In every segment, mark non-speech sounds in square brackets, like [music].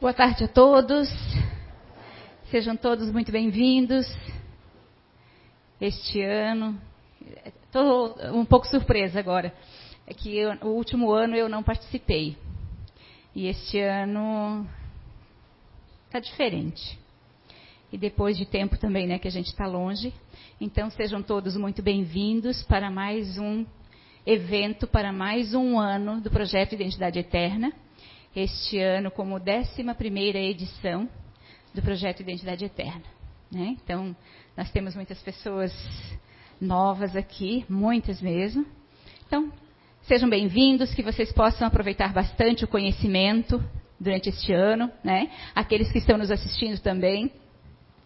Boa tarde a todos. Sejam todos muito bem-vindos. Este ano, estou um pouco surpresa agora, é que eu, o último ano eu não participei. E este ano está diferente. E depois de tempo também, né, que a gente está longe. Então sejam todos muito bem-vindos para mais um evento, para mais um ano do projeto Identidade Eterna este ano como 11 edição do projeto Identidade Eterna. Né? Então, nós temos muitas pessoas novas aqui, muitas mesmo. Então, sejam bem-vindos, que vocês possam aproveitar bastante o conhecimento durante este ano, né? Aqueles que estão nos assistindo também,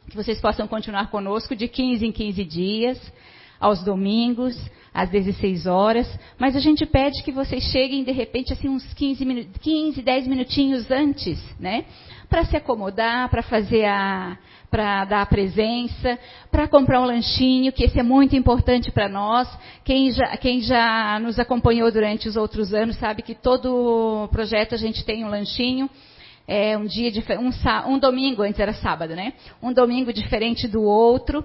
que vocês possam continuar conosco de 15 em 15 dias, aos domingos, às 16 horas, mas a gente pede que vocês cheguem de repente assim uns 15, 15 10 minutinhos antes, né? Para se acomodar, para fazer a para dar a presença, para comprar um lanchinho, que esse é muito importante para nós. Quem já, quem já nos acompanhou durante os outros anos sabe que todo projeto a gente tem um lanchinho. É um dia um, um domingo, antes era sábado, né? Um domingo diferente do outro.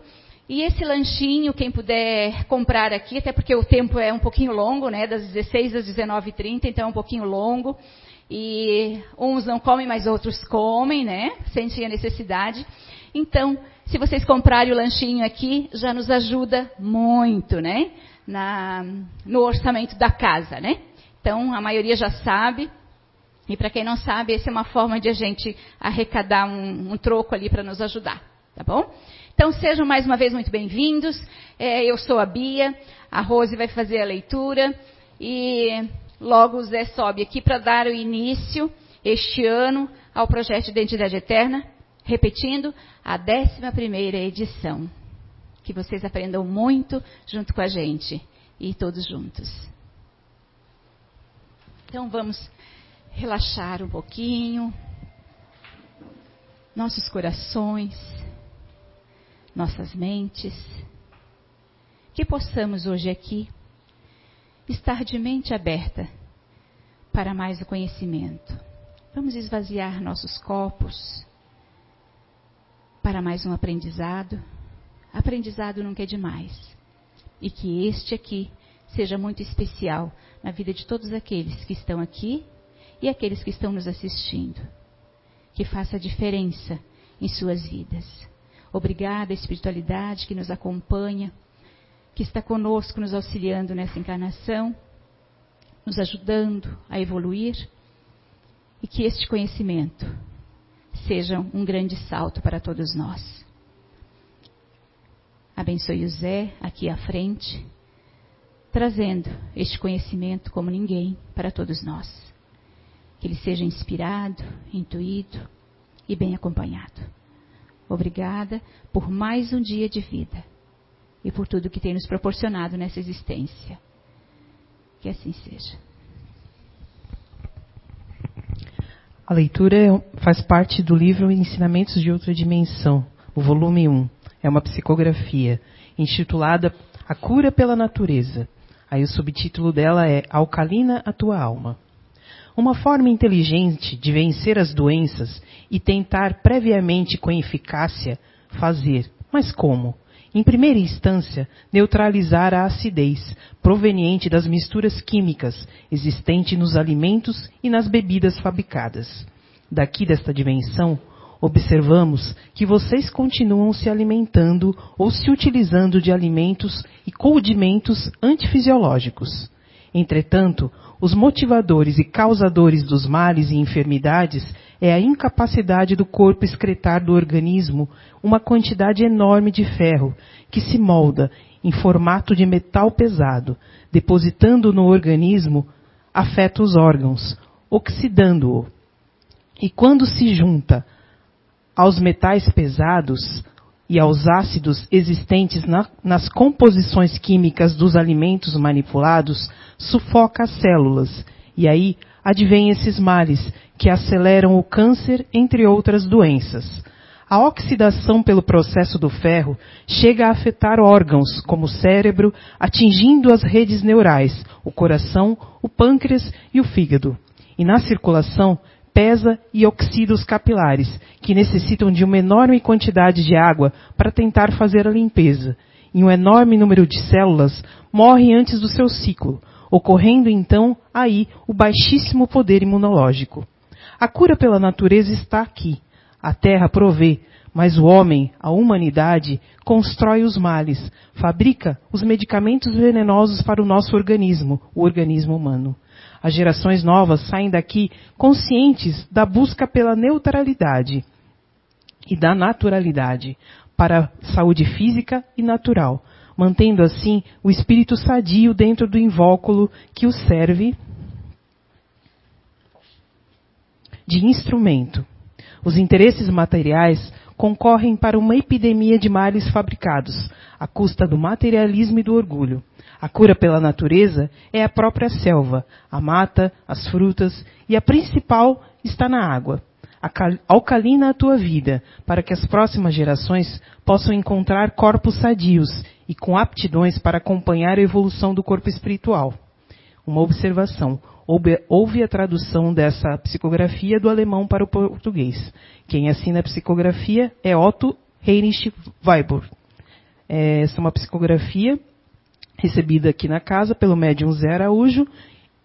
E esse lanchinho, quem puder comprar aqui, até porque o tempo é um pouquinho longo, né? Das 16 às 19h30, então é um pouquinho longo. E uns não comem, mas outros comem, né? Sentem a necessidade. Então, se vocês comprarem o lanchinho aqui, já nos ajuda muito, né? Na, no orçamento da casa, né? Então, a maioria já sabe. E para quem não sabe, essa é uma forma de a gente arrecadar um, um troco ali para nos ajudar, tá bom? Então sejam mais uma vez muito bem-vindos. É, eu sou a Bia, a Rose vai fazer a leitura e logo o Zé sobe aqui para dar o início este ano ao projeto de Identidade Eterna, repetindo, a 11 edição. Que vocês aprendam muito junto com a gente e todos juntos. Então vamos relaxar um pouquinho nossos corações nossas mentes, que possamos hoje aqui estar de mente aberta para mais o conhecimento. Vamos esvaziar nossos copos para mais um aprendizado. Aprendizado nunca é demais. E que este aqui seja muito especial na vida de todos aqueles que estão aqui e aqueles que estão nos assistindo. Que faça diferença em suas vidas. Obrigada, espiritualidade que nos acompanha, que está conosco, nos auxiliando nessa encarnação, nos ajudando a evoluir e que este conhecimento seja um grande salto para todos nós. Abençoe o Zé aqui à frente, trazendo este conhecimento como ninguém para todos nós. Que ele seja inspirado, intuído e bem acompanhado. Obrigada por mais um dia de vida e por tudo que tem nos proporcionado nessa existência. Que assim seja. A leitura é faz parte do livro Ensinamentos de Outra Dimensão, o volume 1. É uma psicografia intitulada A Cura pela Natureza. Aí o subtítulo dela é Alcalina a Tua Alma. Uma forma inteligente de vencer as doenças e tentar previamente com eficácia fazer. Mas como? Em primeira instância, neutralizar a acidez proveniente das misturas químicas existentes nos alimentos e nas bebidas fabricadas. Daqui desta dimensão, observamos que vocês continuam se alimentando ou se utilizando de alimentos e condimentos antifisiológicos. Entretanto, os motivadores e causadores dos males e enfermidades é a incapacidade do corpo excretar do organismo uma quantidade enorme de ferro, que se molda em formato de metal pesado, depositando no organismo, afeta os órgãos, oxidando-o. E quando se junta aos metais pesados e aos ácidos existentes na, nas composições químicas dos alimentos manipulados, sufoca as células. E aí advêm esses males que aceleram o câncer, entre outras doenças. A oxidação pelo processo do ferro chega a afetar órgãos como o cérebro, atingindo as redes neurais, o coração, o pâncreas e o fígado. E na circulação pesa e oxida os capilares, que necessitam de uma enorme quantidade de água para tentar fazer a limpeza. E um enorme número de células morre antes do seu ciclo, ocorrendo então aí o baixíssimo poder imunológico. A cura pela natureza está aqui. A terra provê, mas o homem, a humanidade, constrói os males, fabrica os medicamentos venenosos para o nosso organismo, o organismo humano. As gerações novas saem daqui conscientes da busca pela neutralidade e da naturalidade para a saúde física e natural, mantendo assim o espírito sadio dentro do invólucro que o serve de instrumento. Os interesses materiais concorrem para uma epidemia de males fabricados, à custa do materialismo e do orgulho. A cura pela natureza é a própria selva, a mata, as frutas e a principal está na água. Alcalina a tua vida, para que as próximas gerações possam encontrar corpos sadios e com aptidões para acompanhar a evolução do corpo espiritual. Uma observação: houve, a tradução dessa psicografia do alemão para o português. Quem assina a psicografia é Otto Heinrich Weibur. É, essa é uma psicografia recebida aqui na casa pelo médium Zé Araújo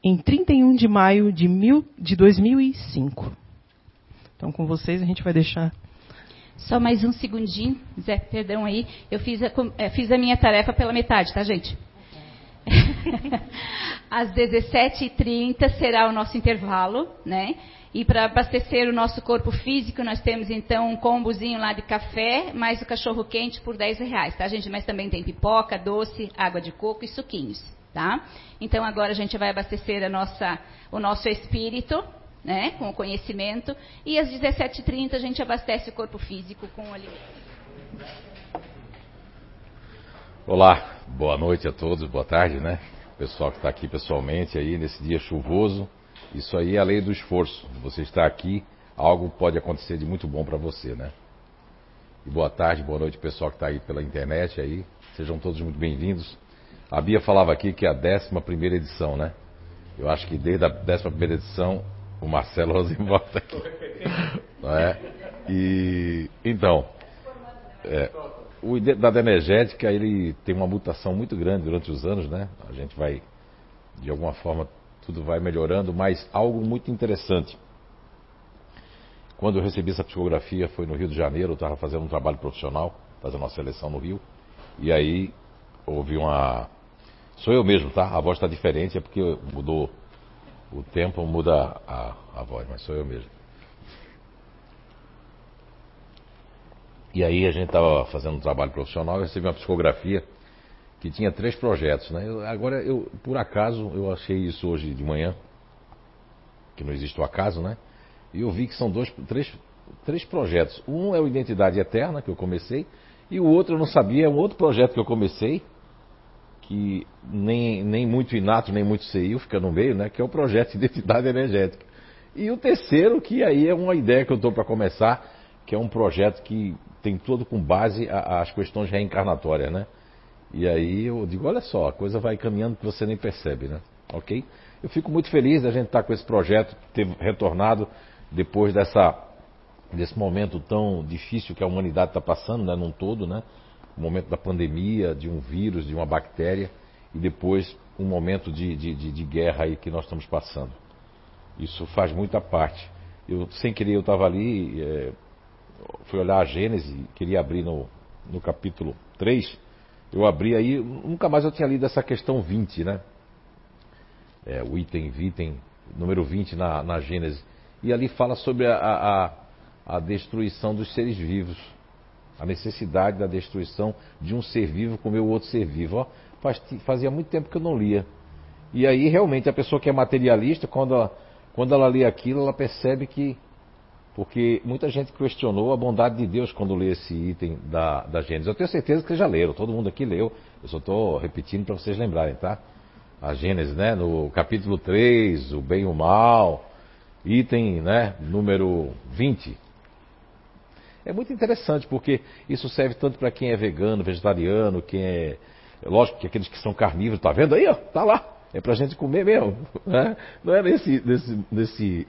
em 31 de maio de, mil, de 2005. Então, com vocês, a gente vai deixar. Só mais um segundinho, Zé, perdão aí. Eu fiz a, é, fiz a minha tarefa pela metade, tá, gente? [laughs] Às 17h30 será o nosso intervalo, né? E para abastecer o nosso corpo físico, nós temos então um combozinho lá de café, mais o cachorro quente por 10 reais, tá, gente? Mas também tem pipoca, doce, água de coco e suquinhos, tá? Então agora a gente vai abastecer nossa, o nosso espírito, né? Com o conhecimento. E às 17h30 a gente abastece o corpo físico com o alimento. Olá, boa noite a todos, boa tarde, né? Pessoal que está aqui pessoalmente aí nesse dia chuvoso. Isso aí é a lei do esforço. Você está aqui, algo pode acontecer de muito bom para você, né? E boa tarde, boa noite pessoal que está aí pela internet aí. Sejam todos muito bem-vindos. A Bia falava aqui que é a 11 primeira edição, né? Eu acho que desde a 11 primeira edição o Marcelo Rosenborg está aqui. Não é? E então, é, o da energética ele tem uma mutação muito grande durante os anos, né? A gente vai, de alguma forma, tudo vai melhorando, mas algo muito interessante. Quando eu recebi essa psicografia foi no Rio de Janeiro, eu estava fazendo um trabalho profissional, fazendo uma seleção no Rio, e aí houve uma. Sou eu mesmo, tá? A voz está diferente, é porque mudou o tempo, muda a, a voz, mas sou eu mesmo. E aí a gente estava fazendo um trabalho profissional, eu recebi uma psicografia que tinha três projetos, né? Eu, agora eu, por acaso, eu achei isso hoje de manhã, que não existe o acaso, né? E eu vi que são dois, três, três projetos. Um é o Identidade Eterna, que eu comecei, e o outro eu não sabia, é um outro projeto que eu comecei, que nem, nem muito inato, nem muito CIU, fica no meio, né? Que é o projeto Identidade Energética. E o terceiro, que aí é uma ideia que eu estou para começar, que é um projeto que tem tudo com base as questões reencarnatórias, né? E aí eu digo, olha só, a coisa vai caminhando que você nem percebe, né? Ok? Eu fico muito feliz da gente estar com esse projeto, ter retornado depois dessa, desse momento tão difícil que a humanidade está passando, né, num todo, né? O momento da pandemia, de um vírus, de uma bactéria, e depois um momento de, de, de, de guerra aí que nós estamos passando. Isso faz muita parte. Eu, sem querer, eu estava ali, é, fui olhar a Gênesis, queria abrir no, no capítulo 3, eu abri aí, nunca mais eu tinha lido essa questão 20, né? É, o item, item número 20 na, na Gênesis. E ali fala sobre a, a, a destruição dos seres vivos. A necessidade da destruição de um ser vivo comer o outro ser vivo. Ó, faz, fazia muito tempo que eu não lia. E aí, realmente, a pessoa que é materialista, quando ela, quando ela lê aquilo, ela percebe que porque muita gente questionou a bondade de Deus quando lê esse item da, da Gênesis. Eu tenho certeza que vocês já leram, todo mundo aqui leu. Eu só estou repetindo para vocês lembrarem, tá? A Gênesis, né? No capítulo 3, o bem e o mal, item, né? Número 20. É muito interessante porque isso serve tanto para quem é vegano, vegetariano, quem é. Lógico que aqueles que são carnívoros, tá vendo aí, ó? Tá lá. É pra gente comer mesmo. [laughs] Né? Não é nesse, nesse, nesse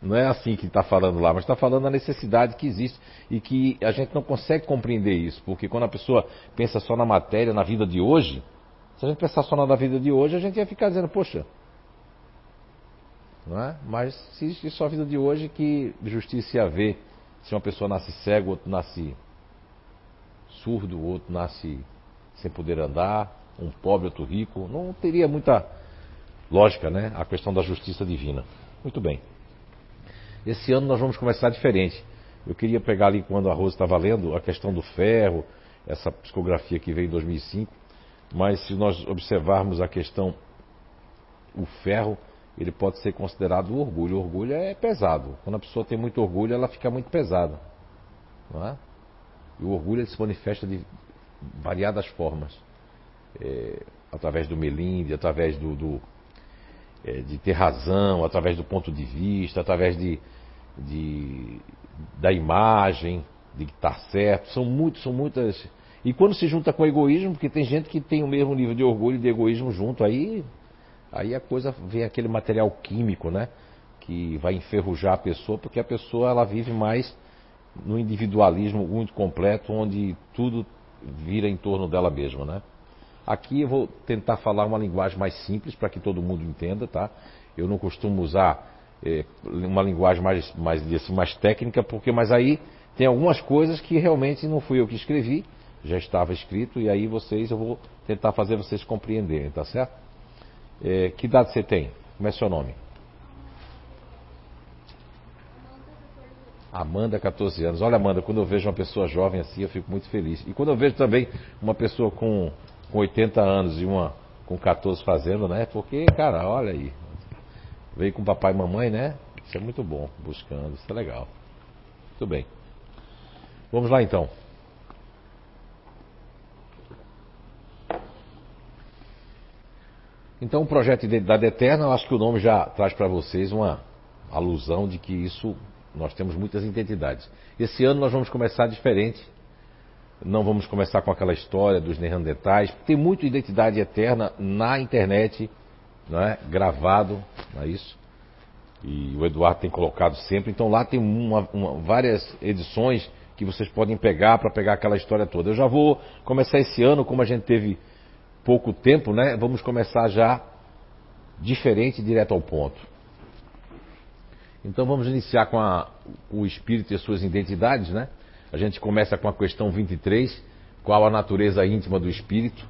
Não é assim que está falando lá, mas está falando da necessidade que existe e que a gente não consegue compreender isso, porque quando a pessoa pensa só na matéria, na vida de hoje, se a gente pensar só na vida de hoje, a gente ia ficar dizendo, poxa, não é? Mas se existe só a vida de hoje, que justiça ia haver se uma pessoa nasce cego, outro nasce surdo, outro nasce sem poder andar, um pobre, outro rico, não teria muita lógica, né? A questão da justiça divina. Muito bem. Esse ano nós vamos começar diferente. Eu queria pegar ali quando a Rosa estava lendo a questão do ferro, essa psicografia que veio em 2005, mas se nós observarmos a questão, o ferro, ele pode ser considerado o orgulho. O orgulho é pesado. Quando a pessoa tem muito orgulho, ela fica muito pesada. Não é? E o orgulho se manifesta de variadas formas. É, através do melindre, através do, do é, de ter razão, através do ponto de vista, através de, de da imagem, de estar certo. São são muitas. E quando se junta com o egoísmo, porque tem gente que tem o mesmo nível de orgulho e de egoísmo junto, aí, aí a coisa vem aquele material químico, né? Que vai enferrujar a pessoa, porque a pessoa ela vive mais no individualismo muito completo, onde tudo vira em torno dela mesma, né? Aqui eu vou tentar falar uma linguagem mais simples para que todo mundo entenda, tá? Eu não costumo usar é, uma linguagem mais, mais, assim, mais técnica, porque mas aí tem algumas coisas que realmente não fui eu que escrevi, já estava escrito, e aí vocês, eu vou tentar fazer vocês compreenderem, tá certo? É, que idade você tem? Como é seu nome? Amanda, 14 anos. Olha, Amanda, quando eu vejo uma pessoa jovem assim, eu fico muito feliz. E quando eu vejo também uma pessoa com com 80 anos e uma com 14 fazendo, né? Porque, cara, olha aí. Veio com papai e mamãe, né? Isso é muito bom, buscando, isso é legal. Muito bem. Vamos lá então. Então, o projeto de Identidade Eterna, eu acho que o nome já traz para vocês uma alusão de que isso, nós temos muitas identidades. Esse ano nós vamos começar diferente não vamos começar com aquela história dos Neandertais. Tem muita identidade eterna na internet, é? gravado, não é isso? E o Eduardo tem colocado sempre. Então lá tem uma, uma, várias edições que vocês podem pegar para pegar aquela história toda. Eu já vou começar esse ano, como a gente teve pouco tempo, né? Vamos começar já diferente, direto ao ponto. Então vamos iniciar com a, o espírito e as suas identidades, né? A gente começa com a questão 23, qual a natureza íntima do espírito?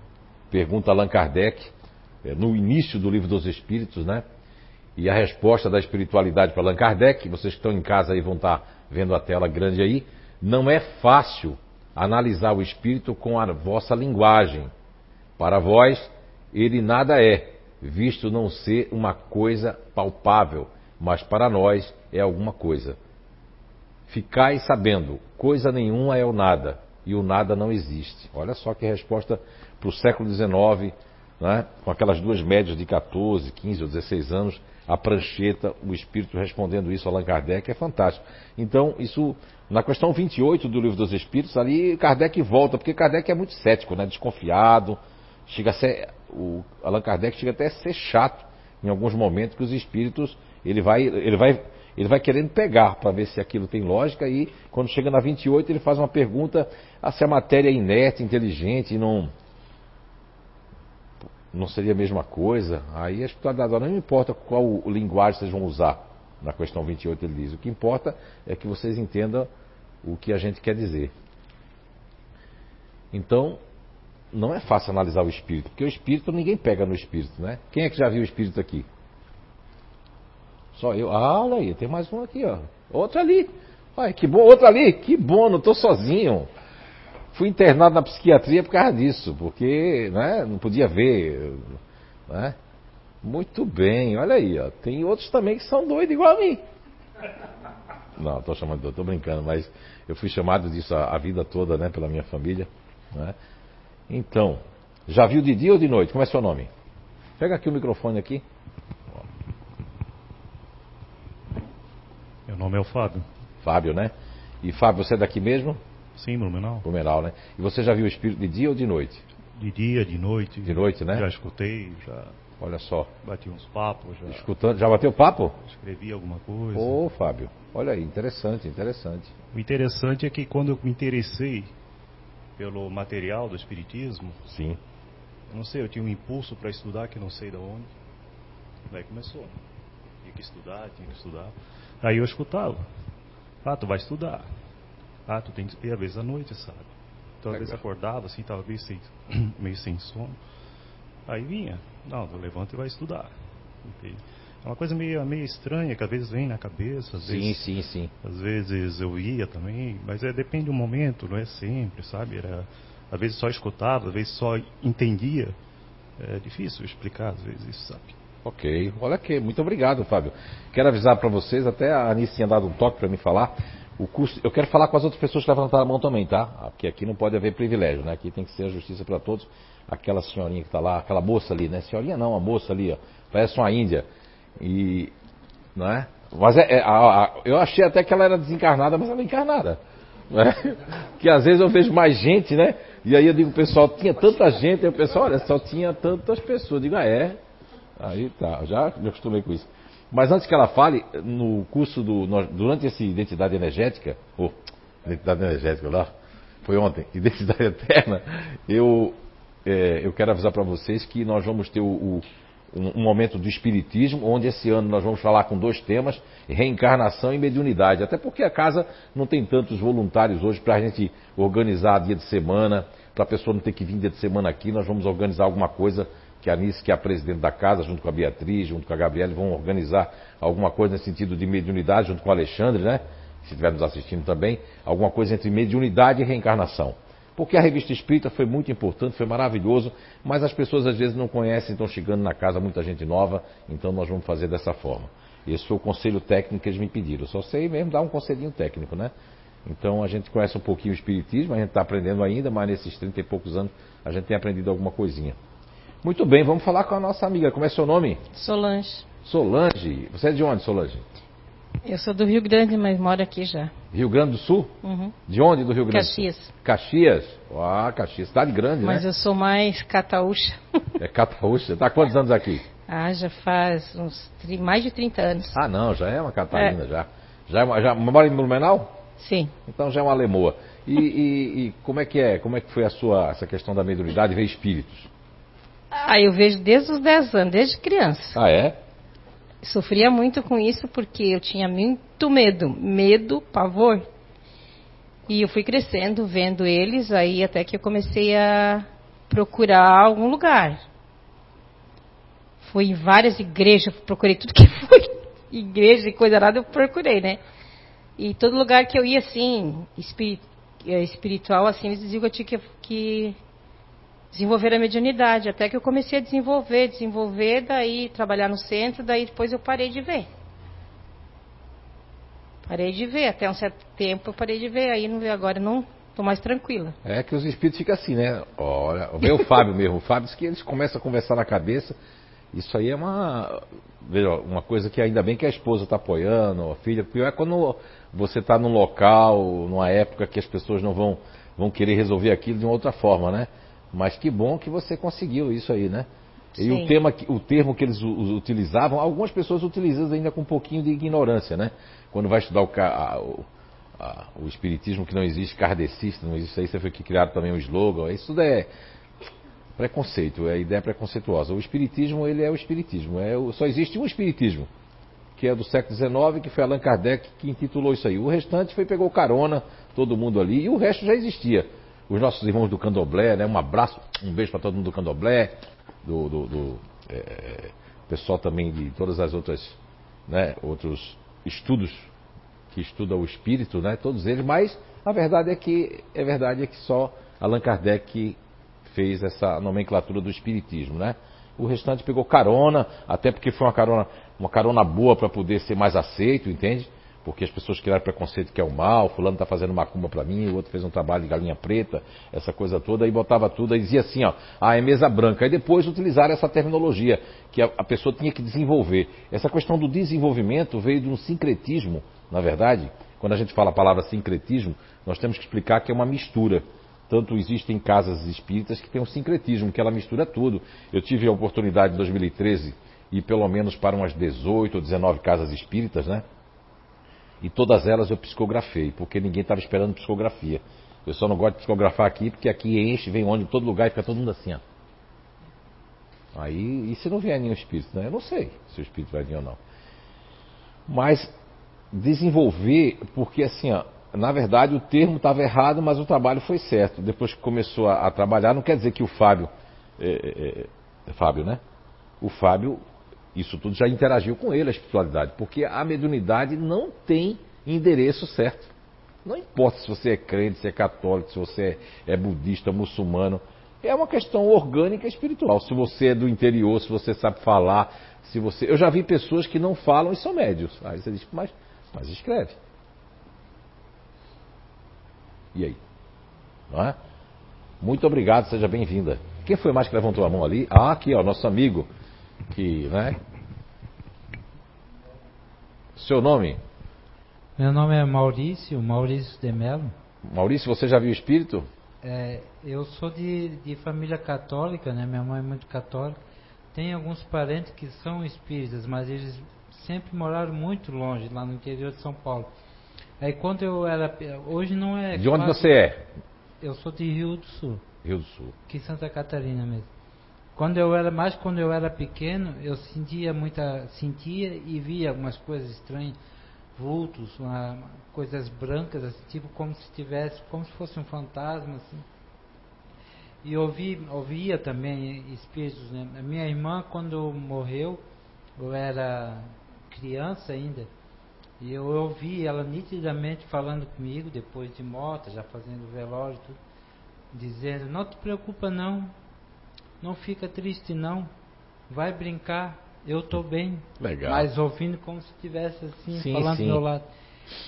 Pergunta Allan Kardec, é, no início do livro dos Espíritos, né? E a resposta da espiritualidade para Allan Kardec, vocês que estão em casa aí vão estar vendo a tela grande aí, não é fácil analisar o espírito com a vossa linguagem. Para vós, ele nada é, visto não ser uma coisa palpável, mas para nós é alguma coisa. Ficai sabendo, coisa nenhuma é o nada, e o nada não existe. Olha só que resposta para o século XIX, né? com aquelas duas médias de 14, 15 ou 16 anos, a prancheta, o espírito respondendo isso a Allan Kardec, é fantástico. Então, isso, na questão 28 do Livro dos Espíritos, ali Kardec volta, porque Kardec é muito cético, né? desconfiado, chega a ser, o Allan Kardec chega até a ser chato em alguns momentos que os espíritos, ele vai, ele vai ele vai querendo pegar para ver se aquilo tem lógica e quando chega na 28 ele faz uma pergunta ah, se a matéria é inerte, inteligente não não seria a mesma coisa. Aí a espiritualidade não importa qual linguagem vocês vão usar. Na questão 28 ele diz: o que importa é que vocês entendam o que a gente quer dizer. Então, não é fácil analisar o espírito, porque o espírito ninguém pega no espírito, né? Quem é que já viu o espírito aqui? Só eu. Ah, olha aí, tem mais um aqui, ó. Outro ali. Olha, que bom, outro ali. Que bom, não estou sozinho. Fui internado na psiquiatria por causa disso, porque né, não podia ver. Né? Muito bem, olha aí, ó. Tem outros também que são doidos igual a mim. Não, estou chamando, estou brincando, mas eu fui chamado disso a, a, vida toda, né, pela minha família. Né? Então, já viu de dia ou de noite? Como é seu nome? Pega aqui o microfone aqui. nome é o Fábio. Fábio, né? E Fábio, você é daqui mesmo? Sim, Blumenau. Blumenau, né? E você já viu o espírito de dia ou de noite? De dia, de noite. De noite, né? Já escutei, já. Olha só. Bati uns papos já. Escutando, já bateu papo? Escrevi alguma coisa. Ô, Fábio, olha aí, interessante, interessante. O interessante é que quando eu me interessei pelo material do Espiritismo, Sim. eu não sei, eu tinha um impulso para estudar que não sei de onde. Daí começou. Tinha que estudar, tinha que estudar. Aí eu escutava. Ah, tu vai estudar. Ah, tu tem que. E às vezes à noite, sabe? Então às vezes acordava assim, tava meio sem, meio sem sono. Aí vinha. Não, tu levanta e vai estudar. Entende? É uma coisa meio, meio estranha que às vezes vem na cabeça, às Sim, vezes sim, sim. às vezes eu ia também, mas é, depende do momento, não é sempre, sabe? Era, às vezes só escutava, às vezes só entendia. É difícil explicar, às vezes, isso, sabe? Ok, olha aqui, muito obrigado, Fábio. Quero avisar para vocês, até a Anice tinha dado um toque para me falar. O curso, eu quero falar com as outras pessoas que levantaram a mão também, tá? Porque aqui não pode haver privilégio, né? Aqui tem que ser a justiça para todos. Aquela senhorinha que está lá, aquela moça ali, né? Senhorinha não, a moça ali, ó, parece uma índia. E, não é? Mas é, é, a- a- eu achei até que ela era desencarnada, mas ela é encarnada. Né? [laughs] Que às vezes eu vejo mais gente, né? E aí eu digo, pessoal, tinha tanta gente, o pessoal, olha, só tinha tantas pessoas. Eu digo, ah, é? Aí tá, já me acostumei com isso. Mas antes que ela fale, no curso do. Durante esse Identidade Energética, ou Identidade Energética lá, foi ontem, [laughs] Identidade Eterna, eu, é, eu quero avisar para vocês que nós vamos ter o, o- um, momento do Espiritismo, onde esse ano nós vamos falar com dois temas, reencarnação e mediunidade. Até porque a casa não tem tantos voluntários hoje para a gente organizar dia de semana, para a pessoa não ter que vir dia de semana aqui, nós vamos organizar alguma coisa que a Anice, que é a presidente da casa, junto com a Beatriz, junto com a Gabriele, vão organizar alguma coisa nesse sentido de mediunidade, junto com o Alexandre, né? Se estiver nos assistindo também, alguma coisa entre mediunidade e reencarnação. Porque a revista espírita foi muito importante, foi maravilhoso, mas as pessoas às vezes não conhecem, estão chegando na casa muita gente nova, então nós vamos fazer dessa forma. Esse foi o conselho técnico que eles me pediram. Eu só sei mesmo dar um conselhinho técnico, né? Então a gente conhece um pouquinho o espiritismo, a gente está aprendendo ainda, mas nesses 30 e poucos anos a gente tem aprendido alguma coisinha. Muito bem, vamos falar com a nossa amiga. Como é seu nome? Solange. Solange. Você é de onde, Solange? Eu sou do Rio Grande, mas moro aqui já. Rio Grande do Sul? Uhum. De onde do Rio Grande do Sul? Caxias. Caxias. Ah, Caxias. Cidade grande, Mas né? eu sou mais cataúcha. É Cataúcha. Tá há quantos anos aqui? [laughs] ah, já faz uns mais de 30 anos. Ah, não, já é uma Catarina, já. Já, é uma, já mora em Blumenau? Sim. Então já é uma lemoa. E, e- e como é que é? Como é que foi a sua essa questão da mediunidade ver espíritos? Ah, eu vejo desde os 10 anos, desde criança. Ah, é? Sofria muito com isso porque eu tinha muito medo. Medo, pavor. E eu fui crescendo, vendo eles, aí até que eu comecei a procurar algum lugar. Fui em várias igrejas, procurei tudo que [laughs] foi igreja e coisa nada, eu procurei, né? E todo lugar que eu ia, assim, eh, espiritual, assim, eles diziam que eu tinha que, que desenvolver a mediunidade, até que eu comecei a desenvolver, desenvolver, daí trabalhar no centro, daí depois eu parei de ver. Parei de ver, até um certo tempo eu parei de ver, aí não agora não estou mais tranquila. É que os espíritos ficam assim, né? Olha, o Fábio mesmo. O Fábio que eles começam a conversar na cabeça. Isso aí é uma, uma coisa que ainda bem que a esposa está apoiando, a filha. Pior é quando você está num local, numa época que as pessoas não vão, vão querer resolver aquilo de uma outra forma, né? Mas que bom que você conseguiu isso aí, né? E Sim. o, tema, o termo que eles utilizavam, algumas pessoas utilizam ainda com um pouquinho de ignorância, né? Quando vai estudar o, a- o, a- o espiritismo que não existe, kardecista, não existe, aí você foi que criaram também um slogan, isso tudo é preconceito, é ideia preconceituosa. O espiritismo, ele é o espiritismo, é o- só existe um espiritismo, que é do século XIX, que foi Allan Kardec que intitulou isso aí. O restante foi pegou carona, todo mundo ali, e o resto já existia. Os nossos irmãos do Candomblé, né? Um abraço, um beijo para todo mundo do Candomblé, do, do- do, é, pessoal também de todas as outras, né? Outros estudos que estuda o espírito, né? Todos eles, mas a verdade é que é verdade é que só Allan Kardec fez essa nomenclatura do espiritismo, né? O restante pegou carona, até porque foi uma carona, uma carona boa para poder ser mais aceito, entende? Porque as pessoas criaram preconceito que é o mal, fulano está fazendo macumba para mim, o outro fez um trabalho de galinha preta, essa coisa toda, aí botava tudo, aí dizia assim, ó, ah, é mesa branca. Aí depois utilizaram essa terminologia, que a, a pessoa tinha que desenvolver. Essa questão do desenvolvimento veio de um sincretismo, na verdade. Quando a gente fala a palavra sincretismo, nós temos que explicar que é uma mistura. Tanto existem casas espíritas que tem um sincretismo, que ela mistura tudo. Eu tive a oportunidade em 2013 ir pelo menos para umas 18 ou 19 casas espíritas, né? E todas elas eu psicografei, porque ninguém estava esperando psicografia. Eu só não gosto de psicografar aqui, porque aqui enche, vem ônibus em todo lugar e fica todo mundo assim, ó. Aí, e se não vier nenhum espírito, né? Eu não sei se o espírito vai vir ou não. Mas desenvolver, porque assim, ó, na verdade o termo estava errado, mas o trabalho foi certo. Depois que começou a, a trabalhar, não quer dizer que o Fábio, é, é, é, Fábio, né? O Fábio, isso tudo já interagiu com ele, a espiritualidade, porque a mediunidade não tem endereço certo. Não importa se você é crente, se é católico, se você é budista, muçulmano, é uma questão orgânica espiritual. Se você é do interior, se você sabe falar, se você. Eu já vi pessoas que não falam e são médios. Aí você diz, mas, mas escreve. E aí? Não é? Muito obrigado, seja bem-vinda. Quem foi mais que levantou a mão ali? Ah, aqui, ó, nosso amigo. Que, né? Seu nome? Meu nome é Maurício, Maurício de Mello. Maurício, você já viu espírito? É, eu sou de, de família católica, né? Minha mãe é muito católica. Tem alguns parentes que são espíritas, mas eles sempre moraram muito longe, lá no interior de São Paulo. Aí quando eu era. Hoje não é. De onde você é? Eu sou de Rio do Sul. Rio do Sul. Aqui em Santa Catarina mesmo. Quando eu era mais quando eu era pequeno, eu sentia muita sentia e via algumas coisas estranhas, vultos, uma, coisas brancas assim, tipo como se tivesse, como se fosse um fantasma assim. E ouvi, ouvia também espíritos, né? A minha irmã quando morreu, eu era criança ainda, e eu ouvi ela nitidamente falando comigo depois de morta, já fazendo velório tudo, dizendo: "Não te preocupa não, não fica triste não. Vai brincar, eu estou bem. Legal. Mas ouvindo como se estivesse assim, Sim, falando sim. do meu lado.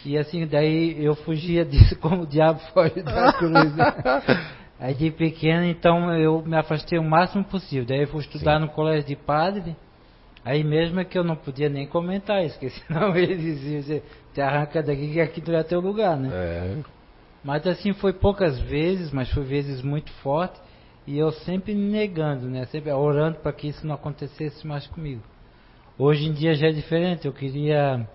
E assim, daí eu fugia [laughs] disso como o diabo foge da cruz. Aí de pequeno, então eu me afastei o máximo possível. Daí eu fui estudar no colégio de padre. Aí mesmo é que eu não podia nem comentar isso, porque [laughs] senão ele dizia, "Você te arranca daqui que aqui não é teu lugar, né? É. Mas assim foi poucas vezes, mas foi vezes muito fortes. E eu sempre negando, né? Sempre orando para que isso não acontecesse mais comigo. Hoje em dia já é diferente. Eu queria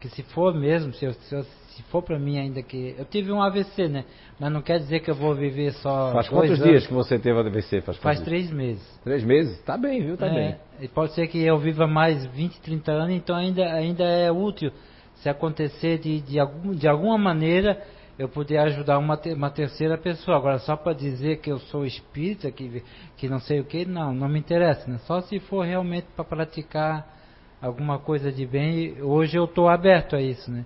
que se for mesmo, se, eu- se, eu- se for para mim ainda que eu tive um AVC, né? Mas não quer dizer que eu vou viver só Faz quantos anos. dias que você teve a DVC? Faz, Faz três meses. Três meses? Tá bem, viu? Tá É, bem. e pode ser que eu viva mais 20, 30 anos, então ainda, ainda é útil se acontecer de, de, algum, de alguma maneira eu poder ajudar uma, te- uma terceira pessoa. Agora, só para dizer que eu sou espírita, que, que não sei o que, não, não me interessa. Né? Só se for realmente para praticar alguma coisa de bem, hoje eu estou aberto a isso, né?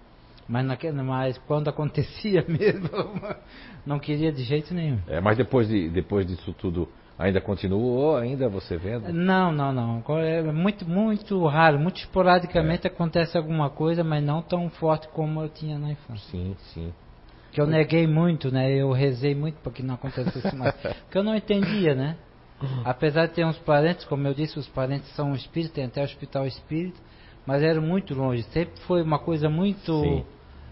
Mas, naque- mas quando [laughs] acontecia mesmo, [laughs] não queria de jeito nenhum. É, mas depois, de, depois disso tudo, ainda continuou? Ainda você vendo? Não, não, não. É muito, muito raro, muito esporadicamente acontece alguma coisa, mas não tão forte como eu tinha na infância. Sim, sim. Que eu neguei muito, né? Eu rezei muito para que não acontecesse mais. [laughs] Porque eu não entendia, né? Apesar de ter uns parentes, como eu disse, os parentes são espíritas, tem até o hospital espírita, mas eram muito longe. Sempre foi uma coisa muito Sim.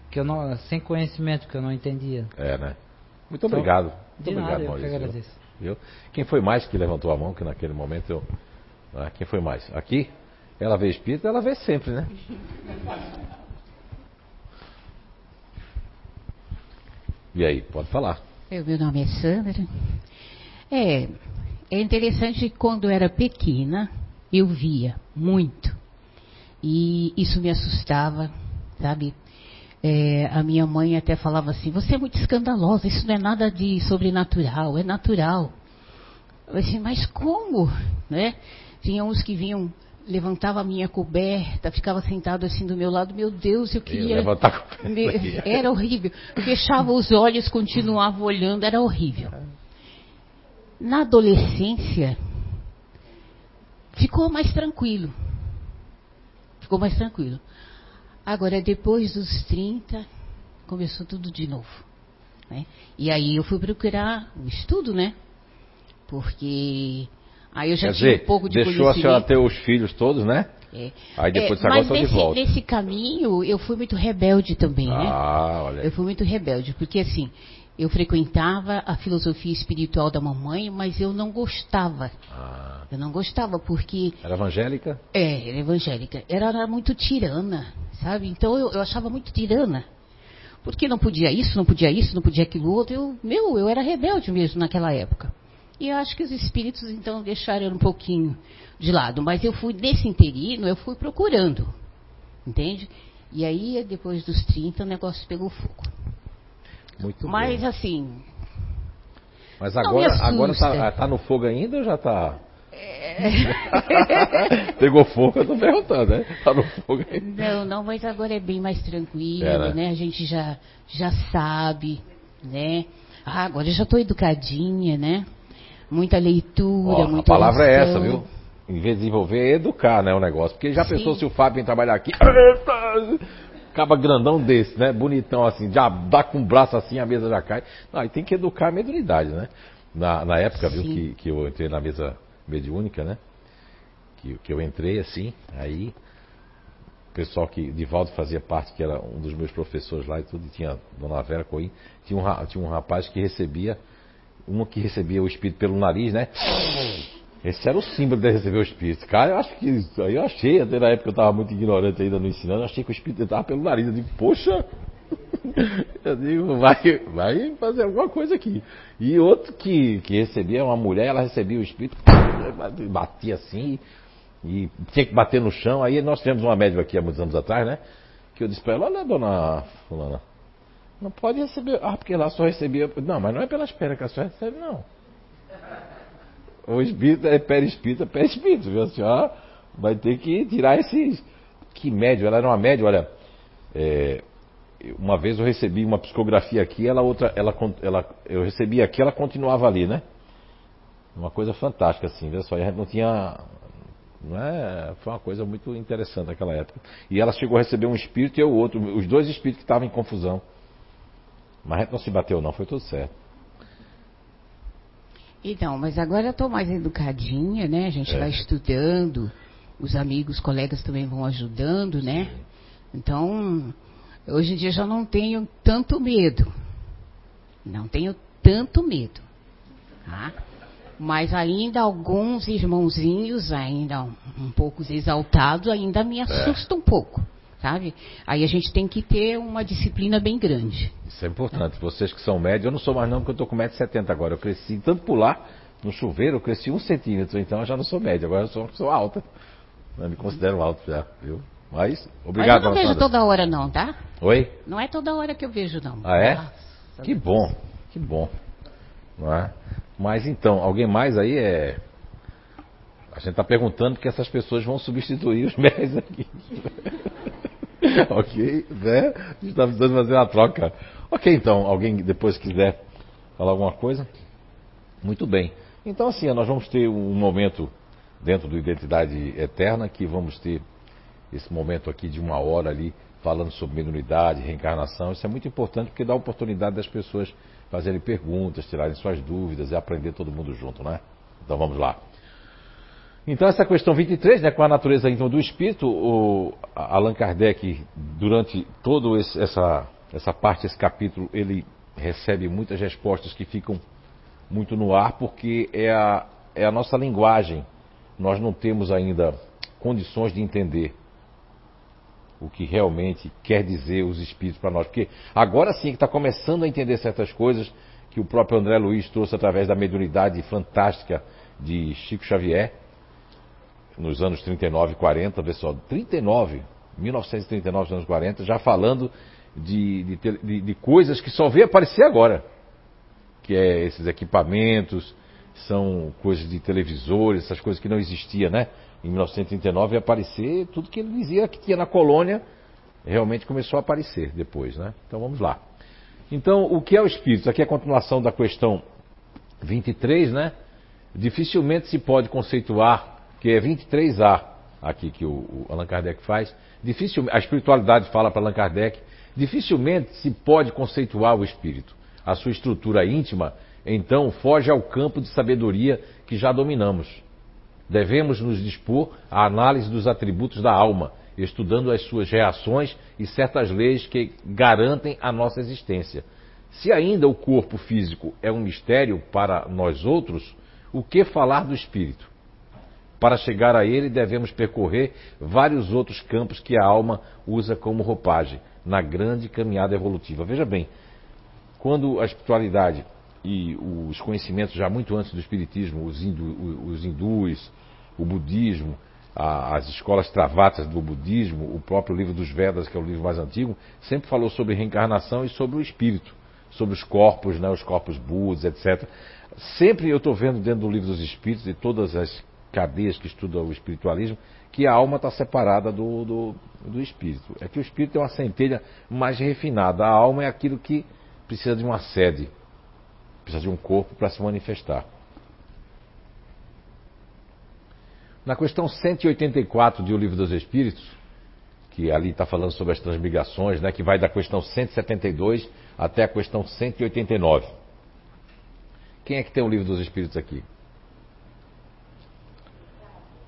que eu não, sem conhecimento que eu não entendia. É, né? Muito obrigado. Muito De obrigado, nada, eu que Maurício. agradeço. Viu? Quem foi mais que levantou a mão, que naquele momento eu. Ah, quem foi mais? Aqui? Ela vê espírito, ela vê sempre, né? [laughs] E aí, pode falar. Eu, meu nome é Sandra. É, é interessante que quando era pequena, eu via muito. E isso me assustava, sabe? É, a minha mãe até falava assim, você é muito escandalosa, isso não é nada de sobrenatural, é natural. Eu assim, mas como? Né? Tinha uns que vinham, levantava a minha coberta, ficava sentado assim do meu lado, meu Deus, eu Eu queria... levantar com Me- [laughs] Era horrível. Fechava os olhos, continuava olhando, era horrível. Na adolescência, ficou mais tranquilo. Ficou mais tranquilo. Agora, depois dos 30, começou tudo de novo. né? E aí eu fui procurar o estudo, né? Porque aí eu já Quer tinha dizer, um pouco de deixou a senhora ter os filhos todos, né? É. Aí depois É, você agora mas tá de nesse, volta. nesse caminho eu fui muito rebelde também, né? Ah, olha. Eu fui muito rebelde, porque assim, Eu frequentava a filosofia espiritual da mamãe, mas eu não gostava. Ah, Eu não gostava porque era evangélica? é, era evangélica. Ela era muito tirana, sabe? Então eu, eu achava muito tirana. Porque não podia isso, não podia isso, não podia aquilo outro. Eu, meu, eu era rebelde mesmo naquela época. E eu acho que os espíritos então deixaram um pouquinho de lado. Mas eu fui, nesse interino, eu fui procurando. Entende? E aí, depois dos 30, o negócio pegou fogo. Muito Mas assim, Mas agora, agora tá, tá no fogo ainda ou já tá? [laughs] Pegou fogo, eu tô perguntando, né? Tá no fogo ainda. Não, não, mas agora é bem mais tranquilo, É, né? né? A gente já, já sabe, né? Ah, agora eu já estou educadinha, né? Muita leitura, Ó, a muita palavra é essa, oração. viu? Em vez de desenvolver, é educar, né? O negócio. Porque já Sim. pensou se o Fábio vem trabalhar aqui. [laughs] Acaba grandão desse, né? Bonitão assim, já dá com o braço assim, a mesa já cai. Não, aí tem que educar a mediunidade, né? Na, na época, viu, Sim. que, que eu entrei na mesa mediúnica, né? Que, que eu entrei assim, aí o pessoal que Divaldo fazia parte, que era um dos meus professores lá e tudo, e tinha Dona Vera Coim, tinha um, tinha um rapaz que recebia, uma que recebia o espírito pelo nariz, né? Esse era o símbolo de receber o espírito. Cara, eu acho que isso aí eu achei, até na época eu estava muito ignorante ainda no ensinando, eu achei que o espírito entrava pelo nariz. Eu digo, poxa, [laughs] eu digo, vai, vai fazer alguma coisa aqui. E outro que, que recebia, uma mulher, ela recebia o espírito, batia assim, e tinha que bater no chão. Aí nós tivemos uma médica aqui há muitos anos atrás, né? Que eu disse para ela, olha, dona fulana, não pode receber. Ah, porque lá só recebia. Não, mas não é pelas pernas que a senhora recebe, não. O espírito é perispírito, é perispírito, viu? A senhora vai ter que tirar esses. Que médio, ela era uma média, olha. é, uma vez eu recebi uma psicografia aqui, ela outra, ela, ela, eu recebi aqui, ela continuava ali, né? Uma coisa fantástica, assim, viu só? E a gente não tinha. Não é, foi uma coisa muito interessante naquela época. E ela chegou a receber um espírito e o outro, os dois espíritos que estavam em confusão. Mas não se bateu, não, foi tudo certo. Então, mas agora eu estou mais educadinha, né? A gente É. vai estudando, os amigos, colegas também vão ajudando, né? Então, hoje em dia eu já não tenho tanto medo. Não tenho tanto medo. Tá? Mas ainda alguns irmãozinhos, ainda um, um pouco exaltados, ainda me assustam um pouco, sabe? Aí a gente tem que ter uma disciplina bem grande. Isso é importante. Vocês que são médios, eu não sou mais não, porque eu estou com 1,70m agora. Eu cresci, tanto pular no chuveiro, eu cresci um centímetro, então eu já não sou médio, agora eu sou uma pessoa alta. Eu me considero alto já, viu? Mas, obrigado, Mas eu não vejo Sandra. toda hora não, tá? Oi? Não é toda hora que eu vejo não. Ah, é? Nossa, Que bom, que bom. Não é? Mas então, alguém mais aí é. A gente está perguntando que essas pessoas vão substituir os [laughs] médios aqui. [laughs] ok, né? A gente está precisando fazer uma troca. Ok, então, alguém depois quiser falar alguma coisa? Muito bem. Então, assim, nós vamos ter um momento dentro do Identidade Eterna que vamos ter esse momento aqui de uma hora ali falando sobre mediunidade, reencarnação. Isso é muito importante porque dá a oportunidade das pessoas fazerem perguntas, tirarem suas dúvidas e aprender todo mundo junto, né? Então vamos lá. Então essa questão 23, né, com a natureza íntima do espírito, o Allan Kardec, durante toda essa, essa parte, esse capítulo, ele recebe muitas respostas que ficam muito no ar, porque é a, é a nossa linguagem. Nós não temos ainda condições de entender o que realmente quer dizer os espíritos para nós. Porque agora sim que está começando a entender certas coisas que o próprio André Luiz trouxe através da mediunidade fantástica de Chico Xavier, nos anos 39 e 40, pessoal, 39, 1939, anos 40, já falando de, de, de- de coisas que só veio aparecer agora. Que é esses equipamentos, são coisas de televisores, essas coisas que não existiam, né? Em 1939 ia aparecer tudo que ele dizia que tinha na colônia, realmente começou a aparecer depois, né? Então vamos lá. Então, o que é o espírito? Aqui é a continuação da questão 23, né? Dificilmente se pode conceituar, que é 23A, aqui que o, o Allan Kardec faz, dificilmente, a espiritualidade fala para Allan Kardec, dificilmente se pode conceituar o espírito. A sua estrutura íntima, então, foge ao campo de sabedoria que já dominamos. Devemos nos dispor à análise dos atributos da alma, estudando as suas reações e certas leis que garantem a nossa existência. Se ainda o corpo físico é um mistério para nós outros, o que falar do espírito? Para chegar a ele, devemos percorrer vários outros campos que a alma usa como roupagem na grande caminhada evolutiva. Veja bem, quando a espiritualidade e os conhecimentos já muito antes do espiritismo, os, hindu, os hindus, o budismo, a, as escolas travatas do budismo, o próprio livro dos Vedas, que é o livro mais antigo, sempre falou sobre reencarnação e sobre o espírito, sobre os corpos, né, os corpos budas, etc. Sempre eu estou vendo dentro do livro dos espíritos e todas as cadeias que estudam o espiritualismo, que a alma está separada do, do, do, espírito. É que o espírito é uma centelha mais refinada. A alma é aquilo que precisa de uma sede, precisa de um corpo para se manifestar. Na questão 184 de O Livro dos Espíritos, que ali está falando sobre as transmigrações, né, que vai da questão 172 até a questão 189. Quem é que tem o Livro dos Espíritos aqui?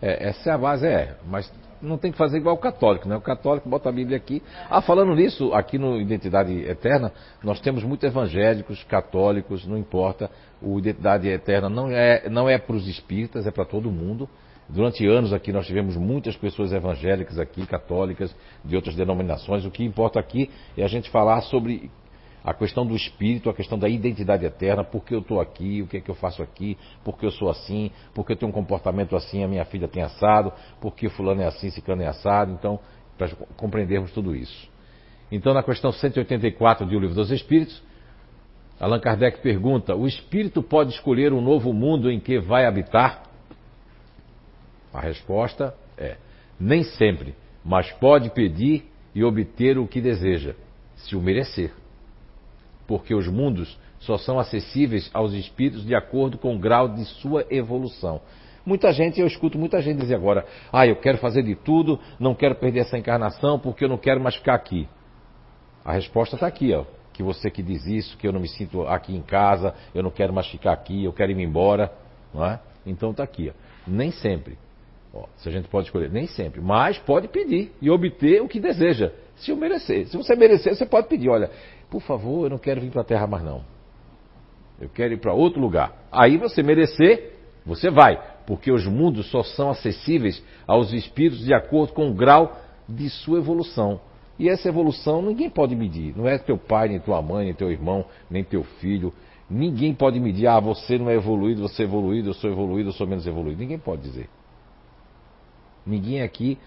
É, essa é a base, é. Mas não tem que fazer igual o católico, né? O católico bota a Bíblia aqui. Ah, falando nisso, aqui no Identidade Eterna, nós temos muitos evangélicos, católicos, não importa. O Identidade Eterna não é, não é para os espíritas, é para todo mundo. Durante anos aqui nós tivemos muitas pessoas evangélicas aqui, católicas, de outras denominações. O que importa aqui é a gente falar sobre a questão do espírito, a questão da identidade eterna, por que eu estou aqui, o que é que eu faço aqui, por que eu sou assim, por que eu tenho um comportamento assim, a minha filha tem assado, por que fulano é assim, ciclano é assado, então, para compreendermos tudo isso. Então, na questão 184 de O Livro dos Espíritos, Allan Kardec pergunta: o espírito pode escolher um novo mundo em que vai habitar? A resposta é: nem sempre, mas pode pedir e obter o que deseja, se o merecer porque os mundos só são acessíveis aos espíritos de acordo com o grau de sua evolução. Muita gente, eu escuto muita gente dizer agora, ah, eu quero fazer de tudo, não quero perder essa encarnação porque eu não quero mais ficar aqui. A resposta está aqui, ó. Que você que diz isso, que eu não me sinto aqui em casa, eu não quero mais ficar aqui, eu quero ir embora, não é? Então está aqui, ó. Nem sempre. Ó, se a gente pode escolher, nem sempre, mas pode pedir e obter o que deseja, se o merecer. Se você merecer, você pode pedir, olha, por favor, eu não quero vir para a Terra mais não. Eu quero ir para outro lugar. Aí você merecer, você vai, porque os mundos só são acessíveis aos espíritos de acordo com o grau de sua evolução. E essa evolução ninguém pode medir. Não é teu pai, nem tua mãe, nem teu irmão, nem teu filho. Ninguém pode medir. Ah, você não é evoluído, você é evoluído, eu sou evoluído, eu sou menos evoluído. Ninguém pode dizer. Ninguém aqui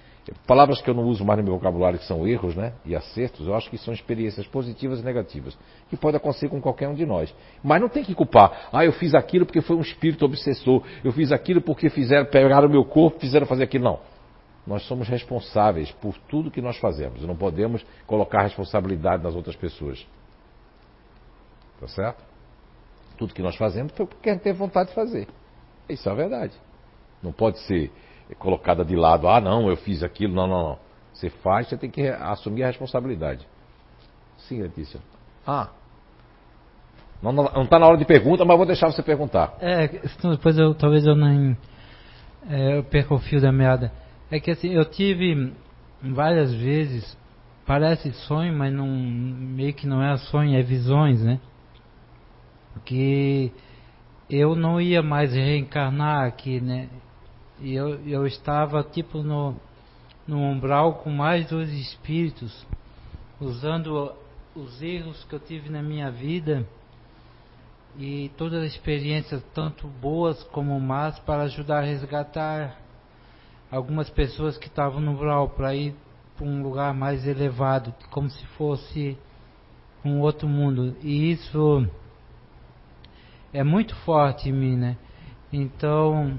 Palavras que eu não uso mais no meu vocabulário, que são erros né, e acertos, eu acho que são experiências positivas e negativas, que pode acontecer com qualquer um de nós. Mas não tem que culpar. Ah, eu fiz aquilo porque foi um espírito obsessor, eu fiz aquilo porque fizeram, pegaram o meu corpo fizeram fazer aquilo. Não. Nós somos responsáveis por tudo que nós fazemos. Não podemos colocar responsabilidade nas outras pessoas. Tá certo? Tudo que nós fazemos foi porque a gente teve vontade de fazer. Isso é a verdade. Não pode ser colocada de lado. Ah, não, eu fiz aquilo. Não, não, não. Você faz, você tem que assumir a responsabilidade. Sim, Letícia. Ah. Não está na hora de pergunta, mas vou deixar você perguntar. É, depois eu talvez eu nem é, eu perca o fio da meada. É que assim, eu tive várias vezes, parece sonho, mas não, meio que não é sonho, é visões, né? Que eu não ia mais reencarnar aqui, né? E eu, eu estava tipo no, no umbral com mais dois espíritos, usando os erros que eu tive na minha vida e todas as experiências, tanto boas como más, para ajudar a resgatar algumas pessoas que estavam no umbral para ir para um lugar mais elevado, como se fosse um outro mundo. E isso é muito forte em mim, né? Então,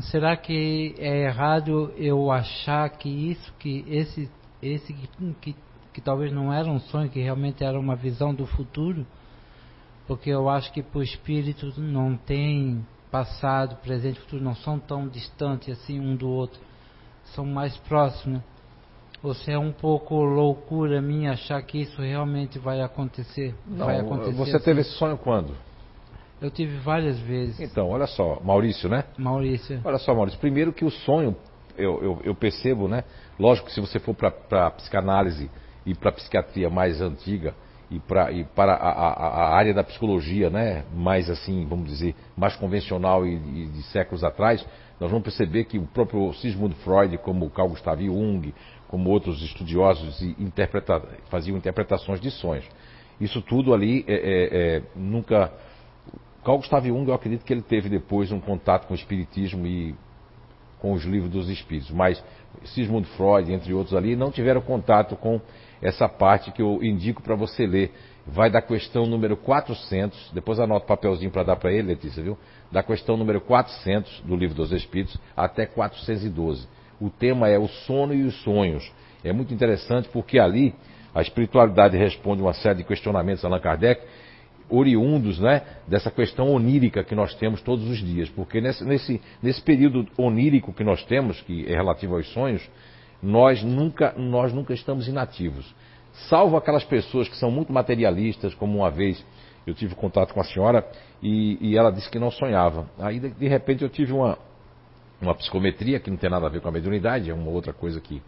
será que é errado eu achar que isso, que esse, esse que, que, que talvez não era um sonho, que realmente era uma visão do futuro? Porque eu acho que para o espírito não tem passado, presente e futuro, não são tão distantes assim um do outro, são mais próximos. Ou se é um pouco loucura minha achar que isso realmente vai acontecer? Não, vai acontecer você assim. teve esse sonho quando? Eu tive várias vezes. Então, olha só, Maurício, né? Maurício. Olha só, Maurício, primeiro que o sonho, eu, eu, eu percebo, né? Lógico que se você for para a psicanálise e para a psiquiatria mais antiga e, pra, e para a, a, a, área da psicologia, né, mais assim, vamos dizer, mais convencional e, e, de séculos atrás, nós vamos perceber que o próprio Sigmund Freud, como Carl Gustav Jung, como outros estudiosos interpreta, faziam interpretações de sonhos. Isso tudo ali é, é, é, nunca. Carl Gustav Jung, eu acredito que ele teve depois um contato com o espiritismo e com os livros dos espíritos, mas Sigmund Freud, entre outros ali, não tiveram contato com essa parte que eu indico para você ler. Vai da questão número 400, depois anota o papelzinho para dar para ele, Letícia, viu? Da questão número 400 do Livro dos Espíritos até 412. O tema é o sono e os sonhos. É muito interessante porque ali a espiritualidade responde uma série de questionamentos a Allan Kardec, oriundos né, dessa questão onírica que nós temos todos os dias. Porque nesse, nesse, nesse período onírico que nós temos, que é relativo aos sonhos, nós nunca, nós nunca estamos inativos. Salvo aquelas pessoas que são muito materialistas, como uma vez eu tive contato com a senhora e, e ela disse que não sonhava. Aí, de, de, repente, eu tive uma, uma psicometria que não tem nada a ver com a mediunidade, é uma outra coisa que,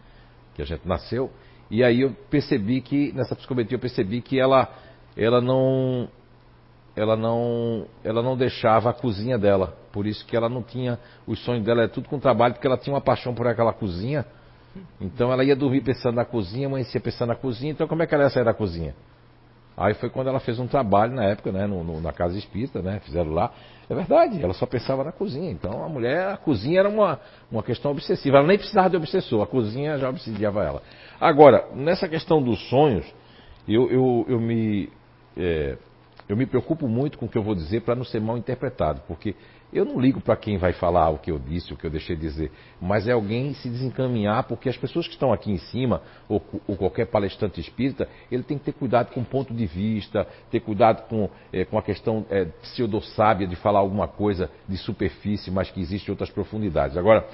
que a gente nasceu. E aí eu percebi que, nessa psicometria, eu percebi que ela, ela não. Ela não, ela não deixava a cozinha dela. Por isso que ela não tinha. Os sonhos dela é tudo com trabalho, porque ela tinha uma paixão por aquela cozinha então ela ia dormir pensando na cozinha, amanhecia pensando na cozinha, então como é que ela ia sair da cozinha? Aí foi quando ela fez um trabalho na época, né, no, no, na casa espírita, né, fizeram lá. É verdade, ela só pensava na cozinha. Então a mulher, a cozinha era uma, uma questão obsessiva. Ela nem precisava de obsessor, a cozinha já obsediava ela. Agora, nessa questão dos sonhos, eu, eu, eu me. É, eu me preocupo muito com o que eu vou dizer para não ser mal interpretado, porque eu não ligo para quem vai falar o que eu disse, o que eu deixei de dizer, mas é alguém se desencaminhar, porque as pessoas que estão aqui em cima, ou, ou qualquer palestrante espírita, ele tem que ter cuidado com o ponto de vista, ter cuidado com, é, com a questão é, de falar alguma coisa de superfície, mas que existe outras profundidades. Agora,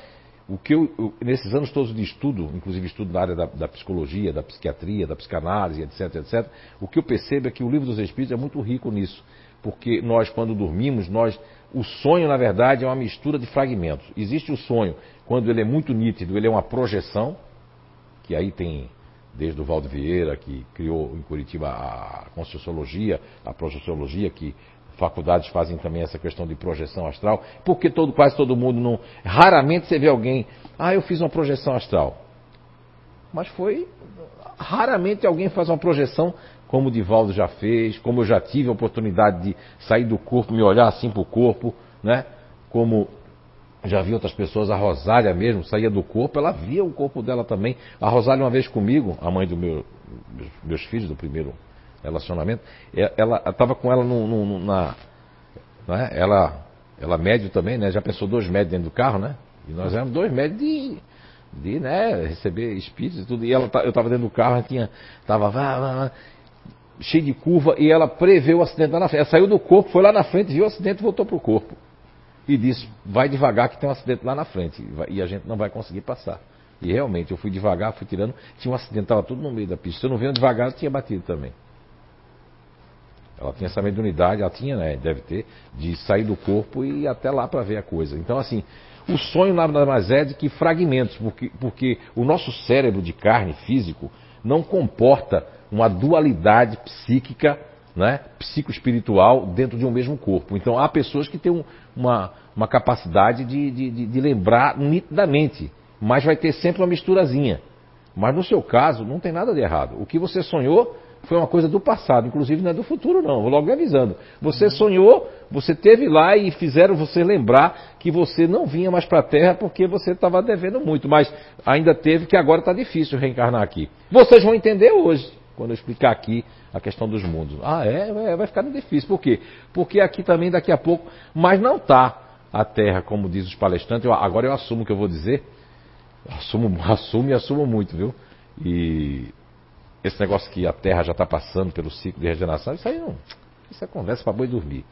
o que eu, eu, nesses anos todos de estudo, inclusive estudo na área da, da, psicologia, da psiquiatria, da psicanálise, etc, etc, o que eu percebo é que o livro dos Espíritos é muito rico nisso, porque nós, quando dormimos, nós o sonho, na verdade, é uma mistura de fragmentos. Existe o sonho, quando ele é muito nítido, ele é uma projeção, que aí tem desde o Valdo Vieira, que criou em Curitiba a Conscienciologia, a Projeciologia, que faculdades fazem também essa questão de projeção astral, porque todo, quase todo mundo não. Raramente você vê alguém, ah, eu fiz uma projeção astral. Mas foi. Raramente alguém faz uma projeção como o Divaldo já fez, como eu já tive a oportunidade de sair do corpo, me olhar assim para o corpo, né? Como já vi outras pessoas, a Rosália mesmo saía do corpo, ela via o corpo dela também. A Rosália uma vez comigo, a mãe dos meu, meus filhos do primeiro relacionamento, é, ela estava com ela no, no, na, né? ela, ela médio também, né? Já pensou dois médios dentro do carro, né? E nós éramos dois médios de, de né, receber espíritos e tudo. E ela, eu estava dentro do carro, tinha, estava cheio de curva e ela prevê o acidente lá na frente. Ela saiu do corpo, foi lá na frente, viu o acidente e voltou para o corpo. E disse: vai devagar que tem um acidente lá na frente e a gente não vai conseguir passar. E realmente, eu fui devagar, fui tirando, tinha um acidente, estava tudo no meio da pista. Se eu não venho devagar, eu tinha batido também. Ela tinha essa mediunidade, ela tinha, né, deve ter, de sair do corpo e ir até lá para ver a coisa. Então, assim, o sonho nada mais é de que fragmentos, porque, porque o nosso cérebro de carne físico não comporta uma dualidade psíquica, né, psicoespiritual dentro de um mesmo corpo. Então há pessoas que têm um, uma, uma capacidade de, de, de lembrar nitidamente, mas vai ter sempre uma misturazinha. Mas no seu caso, não tem nada de errado. O que você sonhou foi uma coisa do passado, inclusive não é do futuro, não. Vou logo avisando. Você sonhou, você teve lá e fizeram você lembrar que você não vinha mais para a Terra porque você estava devendo muito, mas ainda teve que agora está difícil reencarnar aqui. Vocês vão entender hoje quando eu explicar aqui a questão dos mundos. Ah, é? é vai ficar difícil. Por quê? Porque aqui também daqui a pouco, mas não está a Terra, como diz os palestrantes. Eu, agora eu assumo o que eu vou dizer. Assumo, [laughs] assumo e assumo muito, viu? E esse negócio que a Terra já está passando pelo ciclo de regeneração, isso aí não. Isso é conversa para boi dormir.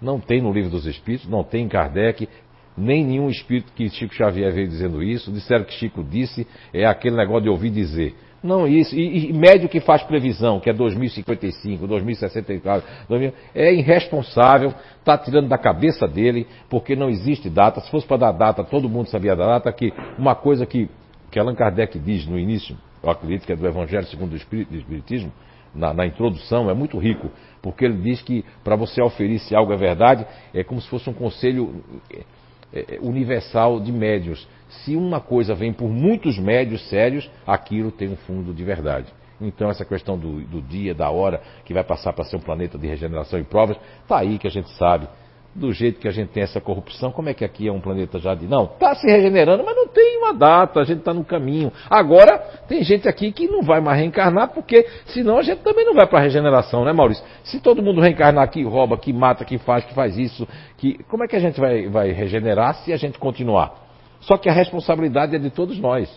Não tem no livro dos Espíritos, não tem em Kardec, nem nenhum espírito que Chico Xavier veio dizendo isso. Disseram que Chico disse, é aquele negócio de ouvir dizer. Não isso. E, e médio que faz previsão, que é 2055, 2064, 2000, é irresponsável, está tirando da cabeça dele, porque não existe data. Se fosse para dar data, todo mundo sabia da data, que uma coisa que, que Allan Kardec diz no início, eu acredito que é do Evangelho segundo o Espiritismo, na, na introdução, é muito rico, porque ele diz que para você oferir se algo é verdade, é como se fosse um conselho é, é, universal de médios. Se uma coisa vem por muitos médios sérios, aquilo tem um fundo de verdade. Então, essa questão do, do dia, da hora, que vai passar para ser um planeta de regeneração e provas, está aí que a gente sabe do jeito que a gente tem essa corrupção, como é que aqui é um planeta já de. Não, está se regenerando, mas não tem uma data, a gente está no caminho. Agora, tem gente aqui que não vai mais reencarnar, porque senão a gente também não vai para a regeneração, né, Maurício? Se todo mundo reencarnar aqui, rouba, que mata, que faz, que faz isso, que como é que a gente vai, vai regenerar se a gente continuar? Só que a responsabilidade é de todos nós.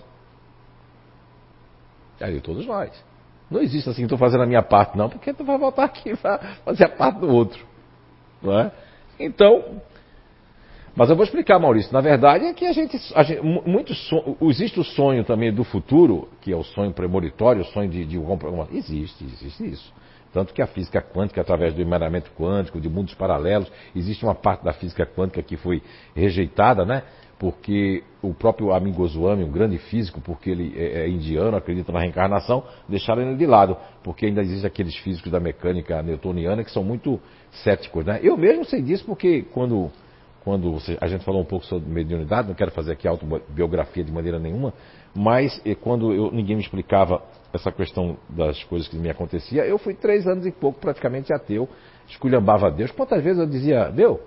É de todos nós. Não existe assim, estou fazendo a minha parte, não, porque tu vai voltar aqui para fazer a parte do outro. Não é? Então, mas eu vou explicar, Maurício. Na verdade é que a gente, a gente muito so, existe o sonho também do futuro, que é o sonho premonitório, o sonho de, de existe, existe isso. Tanto que a física quântica, através do emanamento quântico, de mundos paralelos, existe uma parte da física quântica que foi rejeitada, né? Porque o próprio Amin Goswami, um grande físico, porque ele é, é indiano, acredita na reencarnação, deixaram ele de lado, porque ainda existem aqueles físicos da mecânica newtoniana que são muito céticos, né? Eu mesmo sei disso porque quando quando a gente falou um pouco sobre mediunidade, não quero fazer aqui autobiografia de maneira nenhuma, mas quando eu, ninguém me explicava essa questão das coisas que me acontecia, eu fui três anos e pouco praticamente ateu, esculhambava Deus. Quantas vezes eu dizia, Deus,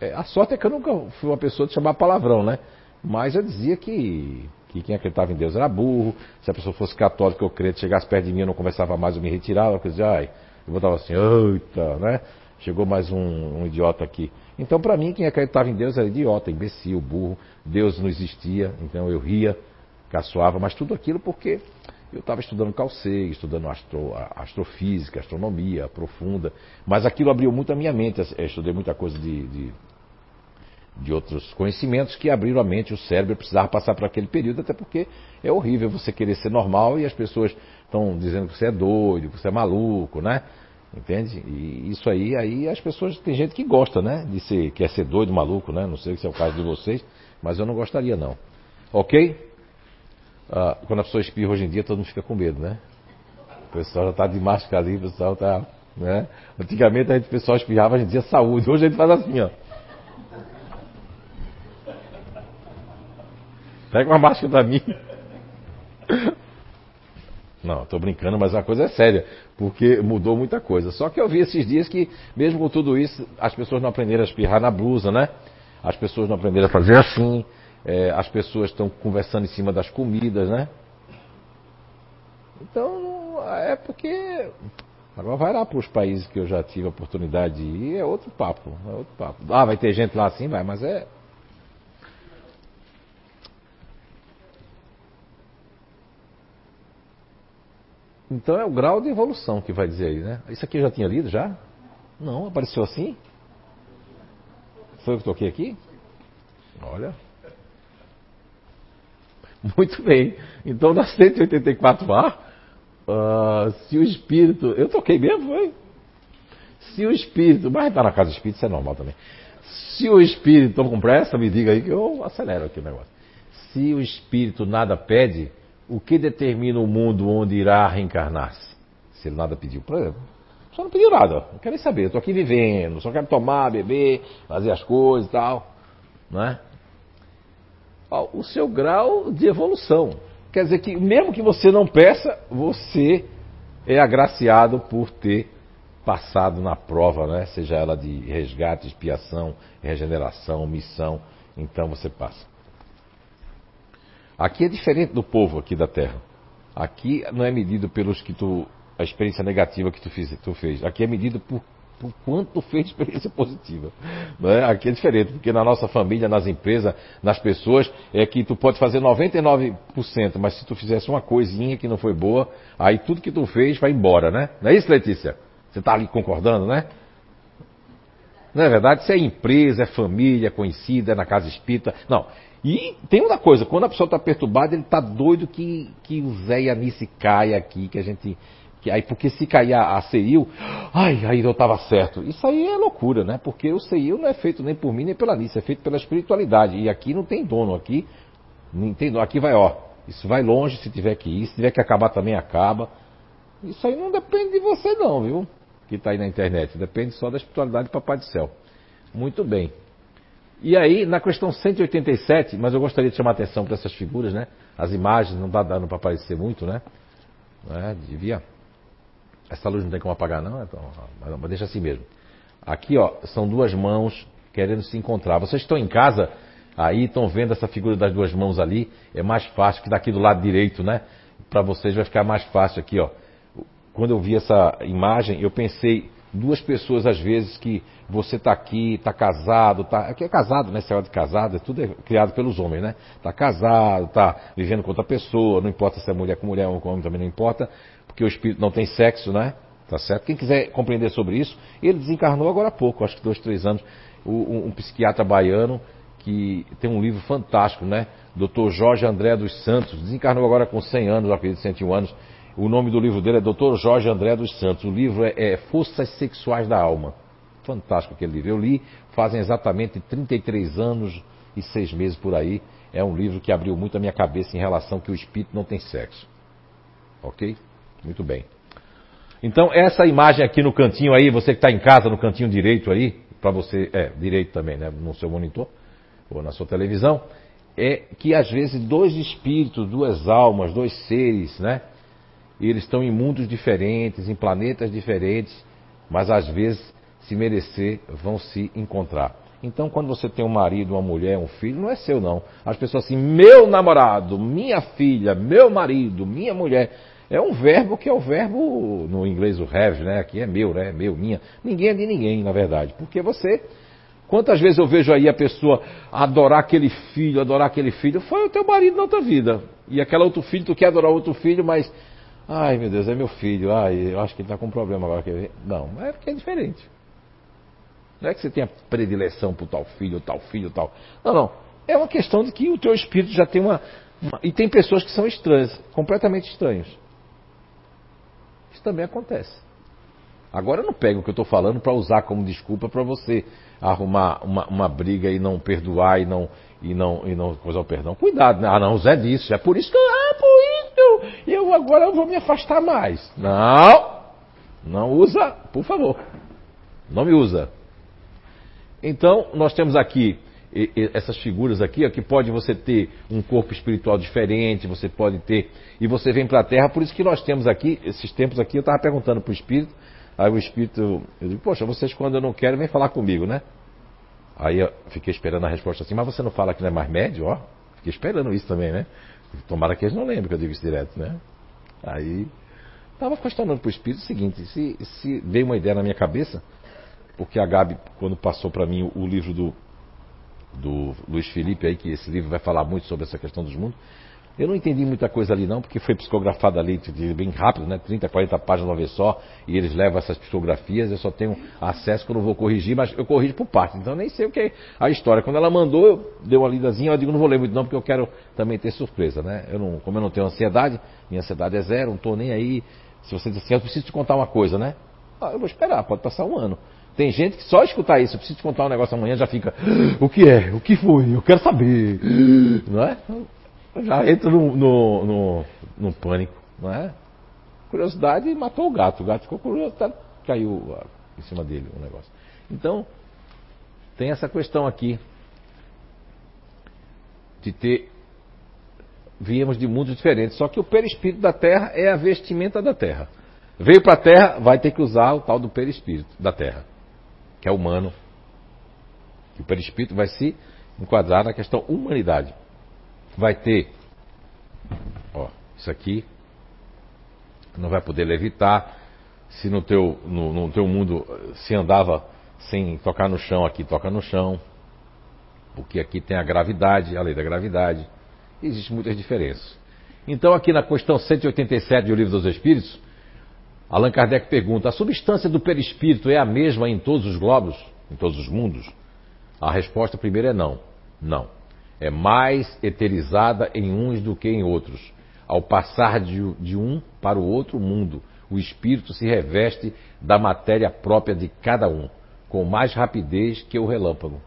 é, a sorte é que eu nunca fui uma pessoa de chamar palavrão, né? Mas eu dizia que, que quem acreditava em Deus era burro, se a pessoa fosse católica ou crente, chegasse perto de mim, eu não conversava mais, eu me retirava, eu dizia, ai, eu botava assim, eita, né? Chegou mais um, um idiota aqui. Então, para mim, quem acreditava em Deus era idiota, imbecil, burro. Deus não existia, então eu ria, caçoava, mas tudo aquilo porque eu estava estudando calcei, estudando astro, astrofísica, astronomia profunda, mas aquilo abriu muito a minha mente. Eu estudei muita coisa de, de, de, outros conhecimentos que abriram a mente, o cérebro precisava passar por aquele período, até porque é horrível você querer ser normal e as pessoas estão dizendo que você é doido, que você é maluco, né? Entende? E isso aí, aí as pessoas, tem gente que gosta, né? De ser, quer ser doido, maluco, né? Não sei se é o caso de vocês, mas eu não gostaria não. Ok? Ah, quando a pessoa espirra hoje em dia, todo mundo fica com medo, né? O pessoal já está de máscara ali, o pessoal está. Né? Antigamente a gente, o pessoal espirrava, a gente dizia saúde, hoje a gente faz assim, ó. Pega uma máscara para mim. [laughs] Não, estou brincando, mas a coisa é séria, porque mudou muita coisa. Só que eu vi esses dias que, mesmo com tudo isso, as pessoas não aprenderam a espirrar na blusa, né? As pessoas não aprenderam a fazer assim, é, as pessoas estão conversando em cima das comidas, né? Então, é porque. Agora vai lá para os países que eu já tive a oportunidade de ir, é outro papo, é outro papo. Ah, vai ter gente lá assim, vai, mas é, Então é o grau de evolução que vai dizer aí, né? Isso aqui eu já tinha lido já? Não, apareceu assim? Foi eu que toquei aqui? Olha. [laughs] Muito bem. Então na 184A, uh, ah, se o espírito. Eu toquei mesmo, foi? Se o espírito. Mas está na casa do espírito, isso é normal também. Se o espírito. Estou com pressa, me diga aí que eu acelero aqui o negócio. Se o espírito nada pede o que determina o mundo onde irá reencarnar-se? Se ele nada pediu. Exemplo, só não pediu nada. Não quero nem saber. Estou aqui vivendo, só quero tomar, beber, fazer as coisas e tal. É? O seu grau de evolução. Quer dizer que, mesmo que você não peça, você é agraciado por ter passado na prova, né? seja ela de resgate, expiação, regeneração, missão. Então você passa. Aqui é diferente do povo aqui da Terra. Aqui não é medido pelos que tu a experiência negativa que tu, fiz, tu fez. Aqui é medido por, por quanto tu fez [laughs] experiência positiva. É? Aqui é diferente, porque na nossa família, nas empresas, nas pessoas, é que tu pode fazer 99%, mas se tu fizesse uma coisinha que não foi boa, aí tudo que tu fez vai embora, né? Não é isso, Letícia? Você está ali concordando, né? Não é verdade? Se é empresa, é família, é conhecida, é na casa espírita. Não, e tem uma coisa, quando a pessoa está perturbada, ele está doido que, que o Zé e a Nice caia aqui, que a gente. Que, aí, porque se cair a, a ai, aí eu estava certo. Isso aí é loucura, né? Porque o CEIU não é feito nem por mim nem pela Nice, é feito pela espiritualidade. E aqui não tem dono, aqui não tem dono. Aqui vai, ó, isso vai longe se tiver que ir, se tiver que acabar também acaba. Isso aí não depende de você não, viu? Que está aí na internet. Depende só da espiritualidade do Papai do Céu. Muito bem. E aí, na questão 187, mas eu gostaria de chamar atenção para essas figuras, né? As imagens não dá dando para aparecer muito, né? É, devia. Essa luz não tem como apagar, não, então, mas deixa assim mesmo. Aqui, ó, são duas mãos querendo se encontrar. Vocês estão em casa, aí estão vendo essa figura das duas mãos ali, é mais fácil que daqui do lado direito, né? Para vocês vai ficar mais fácil aqui, ó. Quando eu vi essa imagem, eu pensei duas pessoas às vezes que você está aqui, está casado, tá, aqui é casado, né? Esse de casado, é tudo é criado pelos homens, né? Está casado, está vivendo com outra pessoa, não importa se é mulher com mulher ou com homem também não importa, porque o espírito não tem sexo, né? Tá certo? Quem quiser compreender sobre isso, ele desencarnou agora há pouco, acho que dois, três anos, um, um psiquiatra baiano que tem um livro fantástico, né? Dr. Jorge André dos Santos, desencarnou agora com 100 anos, acredito 101 anos. O nome do livro dele é Dr. Jorge André dos Santos. O livro é, é Forças Sexuais da Alma. Fantástico aquele livro. Eu li fazem exatamente 33 anos e 6 meses por aí. É um livro que abriu muito a minha cabeça em relação que o espírito não tem sexo. Ok? Muito bem. Então, essa imagem aqui no cantinho aí, você que está em casa, no cantinho direito aí, para você, é, direito também, né, no seu monitor, ou na sua televisão, é que às vezes dois espíritos, duas almas, dois seres, né, eles estão em mundos diferentes, em planetas diferentes, mas às vezes se merecer, vão se encontrar. Então, quando você tem um marido, uma mulher, um filho, não é seu, não. As pessoas assim, meu namorado, minha filha, meu marido, minha mulher. É um verbo que é o verbo, no inglês o have, né? Aqui é meu, né? Meu, minha. Ninguém é de ninguém, na verdade. Porque você. Quantas vezes eu vejo aí a pessoa adorar aquele filho, adorar aquele filho? Foi o teu marido na outra vida. E aquele outro filho, tu quer adorar outro filho, mas. Ai meu Deus, é meu filho. Ai, eu acho que ele está com um problema agora. Não, é porque é diferente. Não é que você tenha predileção por tal filho, tal filho, tal. Não, não. É uma questão de que o teu espírito já tem uma, uma. E tem pessoas que são estranhas, completamente estranhos. Isso também acontece. Agora eu não pego o que eu estou falando para usar como desculpa para você arrumar uma, uma, briga e não perdoar e não e não e não coisar o perdão. Cuidado, né? Ah, não, Zé disse, é por isso que eu, ah, por isso eu agora eu vou me afastar mais. Não, não usa, por favor, não me usa. Então, nós temos aqui essas figuras aqui, ó, que pode você ter um corpo espiritual diferente, você pode ter, e você vem para a Terra, por isso que nós temos aqui, esses tempos aqui, eu estava perguntando para o Espírito, aí o Espírito, eu digo, poxa, vocês quando eu não quero, vem falar comigo, né? Aí eu fiquei esperando a resposta assim, mas você não fala que não é mais médio, ó? Fiquei esperando isso também, né? Tomara que eles não lembrem que eu digo isso direto, né? Aí, estava questionando para o Espírito o seguinte, se, se veio uma ideia na minha cabeça, porque a Gabi, quando passou para mim o, livro do, do Luiz Felipe, aí, que esse livro vai falar muito sobre essa questão dos mundos, eu não entendi muita coisa ali não, porque foi psicografado ali bem rápido, né? 30, 40 páginas uma vez só, e eles levam essas psicografias, eu só tenho acesso que eu vou corrigir, mas eu corrijo por parte, então nem sei o que é a história. Quando ela mandou, eu dei uma lidazinha, eu digo, não vou ler muito não, porque eu quero também ter surpresa, né? Eu não, como eu não tenho ansiedade, minha ansiedade é zero, não estou nem aí. Se você diz assim, eu preciso te contar uma coisa, né? Ah, eu vou esperar, pode passar um ano. Tem gente que só escutar isso, eu preciso te contar um negócio amanhã, já fica, o que é? O que foi? Eu quero saber. [gasps] Não é? Já entra no, no, no, no pânico, não é? Curiosidade matou o gato. O gato ficou curioso, tá, caiu em cima dele o negócio. Então, tem essa questão aqui de ter. Viemos de mundos diferentes, só que o perispírito da Terra é a vestimenta da Terra. Veio para a Terra, vai ter que usar o tal do perispírito da Terra que é humano. Que o perispírito vai se enquadrar na questão humanidade. Vai ter, ó, isso aqui, não vai poder levitar. Se no teu, no, no teu mundo se andava sem tocar no chão, aqui toca no chão. Porque aqui tem a gravidade, a lei da gravidade. Existem muitas diferenças. Então, aqui na questão 187 do Livro dos Espíritos, Allan Kardec pergunta: a substância do perispírito é a mesma em todos os globos, em todos os mundos? A resposta primeira é não. Não. É mais eterizada em uns do que em outros. Ao passar de, de um para o outro mundo, o espírito se reveste da matéria própria de cada um, com mais rapidez que o relâmpago.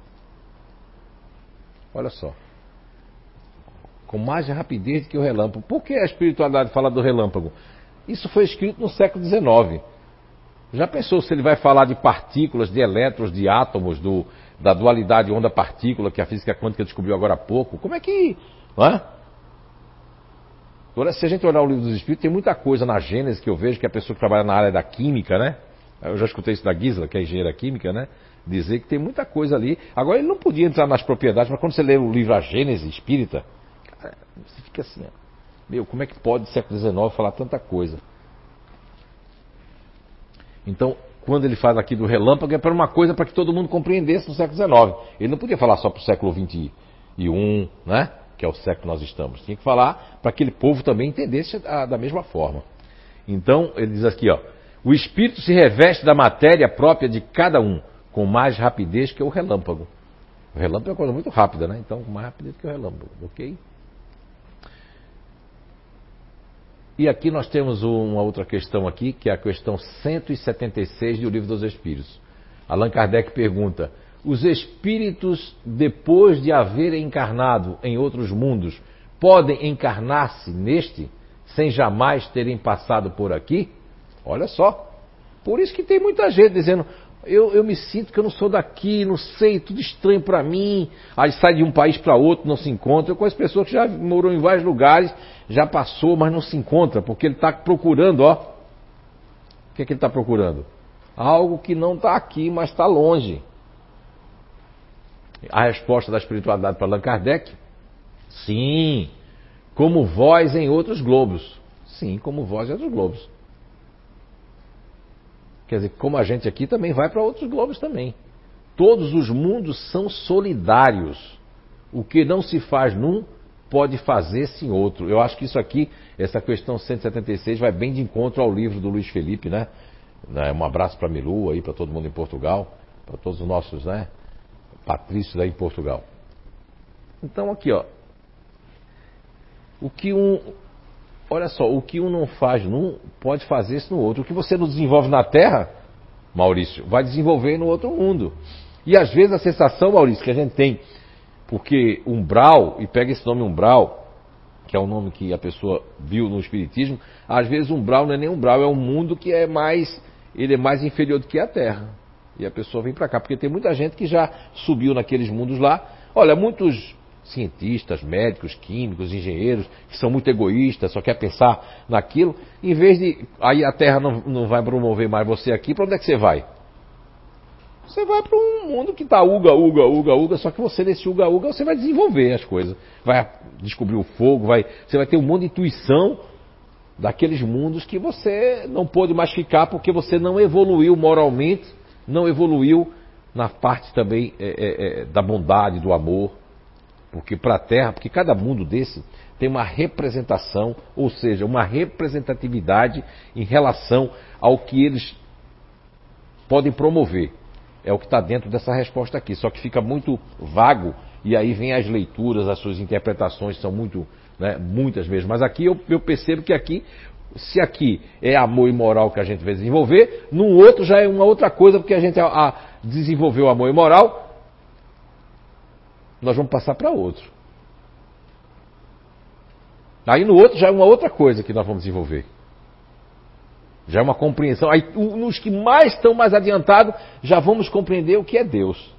Olha só. Com mais rapidez que o relâmpago. Por que a espiritualidade fala do relâmpago? Isso foi escrito no século XIX. Já pensou se ele vai falar de partículas, de elétrons, de átomos, do, da dualidade onda-partícula que a física quântica descobriu agora há pouco? Como é que. Não é? Se a gente olhar o livro dos Espíritos, tem muita coisa na Gênesis que eu vejo que a pessoa que trabalha na área da química, né? Eu já escutei isso da Gisela, que é engenheira química, né? Dizer que tem muita coisa ali. Agora, ele não podia entrar nas propriedades, mas quando você lê o livro A Gênesis Espírita, cara, você fica assim, ó. Meu, como é que pode, século XIX, falar tanta coisa? Então, quando ele faz aqui do relâmpago, é para uma coisa para que todo mundo compreendesse no século XIX. Ele não podia falar só para o século XXI, né? que é o século que nós estamos. Tinha que falar para que aquele povo também entendesse a, da mesma forma. Então, ele diz aqui, ó, o espírito se reveste da matéria própria de cada um, com mais rapidez que o relâmpago. O relâmpago é uma coisa muito rápida, né? Então, com mais rapidez que o relâmpago, ok? E aqui nós temos uma outra questão aqui, que é a questão 176 do Livro dos Espíritos. Allan Kardec pergunta: os espíritos, depois de haverem encarnado em outros mundos, podem encarnar-se neste sem jamais terem passado por aqui? Olha só. Por isso que tem muita gente dizendo: eu, eu me sinto que eu não sou daqui, não sei, tudo estranho para mim. Aí sai de um país para outro, não se encontra. Eu conheço pessoas que já morou em vários lugares, já passou, mas não se encontra, porque ele está procurando, ó. O que, é que ele está procurando? Algo que não está aqui, mas está longe. A resposta da espiritualidade para Allan Kardec? Sim, como voz em outros globos. Sim, como voz em outros globos. Quer dizer, como a gente aqui também vai para outros globos também. Todos os mundos são solidários. O que não se faz num, pode fazer-se em outro. Eu acho que isso aqui, essa questão 176, vai bem de encontro ao livro do Luiz Felipe, né? né um abraço para Milu aí, para todo mundo em Portugal, para todos os nossos, né? Patrício aí em Portugal. Então aqui, ó. O que um. Olha só, o que um não faz num, pode fazer isso no outro. O que você não desenvolve na Terra, Maurício, vai desenvolver no outro mundo. E às vezes a sensação, Maurício, que a gente tem, porque umbral, e pega esse nome umbral, que é o nome que a pessoa viu no Espiritismo, às vezes umbral não é nem umbral, é um mundo que é mais. Ele é mais inferior do que a Terra. E a pessoa vem para cá, porque tem muita gente que já subiu naqueles mundos lá. Olha, muitos cientistas, médicos, químicos, engenheiros, que são muito egoístas, só quer pensar naquilo, em vez de. Aí a Terra não, não vai promover mais você aqui, para onde é que você vai? Você vai para um mundo que está uga, uga, uga, uga, só que você nesse uga, uga, você vai desenvolver as coisas. Vai descobrir o fogo, vai, você vai ter um mundo de intuição daqueles mundos que você não pôde mais ficar porque você não evoluiu moralmente não evoluiu na parte também é, é, é da bondade, do amor. Porque para a Terra, porque cada mundo desse tem uma representação, ou seja, uma representatividade em relação ao que eles podem promover. É o que está dentro dessa resposta aqui. Só que fica muito vago e aí vem as leituras, as suas interpretações são muito, né, muitas mesmo. Mas aqui eu, eu percebo que aqui se aqui é amor e moral que a gente vai desenvolver, no outro já é uma outra coisa, porque a gente desenvolveu amor e moral, nós vamos passar para outro. Aí no outro já é uma outra coisa que nós vamos desenvolver. Já é uma compreensão. Aí nos que mais estão mais adiantados, já vamos compreender o que é Deus.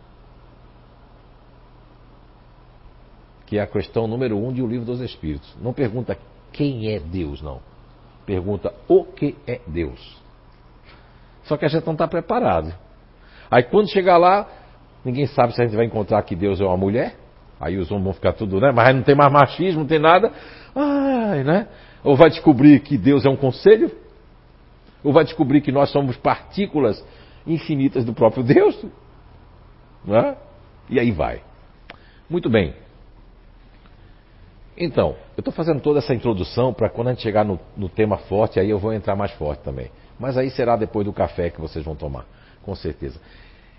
Que é a questão número um de O Livro dos Espíritos. Não pergunta quem é Deus, não pergunta o que é Deus. Só que a gente não está preparado. Aí quando chegar lá, ninguém sabe se a gente vai encontrar que Deus é uma mulher. Aí os homens vão ficar tudo, né? Mas não tem mais machismo, não tem nada. Ai, né? Ou vai descobrir que Deus é um conselho? Ou vai descobrir que nós somos partículas infinitas do próprio Deus? Né? E aí vai. Muito bem. Então, eu estou fazendo toda essa introdução para quando a gente chegar no, no, tema forte, aí eu vou entrar mais forte também. Mas aí será depois do café que vocês vão tomar, com certeza.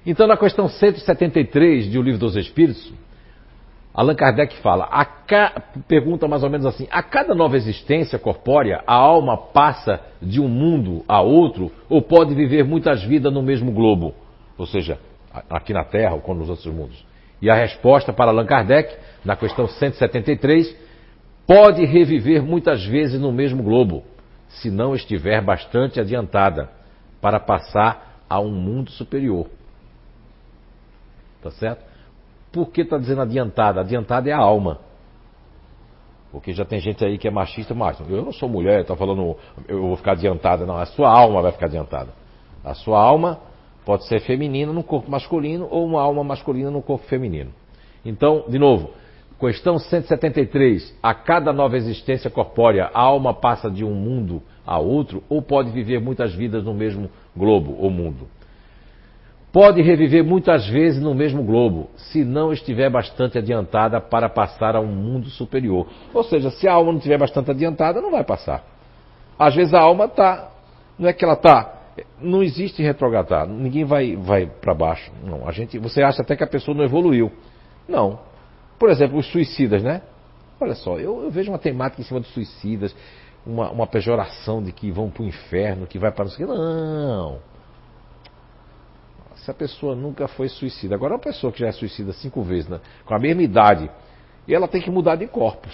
Então, na questão 173 de O Livro dos Espíritos, Allan Kardec fala, ca... pergunta mais ou menos assim: a cada nova existência corpórea, a alma passa de um mundo a outro ou pode viver muitas vidas no mesmo globo? Ou seja, aqui na Terra ou nos outros mundos? E a resposta para Allan Kardec, na questão 173, pode reviver muitas vezes no mesmo globo. se não estiver bastante adiantada para passar a um mundo superior. Tá certo? Por que está dizendo adiantada? Adiantada é a alma. Porque já tem gente aí que é machista, mas eu não sou mulher, está falando, eu vou ficar adiantada. Não, a sua alma vai ficar adiantada. A sua alma pode ser feminina no corpo masculino ou uma alma masculina no corpo feminino. Então, de novo, questão 173. A cada nova existência corpórea, a alma passa de um mundo a outro ou pode viver muitas vidas no mesmo globo ou mundo? Pode reviver muitas vezes no mesmo globo, se não estiver bastante adiantada para passar a um mundo superior. Ou seja, se a alma não estiver bastante adiantada, não vai passar. Às vezes a alma está, não é que ela está, não existe retrogradar, ninguém vai, vai para baixo. Não, a gente, você acha até que a pessoa não evoluiu. Não. Por exemplo, os suicidas, né? Olha só, eu, eu vejo uma temática em cima dos suicidas, uma, uma pejoração de que vão para o inferno, que vai para não Não se a pessoa nunca foi suicida. Agora, uma pessoa que já é suicida cinco vezes, né, com a mesma idade, e ela tem que mudar de corpos.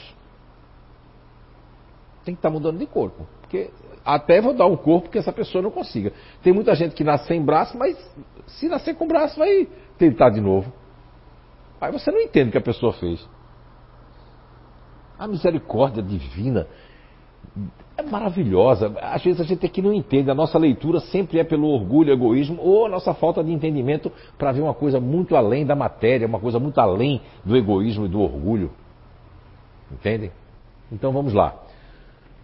Tem que estar tá mudando de corpo. Porque até vou dar um corpo que essa pessoa não consiga. Tem muita gente que nasce sem braço, mas se nascer com braço, vai tentar de novo. Aí você não entende o que a pessoa fez. A misericórdia divina é maravilhosa. Às vezes a gente aqui não entende, a nossa leitura sempre é pelo orgulho, egoísmo ou a nossa falta de entendimento para ver uma coisa muito além da matéria, uma coisa muito além do egoísmo e do orgulho. Entendem? Então vamos lá.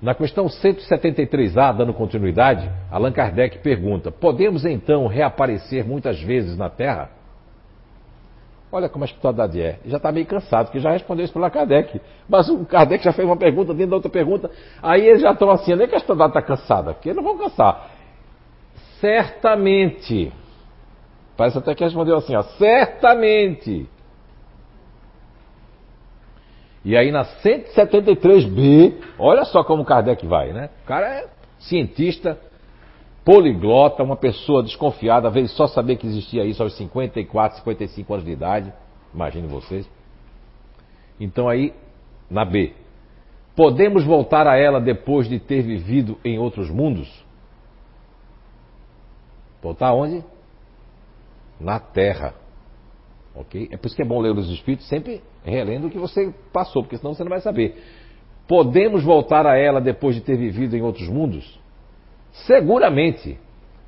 Na questão 173A, dando continuidade, Allan Kardec pergunta: Podemos então reaparecer muitas vezes na Terra? Olha como a espiritualidade é. Já está meio cansado, porque já respondeu isso pela Kardec. Mas o Kardec já fez uma pergunta dentro da outra pergunta. Aí eles já estão assim, nem que a espiritualidade está cansada, porque eles não vão cansar. Certamente. Parece até que respondeu assim, ó, certamente. E aí na 173b, olha só como Kardec vai, né? O cara é cientista, poliglota, uma pessoa desconfiada, veio só saber que existia isso aos 54, 55 anos de idade. Imagine vocês. Então aí, na B. Podemos voltar a ela depois de ter vivido em outros mundos? Voltar onde? Na Terra. Ok? É por isso que é bom ler os Espíritos sempre relendo o que você passou, porque senão você não vai saber. Podemos voltar a ela depois de ter vivido em outros mundos? Seguramente,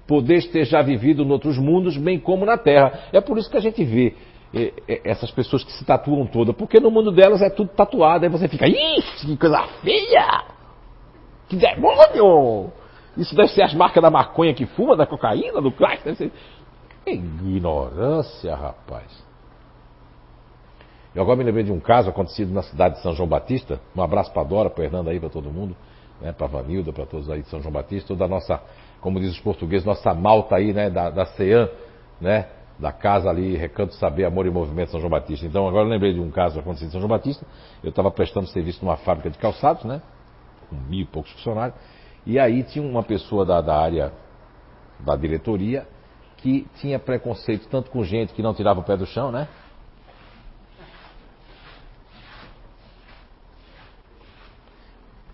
podeis ter já vivido em outros mundos, bem como na Terra. É por isso que a gente vê é, é, essas pessoas que se tatuam todas, porque no mundo delas é tudo tatuado. Aí você fica, ixi, que coisa feia! Que demônio! Isso deve ser as marcas da maconha que fuma, da cocaína, do crack. Deve ser... Ignorância, rapaz. Eu agora me lembrei de um caso acontecido na cidade de São João Batista. Um abraço para Dora, para Hernando aí, para todo mundo né, para Vanilda, para todos aí de São João Batista, toda a nossa, como diz os portugueses, nossa malta aí, né, da, da CEAM, né, da casa ali, Recanto Saber, Amor e Movimento São João Batista. Então, agora eu lembrei de um caso acontecido em São João Batista, eu estava prestando serviço numa fábrica de calçados, né, com mil e poucos funcionários, e aí tinha uma pessoa da, da área da diretoria que tinha preconceito tanto com gente que não tirava o pé do chão, né,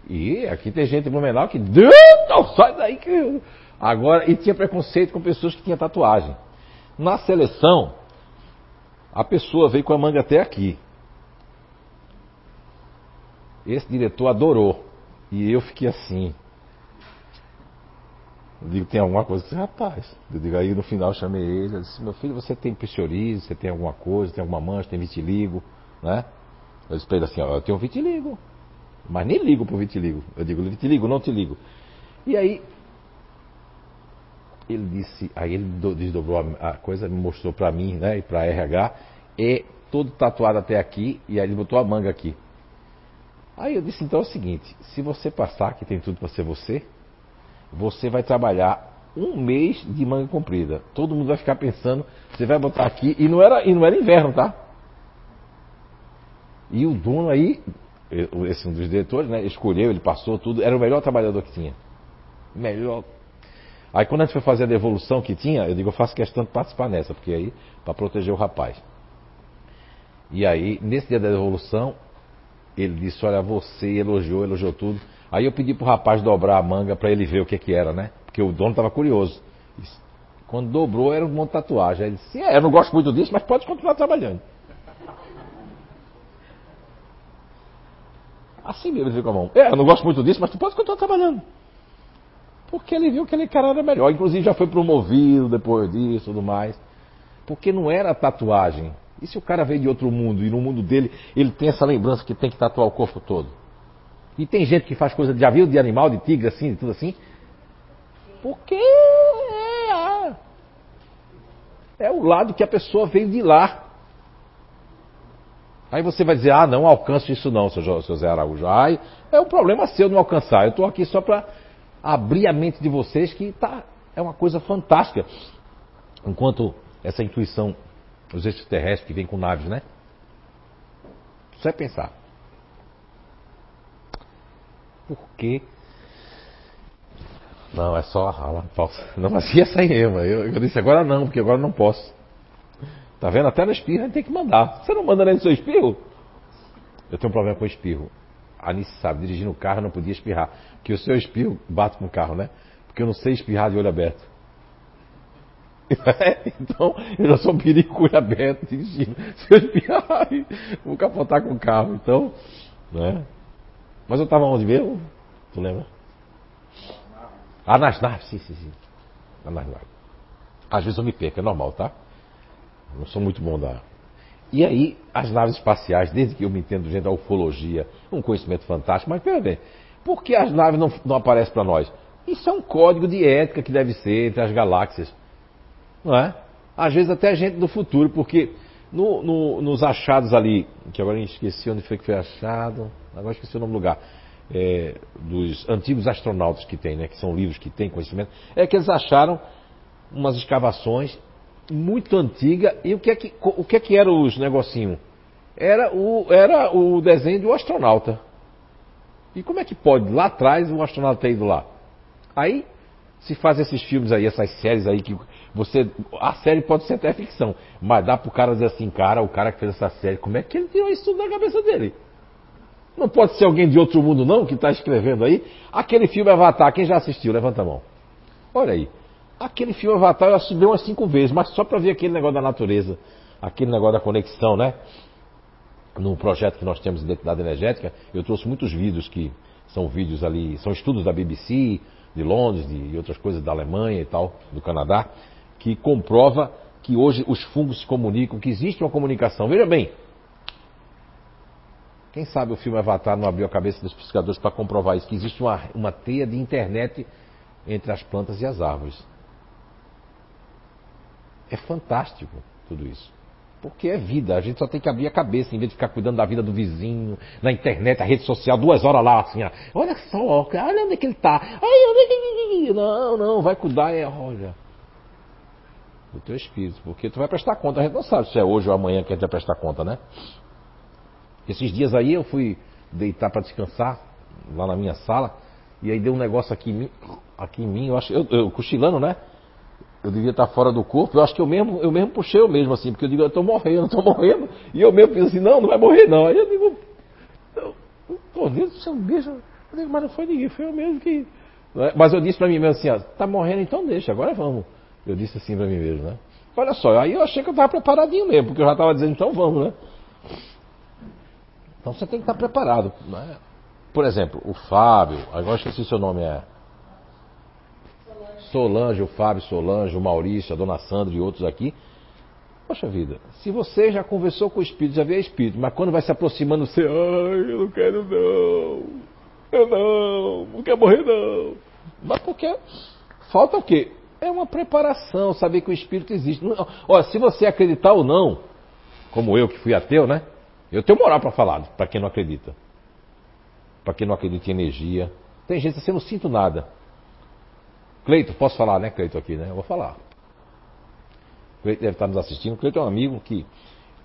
E aqui tem gente em Blumenau que. Não, sai daí que. Agora, e tinha preconceito com pessoas que tinham tatuagem. Na seleção, a pessoa veio com a manga até aqui. Esse diretor adorou. E eu fiquei assim. Eu digo, tem alguma coisa? Eu rapaz. Eu digo, aí no final eu chamei ele, eu disse, meu filho, você tem psoríase, você tem alguma coisa, tem alguma mancha, tem vitiligo, né? Eu disse pra ele assim, ó, eu tenho vitiligo. Mas nem ligo pro vitiligo. Eu digo, vitiligo, não te ligo. E aí, ele disse, aí ele desdobrou a, coisa, mostrou para mim, né, e para RH, é todo tatuado até aqui, e aí ele botou a manga aqui. Aí eu disse, então é o seguinte, se você passar, que tem tudo para ser você, você vai trabalhar um mês de manga comprida. Todo mundo vai ficar pensando, você vai botar aqui, e não era, e não era inverno, tá? E o dono aí esse um dos diretores, né, escolheu, ele passou tudo, era o melhor trabalhador que tinha. Melhor. Aí quando a gente foi fazer a devolução que tinha, eu digo, eu faço questão de participar nessa, porque aí, para proteger o rapaz. E aí, nesse dia da devolução, ele disse, olha, você elogiou, elogiou tudo, Aí eu pedi pro rapaz dobrar a manga para ele ver o que que era, né? Porque o dono estava curioso. Quando dobrou era um monte de tatuagem. Aí ele disse, é, eu não gosto muito disso, mas pode continuar trabalhando. Assim mesmo ele ficou a mão. É, eu não gosto muito disso, mas tu pode continuar trabalhando. Porque ele viu que aquele cara era melhor. Inclusive já foi promovido depois disso tudo mais. Porque não era tatuagem. E se o cara veio de outro mundo e no mundo dele ele tem essa lembrança que tem que tatuar o corpo todo? E tem gente que faz coisa já viu de animal, de tigre assim, de tudo assim. Porque é, é o lado que a pessoa veio de lá. Aí você vai dizer, ah, não alcanço isso não, seu, Jo- seu Zé Araújo. Ai, é um problema seu não alcançar. Eu estou aqui só para abrir a mente de vocês que tá, é uma coisa fantástica. Enquanto essa intuição, os extraterrestres que vêm com naves, né? Você vai pensar. Por quê? Não, é só a falsa. Não, mas ia sair. Eu, eu disse agora não, porque agora não posso. Tá vendo? Até no espirro a gente tem que mandar. Você não manda nem no seu espirro? Eu tenho um problema com o espirro. A Anice sabe, dirigindo o carro não podia espirrar. Porque o seu espirro bate com o carro, né? Porque eu não sei espirrar de olho aberto. [laughs] então, eu já sou um perigo com olho aberto dirigindo. Se eu espirrar, [laughs] vou capotar com o carro. Então, né? Mas eu estava onde mesmo? Tu lembra? Ah, nas naves, sim, sim, sim. Nas naves. Às vezes eu me perco, é normal, tá? Não sou muito bom da. E aí, as naves espaciais, desde que eu me entendo dentro da ufologia, um conhecimento fantástico, mas pera bem, por que as naves não, não aparecem para nós? Isso é um código de ética que deve ser entre as galáxias. Não é? Às vezes até gente do futuro, porque no- no- nos achados ali, que agora eu esqueci onde foi que foi achado, agora esqueci o nome do lugar, é, dos antigos astronautas que tem, né, que são livros que têm conhecimento, é que eles acharam umas escavações muito antiga e o que é que o que é que era os negocinho? Era o era o desenho do astronauta. E como é que pode lá atrás o astronauta ter ido lá? Aí se faz esses filmes aí, essas séries aí que você a série pode ser até ficção, mas dá pro cara dizer assim, cara, o cara que fez essa série, como é que ele tirou isso tudo da cabeça dele? Não pode ser alguém de outro mundo não que está escrevendo aí. Aquele filme Avatar, quem já assistiu? Levanta a mão. Olha aí. Aquele filme Avatar eu assisti umas cinco vezes, mas só para ver aquele negócio da natureza, aquele negócio da conexão, né? No projeto que nós temos de identidade energética, eu trouxe muitos vídeos que são vídeos ali, são estudos da BBC, de Londres de, outras coisas da Alemanha e tal, do Canadá, que comprova que hoje os fungos se comunicam, que existe uma comunicação. Veja bem, quem sabe o filme Avatar não abriu a cabeça dos pesquisadores para comprovar isso, que existe uma, uma teia de internet entre as plantas e as árvores. É fantástico tudo isso. Porque é vida, a gente só tem que abrir a cabeça em vez de ficar cuidando da vida do vizinho, na internet, a rede social, duas horas lá, assim, ó, olha só, olha onde é que ele tá. Ai, é. Não, não, vai cuidar, é, olha, do teu espírito, porque tu vai prestar conta, a gente não sabe se é hoje ou amanhã que a gente vai prestar conta, né? Esses dias aí eu fui deitar para descansar, lá na minha sala, e aí deu um negócio aqui em mim, aqui em mim, eu acho, eu, eu cochilando, né? Eu devia estar fora do corpo, eu acho que eu mesmo, eu mesmo puxei eu mesmo, assim, porque eu digo, eu estou morrendo, estou morrendo, e eu mesmo fiz assim, não, não vai morrer não. Aí eu digo, pô, Deus, é um bicho, eu digo, mas não foi ninguém, foi eu mesmo que. é? Mas eu disse para mim mesmo assim, ó, tá morrendo, então deixa, agora vamos. Eu disse assim para mim mesmo, né? Olha só, aí eu achei que eu estava preparadinho mesmo, porque eu já estava dizendo, então vamos, né? Então você tem que estar preparado. Né? Por exemplo, o Fábio, agora esqueci seu nome, é. Solange, o Fábio Solange, o Maurício, a dona Sandra e outros aqui. Poxa vida, se você já conversou com o Espírito, já vê Espírito, mas quando vai se aproximando, você, ai, eu não quero não, eu não, não quero morrer não. Mas porque falta o quê? É uma preparação, saber que o Espírito existe. Não- Olha, se você acreditar ou não, como eu que fui ateu, né? Eu tenho moral para falar, para quem não acredita. Para quem não acredita em energia. Tem gente assim, eu não sinto nada. Cleito, posso falar, né, Cleito, aqui, né? Eu vou falar. Cleito deve estar nos assistindo. Cleito é um amigo que.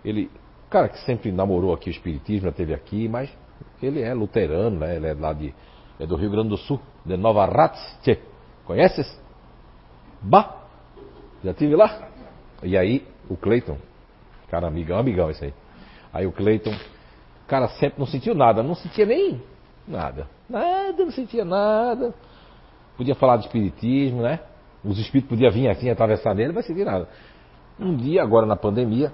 Ele. Cara que sempre namorou aqui o Espiritismo, já esteve aqui, mas ele é luterano, né? Ele é lá de. É do Rio Grande do Sul, de Nova Ratste. Conheces? Bah! Já tive lá? E aí, o Cleiton, cara amigão, amigão esse aí. Aí o Cleiton, cara, sempre não sentiu nada, não sentia nem Nada. Nada, não sentia nada. Podia falar de espiritismo, né? Os espíritos podiam vir assim, atravessar nele, vai sentir nada. Um dia, agora na pandemia,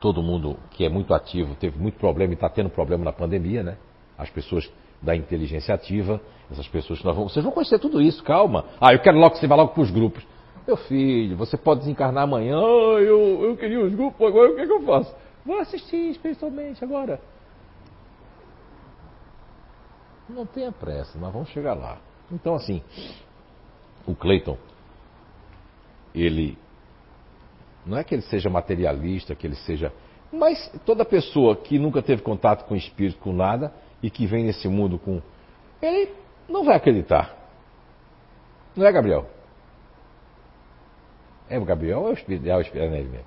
todo mundo que é muito ativo teve muito problema e está tendo problema na pandemia, né? As pessoas da inteligência ativa, essas pessoas que nós vamos. Vocês vão conhecer tudo isso, calma. Ah, eu quero logo que você vá logo para os grupos. Meu filho, você pode desencarnar amanhã. Ah, eu, eu queria os grupos, agora o que, é que eu faço? Vou assistir espiritualmente agora. Não tenha pressa, nós vamos chegar lá. Então, assim, o Clayton, ele. Não é que ele seja materialista, que ele seja. Mas toda pessoa que nunca teve contato com o espírito, com nada, e que vem nesse mundo com. Ele não vai acreditar. Não é, Gabriel? É o Gabriel ou é o espírito? É o espírito, é ele mesmo.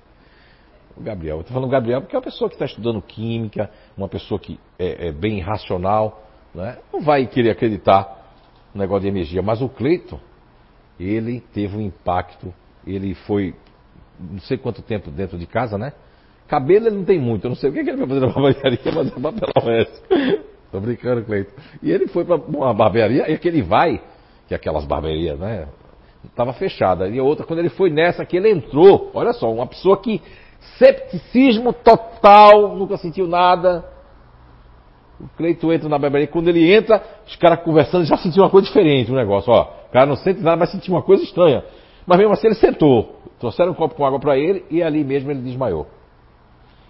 O Gabriel. Eu estou falando Gabriel porque é uma pessoa que está estudando química, uma pessoa que é, é bem racional, né? não vai querer acreditar no negócio de energia. Mas o Cleiton, ele teve um impacto, ele foi não sei quanto tempo dentro de casa, né? Cabelo ele não tem muito, eu não sei o que, ele vai fazer na [laughs] barbearia, mas é papelão. Tô brincando, Cleiton. E ele foi para uma barbearia, e aquele vai, que é aquelas barbearias, né? Estava fechada. E outra, quando ele foi nessa que ele entrou, olha só, uma pessoa que Septicismo total, nunca sentiu nada. O Cleito entra na barbearia, quando ele entra, os caras conversando já sentiu uma coisa diferente o negócio. Ó, o cara não sente nada, mas sentiu uma coisa estranha. Mas mesmo assim ele sentou. Trouxeram um copo com água para ele e ali mesmo ele desmaiou.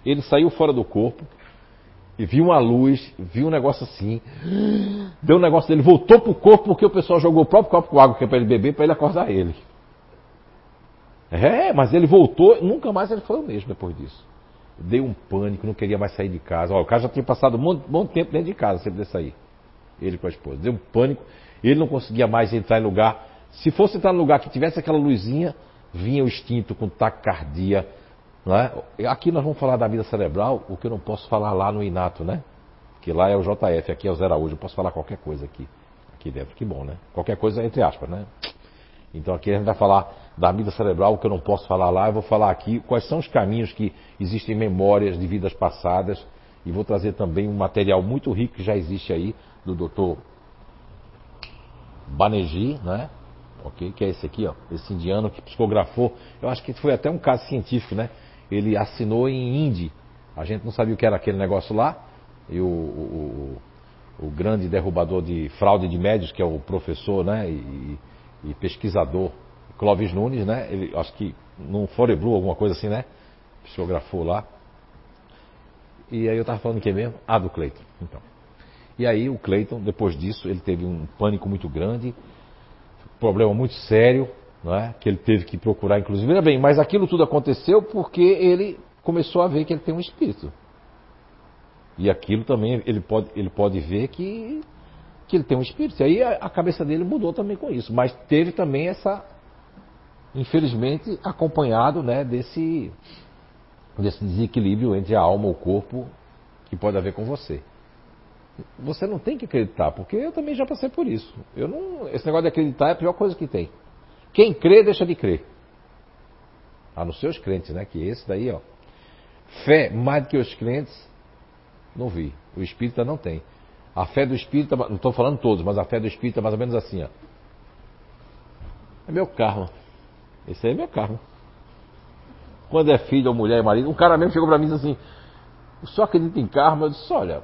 Ele saiu fora do corpo e viu uma luz, viu um negócio assim. Deu um negócio dele, voltou pro corpo porque o pessoal jogou o próprio copo com água que é para ele beber para ele acordar ele. É, mas ele voltou, nunca mais ele foi o mesmo depois disso. Deu um pânico, não queria mais sair de casa. O cara já tinha passado um bom tempo dentro de casa, sempre de sair. Ele com a esposa. Deu um pânico, ele não conseguia mais entrar em lugar. Se fosse entrar no lugar que tivesse aquela luzinha, vinha o instinto com taquicardia. Não é? Aqui nós vamos falar da vida cerebral, o que eu não posso falar lá no Inato, né? Que lá é o JF, aqui é o Zé Araújo. Eu posso falar qualquer coisa aqui. Aqui dentro, que bom, né? Qualquer coisa entre aspas, né? Então aqui a gente vai falar da vida cerebral, que eu não posso falar lá, eu vou falar aqui quais são os caminhos que existem memórias de vidas passadas e vou trazer também um material muito rico que já existe aí do Dr. Banerjee, né? Ok, que é esse aqui, ó, esse indiano que psicografou. Eu acho que foi até um caso científico, né? Ele assinou em hindi. A gente não sabia o que era aquele negócio lá. E o, o, o, o grande derrubador de fraude de médios, que é o professor, né? E, e pesquisador Clóvis Nunes, né? Ele, acho que num Foreblu, alguma coisa assim, né? Psicografou lá. E aí eu estava falando que mesmo? Ah, do Cleiton. Então. E aí o Cleiton, depois disso, ele teve um pânico muito grande, problema muito sério, não é? que ele teve que procurar, inclusive. Veja bem, mas aquilo tudo aconteceu porque ele começou a ver que ele tem um espírito. E aquilo também ele pode, ele pode ver que que ele tem um espírito. E aí a, cabeça dele mudou também com isso. Mas teve também essa, infelizmente, acompanhado né, desse, desse desequilíbrio entre a alma e o corpo que pode haver com você. Você não tem que acreditar, porque eu também já passei por isso. Eu não, esse negócio de acreditar é a pior coisa que tem. Quem crê, deixa de crer. A não ser os crentes, né? Que esse daí, ó. Fé mais do que os crentes, não vi. O espírita não tem. A fé do espírita, não estou falando todos, mas a fé do espírita é mais ou menos assim, ó. É meu karma. Esse aí é meu karma. Quando é filho ou mulher e marido, um cara mesmo chegou para mim e disse assim: senhor acredita em karma? Eu disse: Olha,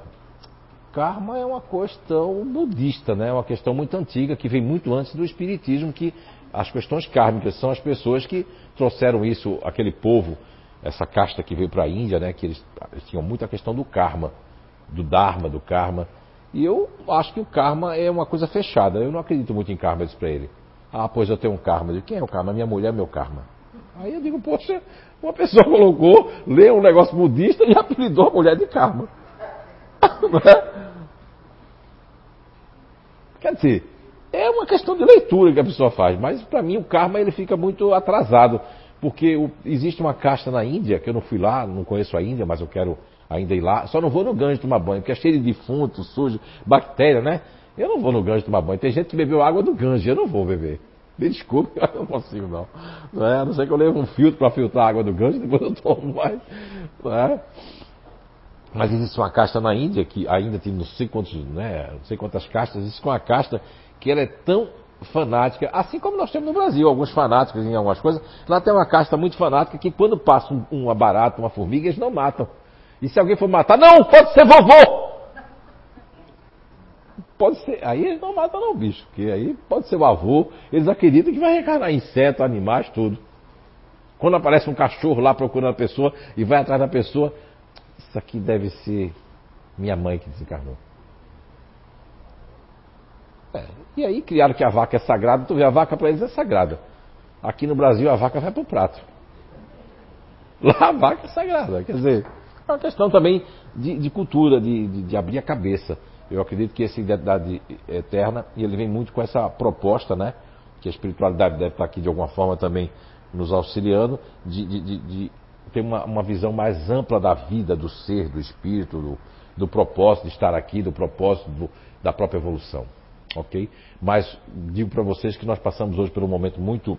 karma é uma questão budista, né? É uma questão muito antiga que vem muito antes do espiritismo, que as questões kármicas são as pessoas que trouxeram isso, aquele povo, essa casta que veio para a Índia, né? Que eles, eles tinham muita questão do karma, do dharma, do karma. E eu acho que o karma é uma coisa fechada. Eu não acredito muito em karma, disse para ele. Ah, pois eu tenho um karma. Eu digo, quem é o karma? Minha mulher é meu karma. Aí eu digo, poxa, uma pessoa [laughs] colocou, leu um negócio budista e apelidou a mulher de karma. [laughs] É? Quer dizer, é uma questão de leitura que a pessoa faz, mas para mim o karma ele fica muito atrasado, porque existe uma casta na Índia, que eu não fui lá, não conheço a Índia, mas eu quero ainda ir lá. Só não vou no Ganges tomar banho, porque é cheio de defunto, sujo, bactéria, né? Eu não vou no Ganges tomar banho. Tem gente que bebeu água do Ganges, eu não vou beber. Me desculpe, [laughs] eu não consigo não. não é? A não ser que eu leve um filtro para filtrar a água do Ganges, [laughs] depois eu tomo mais. Não é? Mas existe uma casta na Índia, que ainda tem não sei, quantos, né, não sei quantas castas, existe uma casta que ela é tão fanática, assim como nós temos no Brasil, alguns fanáticos em algumas coisas. Lá tem uma casta muito fanática que quando passa um, uma barata, uma formiga, eles não matam. E se alguém for matar, não, pode ser vovô! Pode ser, aí eles não matam não, bicho, porque aí pode ser o avô, eles acreditam que vai reencarnar insetos, animais, tudo. Quando aparece um cachorro lá procurando a pessoa e vai atrás da pessoa, isso aqui deve ser minha mãe que desencarnou. É, e aí criaram que a vaca é sagrada, tu vê, a vaca para eles é sagrada. Aqui no Brasil a vaca vai para o prato. Lá a vaca é sagrada. Quer dizer, uma questão também de, de cultura, de, de, de, abrir a cabeça. Eu acredito que essa identidade eterna, e ele vem muito com essa proposta, né? Que a espiritualidade deve estar aqui de alguma forma também nos auxiliando, de, de ter uma, uma, visão mais ampla da vida, do ser, do espírito, do, do propósito de estar aqui, do propósito do, da própria evolução ok? Mas digo para vocês que nós passamos hoje por um momento muito,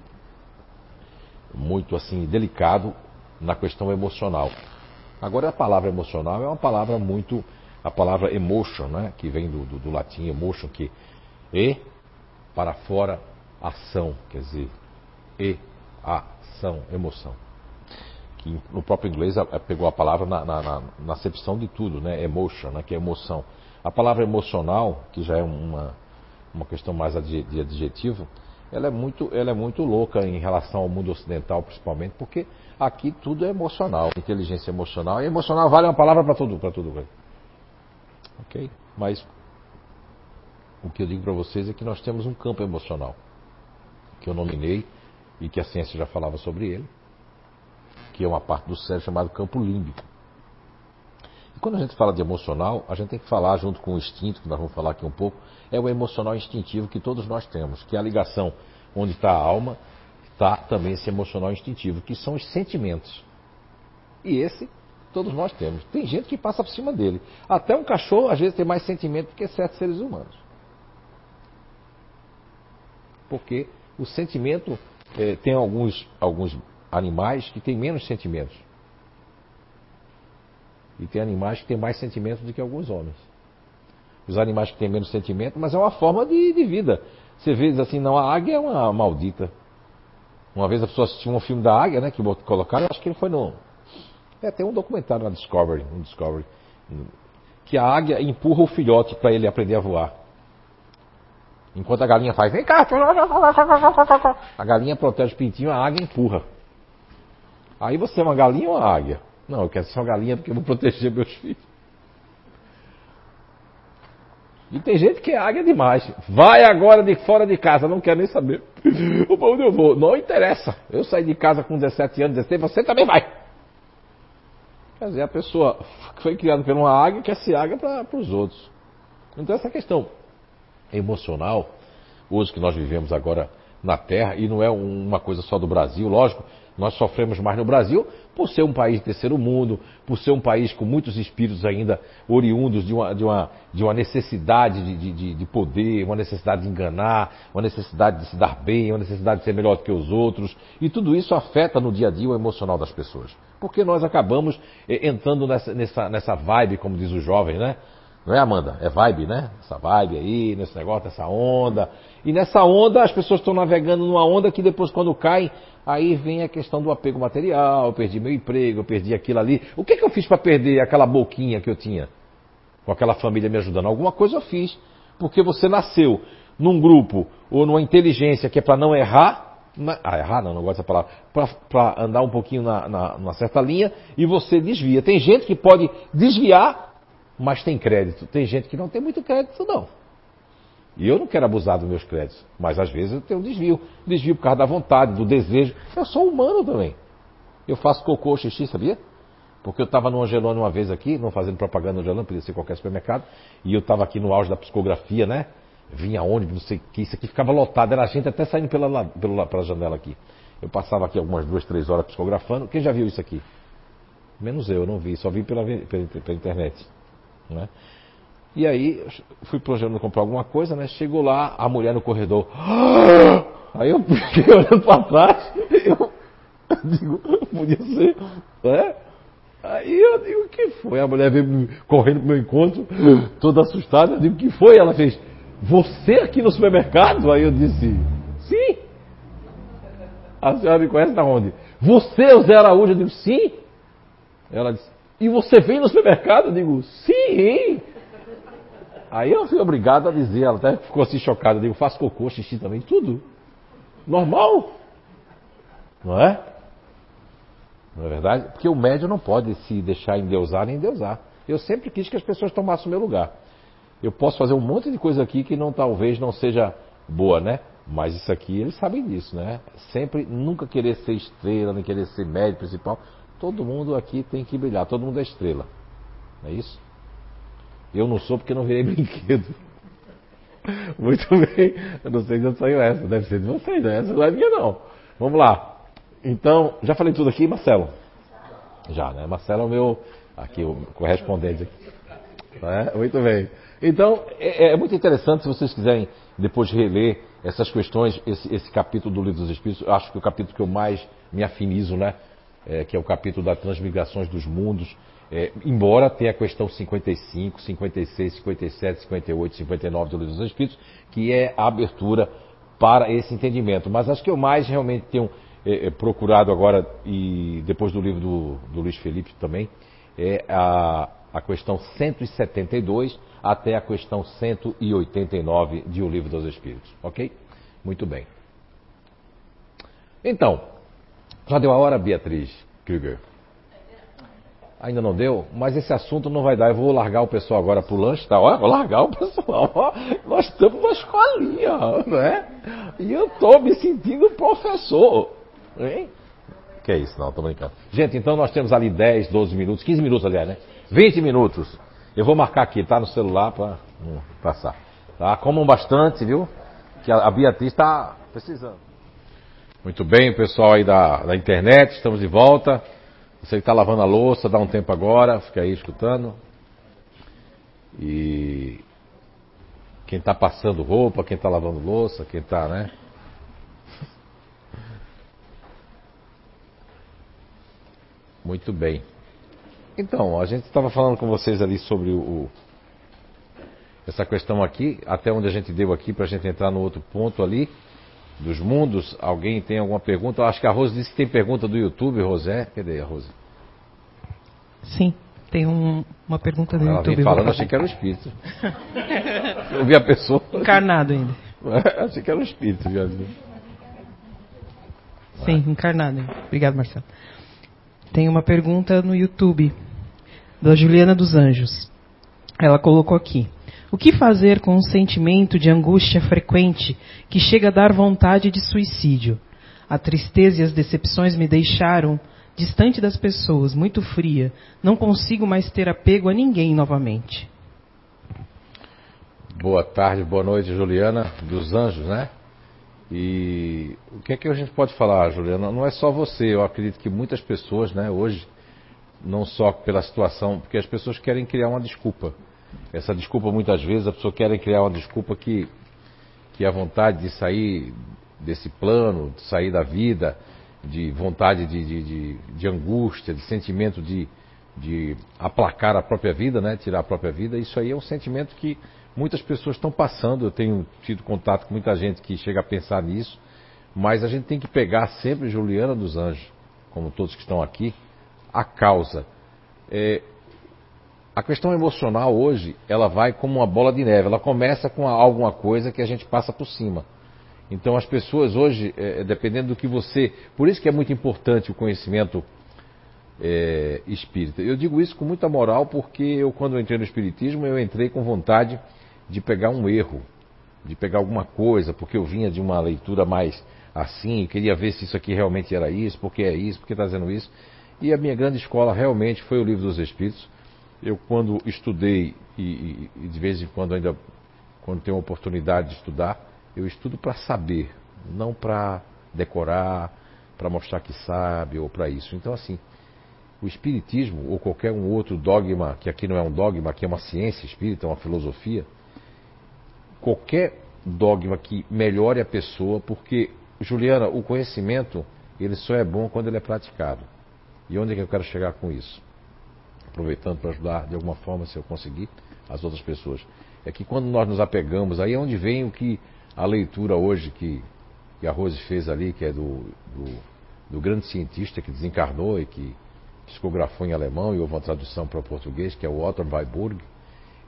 muito assim delicado na questão emocional. Agora a palavra emocional é uma palavra muito, a palavra emotion, né? Que vem do, do, do latim emotion, que e para fora ação, quer dizer, e ação, emoção. Que no próprio inglês pegou a palavra na, na, na, na acepção de tudo, né? Emotion, né? Que é emoção. A palavra emocional, que já é uma, uma questão mais de adjetivo, ela é muito, ela é muito louca em relação ao mundo ocidental, principalmente, porque aqui tudo é emocional, inteligência emocional. E emocional vale uma palavra para tudo, para tudo. Ok? Mas o que eu digo para vocês é que nós temos um campo emocional que eu nominei e que a ciência já falava sobre ele, que é uma parte do cérebro chamado campo límbico. E quando a gente fala de emocional, a gente tem que falar junto com o instinto, que nós vamos falar aqui um pouco, é o emocional instintivo que todos nós temos, que é a ligação onde está a alma, está também esse emocional instintivo, que são os sentimentos. E esse todos nós temos. Tem gente que passa por cima dele. Até um cachorro às vezes tem mais sentimento do que certos seres humanos. Porque o sentimento é, tem alguns, alguns animais que têm menos sentimentos. E tem animais que têm mais sentimentos do que alguns homens. Os animais que têm menos sentimento, mas é uma forma de, de vida. Você vê assim, não, a águia é uma maldita. Uma vez a pessoa assistiu um filme da águia, né? Que colocaram, acho que ele foi no. É, tem um documentário na Discovery, um Discovery, que a águia empurra o filhote para ele aprender a voar. Enquanto a galinha faz, vem cá! A galinha protege o pintinho, a águia empurra. Aí você é uma galinha ou uma águia? Não, eu quero ser uma galinha porque eu vou proteger meus filhos. E tem gente que é águia demais. Vai agora de fora de casa, não quer nem saber. [laughs] Onde eu vou? Não interessa. Eu saí de casa com 17 anos, 16, você também vai. Quer dizer, a pessoa foi criada por uma águia quer ser águia para os outros. Então essa questão emocional, hoje que nós vivemos agora na Terra, e não é uma coisa só do Brasil, lógico, nós sofremos mais no Brasil por ser um país de terceiro mundo, por ser um país com muitos espíritos ainda oriundos de uma, de uma, de uma necessidade de, de, de poder, uma necessidade de enganar, uma necessidade de se dar bem, uma necessidade de ser melhor do que os outros. E tudo isso afeta no dia a dia o emocional das pessoas. Porque nós acabamos eh, entrando nessa, nessa, nessa vibe, como diz o jovem, né? Não é, Amanda? É vibe, né? Essa vibe aí, nesse negócio, essa onda. E nessa onda, as pessoas estão navegando numa onda que depois, quando cai, aí vem a questão do apego material. Eu perdi meu emprego, eu perdi aquilo ali. O que, que eu fiz para perder aquela boquinha que eu tinha? Com aquela família me ajudando? Alguma coisa eu fiz. Porque você nasceu num grupo ou numa inteligência que é para não errar. Ah, errar não, não gosto dessa palavra. Para andar um pouquinho na, na, numa certa linha e você desvia. Tem gente que pode desviar mas tem crédito. Tem gente que não tem muito crédito, não. E eu não quero abusar dos meus créditos, mas às vezes eu tenho um desvio. Desvio por causa da vontade, do desejo. Eu sou humano também. Eu faço cocô, xixi, sabia? Porque eu estava no Angelone uma vez aqui, não fazendo propaganda no Angelone, podia ser qualquer supermercado, e eu estava aqui no auge da psicografia, né? Vinha ônibus, não sei o que, isso aqui ficava lotado, era gente até saindo pela, pela, pela janela aqui. Eu passava aqui algumas duas, três horas psicografando. Quem já viu isso aqui? Menos eu, eu não vi, só vi pela, pela, pela internet. Né? E aí, fui planejando comprar alguma coisa, né? Chegou lá, a mulher no corredor. Aí eu fiquei [laughs] olhando para trás, eu digo, podia ser, né? Aí eu digo, o que foi? A mulher veio correndo pro meu encontro, toda assustada. Eu digo, o que foi? Ela fez, você aqui no supermercado? Aí eu disse, sim. A senhora me conhece da onde? Você o Zé Araújo? Eu digo, sim. Ela disse, e você vem no supermercado? Eu digo, sim. Aí eu fui obrigado a dizer, ela até ficou assim chocada. Eu digo, faço cocô, xixi também, tudo. Normal. Não é? Não é verdade? Porque o médium não pode se deixar endeusar nem endeusar. Eu sempre quis que as pessoas tomassem o meu lugar. Eu posso fazer um monte de coisa aqui que não talvez não seja boa, né? Mas isso aqui eles sabem disso, né? Sempre nunca querer ser estrela, nem querer ser médium principal. Todo mundo aqui tem que brilhar, todo mundo é estrela. Não é isso? Eu não sou porque não virei [laughs] brinquedo. Muito bem. Eu não sei de onde saiu essa. Deve ser de vocês, né? Essa não é minha, não. Vamos lá. Então, já falei tudo aqui, Marcelo? Já, né? Marcelo é o meu aqui, o correspondente. É? Muito bem. Então, é, é, muito interessante se vocês quiserem depois reler essas questões, esse, esse, capítulo do Livro dos Espíritos, eu acho que é o capítulo que eu mais me afinizo, né? É, que é o capítulo das transmigrações dos mundos. É, embora tenha a questão 55, 56, 57, 58, 59 do Livro dos Espíritos, que é a abertura para esse entendimento. Mas acho que eu mais realmente tenho é, é, procurado agora, e depois do livro do, do Luiz Felipe também, é a, a questão 172 até a questão 189 de O Livro dos Espíritos. Ok? Muito bem. Então, já deu a hora, Beatriz Krüger? Ainda não deu? Mas esse assunto não vai dar. Eu vou largar o pessoal agora pro lanche, tá? Vou largar o pessoal. Nós estamos na escolinha, não é? E eu tô me sentindo professor. Hein? Que é isso, não, tô brincando. Gente, então nós temos ali 10, 12 minutos, 15 minutos, aliás, né? 20 minutos. Eu vou marcar aqui, tá? No celular para passar. Tá? Comam bastante, viu? Que a Beatriz está precisando. Muito bem, pessoal aí da, da internet, estamos de volta. Você que está lavando a louça, dá um tempo agora, fica aí escutando. E quem está passando roupa, quem está lavando louça, quem está, né? Muito bem. Então, a gente estava falando com vocês ali sobre o, essa questão aqui, até onde a gente deu aqui para a gente entrar no outro ponto ali dos mundos. Alguém tem alguma pergunta? Eu acho que a Rose disse que tem pergunta do YouTube, Rosé. Cadê a Rose? Sim, tem um, uma pergunta do Ela YouTube. Vem falando, achei que era o espírito. [laughs] Eu vi a pessoa. Encarnado ainda. [laughs] achei que era o espírito, já. Sim, encarnado. Ainda. Obrigado, Marcelo. Tem uma pergunta no YouTube, da Juliana dos Anjos. Ela colocou aqui. O que fazer com um sentimento de angústia frequente que chega a dar vontade de suicídio? A tristeza e as decepções me deixaram distante das pessoas, muito fria. Não consigo mais ter apego a ninguém novamente. Boa tarde, boa noite, Juliana dos Anjos, né? E o que é que a gente pode falar, Juliana? Não é só você, eu acredito que muitas pessoas, né, hoje, não só pela situação, porque as pessoas querem criar uma desculpa. Essa desculpa, muitas vezes, a pessoa quer criar uma desculpa que, que a vontade de sair desse plano, de sair da vida, de vontade de, de, de, de angústia, de sentimento de, de aplacar a própria vida, né, tirar a própria vida, isso aí é um sentimento que Muitas pessoas estão passando, eu tenho tido contato com muita gente que chega a pensar nisso, mas a gente tem que pegar sempre Juliana dos Anjos, como todos que estão aqui, a causa. É, a questão emocional hoje, ela vai como uma bola de neve, ela começa com alguma coisa que a gente passa por cima. Então as pessoas hoje, é, dependendo do que você. Por isso que é muito importante o conhecimento é, espírita. Eu digo isso com muita moral porque eu, quando eu entrei no Espiritismo, eu entrei com vontade de pegar um erro, de pegar alguma coisa, porque eu vinha de uma leitura mais assim, queria ver se isso aqui realmente era isso, porque é isso, porque está dizendo isso. E a minha grande escola realmente foi o Livro dos Espíritos. Eu, quando estudei, e, e de vez em quando ainda, quando tenho oportunidade de estudar, eu estudo para saber, não para decorar, para mostrar que sabe ou para isso. Então, assim, o Espiritismo ou qualquer um outro dogma, que aqui não é um dogma, aqui é uma ciência espírita, uma filosofia, qualquer dogma que melhore a pessoa, porque, Juliana, o conhecimento, ele só é bom quando ele é praticado. E onde é que eu quero chegar com isso? Aproveitando para ajudar de alguma forma, se eu conseguir, as outras pessoas. É que quando nós nos apegamos, aí é onde vem o que a leitura hoje que, que a Rose fez ali, que é do, do, do grande cientista que desencarnou e que psicografou em alemão e houve uma tradução para o português, que é o Otto Weiburg,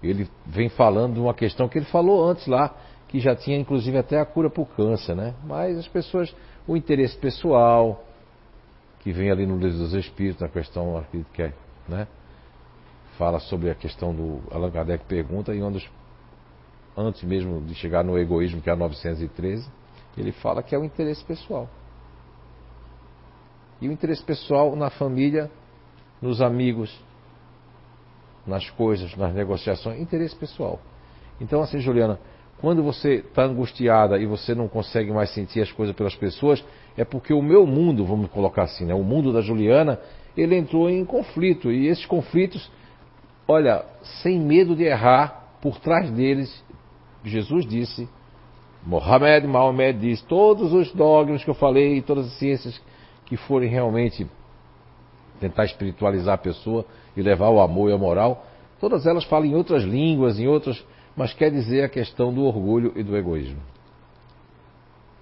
ele vem falando de uma questão que ele falou antes lá, que já tinha inclusive até a cura para o câncer, né? Mas as pessoas, o interesse pessoal, que vem ali no livro dos Espíritos, na questão, acredito que é, né? Fala sobre a questão do. Allan Kardec pergunta, e um dos, antes mesmo de chegar no egoísmo, que é a 913, ele fala que é o interesse pessoal. E o interesse pessoal na família, nos amigos, nas coisas, nas negociações, interesse pessoal. Então, assim, Juliana, quando você está angustiada e você não consegue mais sentir as coisas pelas pessoas, é porque o meu mundo, vamos colocar assim, né, o mundo da Juliana, ele entrou em conflito. E esses conflitos, olha, sem medo de errar, por trás deles, Jesus disse, Mohamed Mahomed disse, todos os dogmas que eu falei, todas as ciências que forem realmente tentar espiritualizar a pessoa e levar o amor e a moral, todas elas falam em outras línguas, em outras mas quer dizer a questão do orgulho e do egoísmo.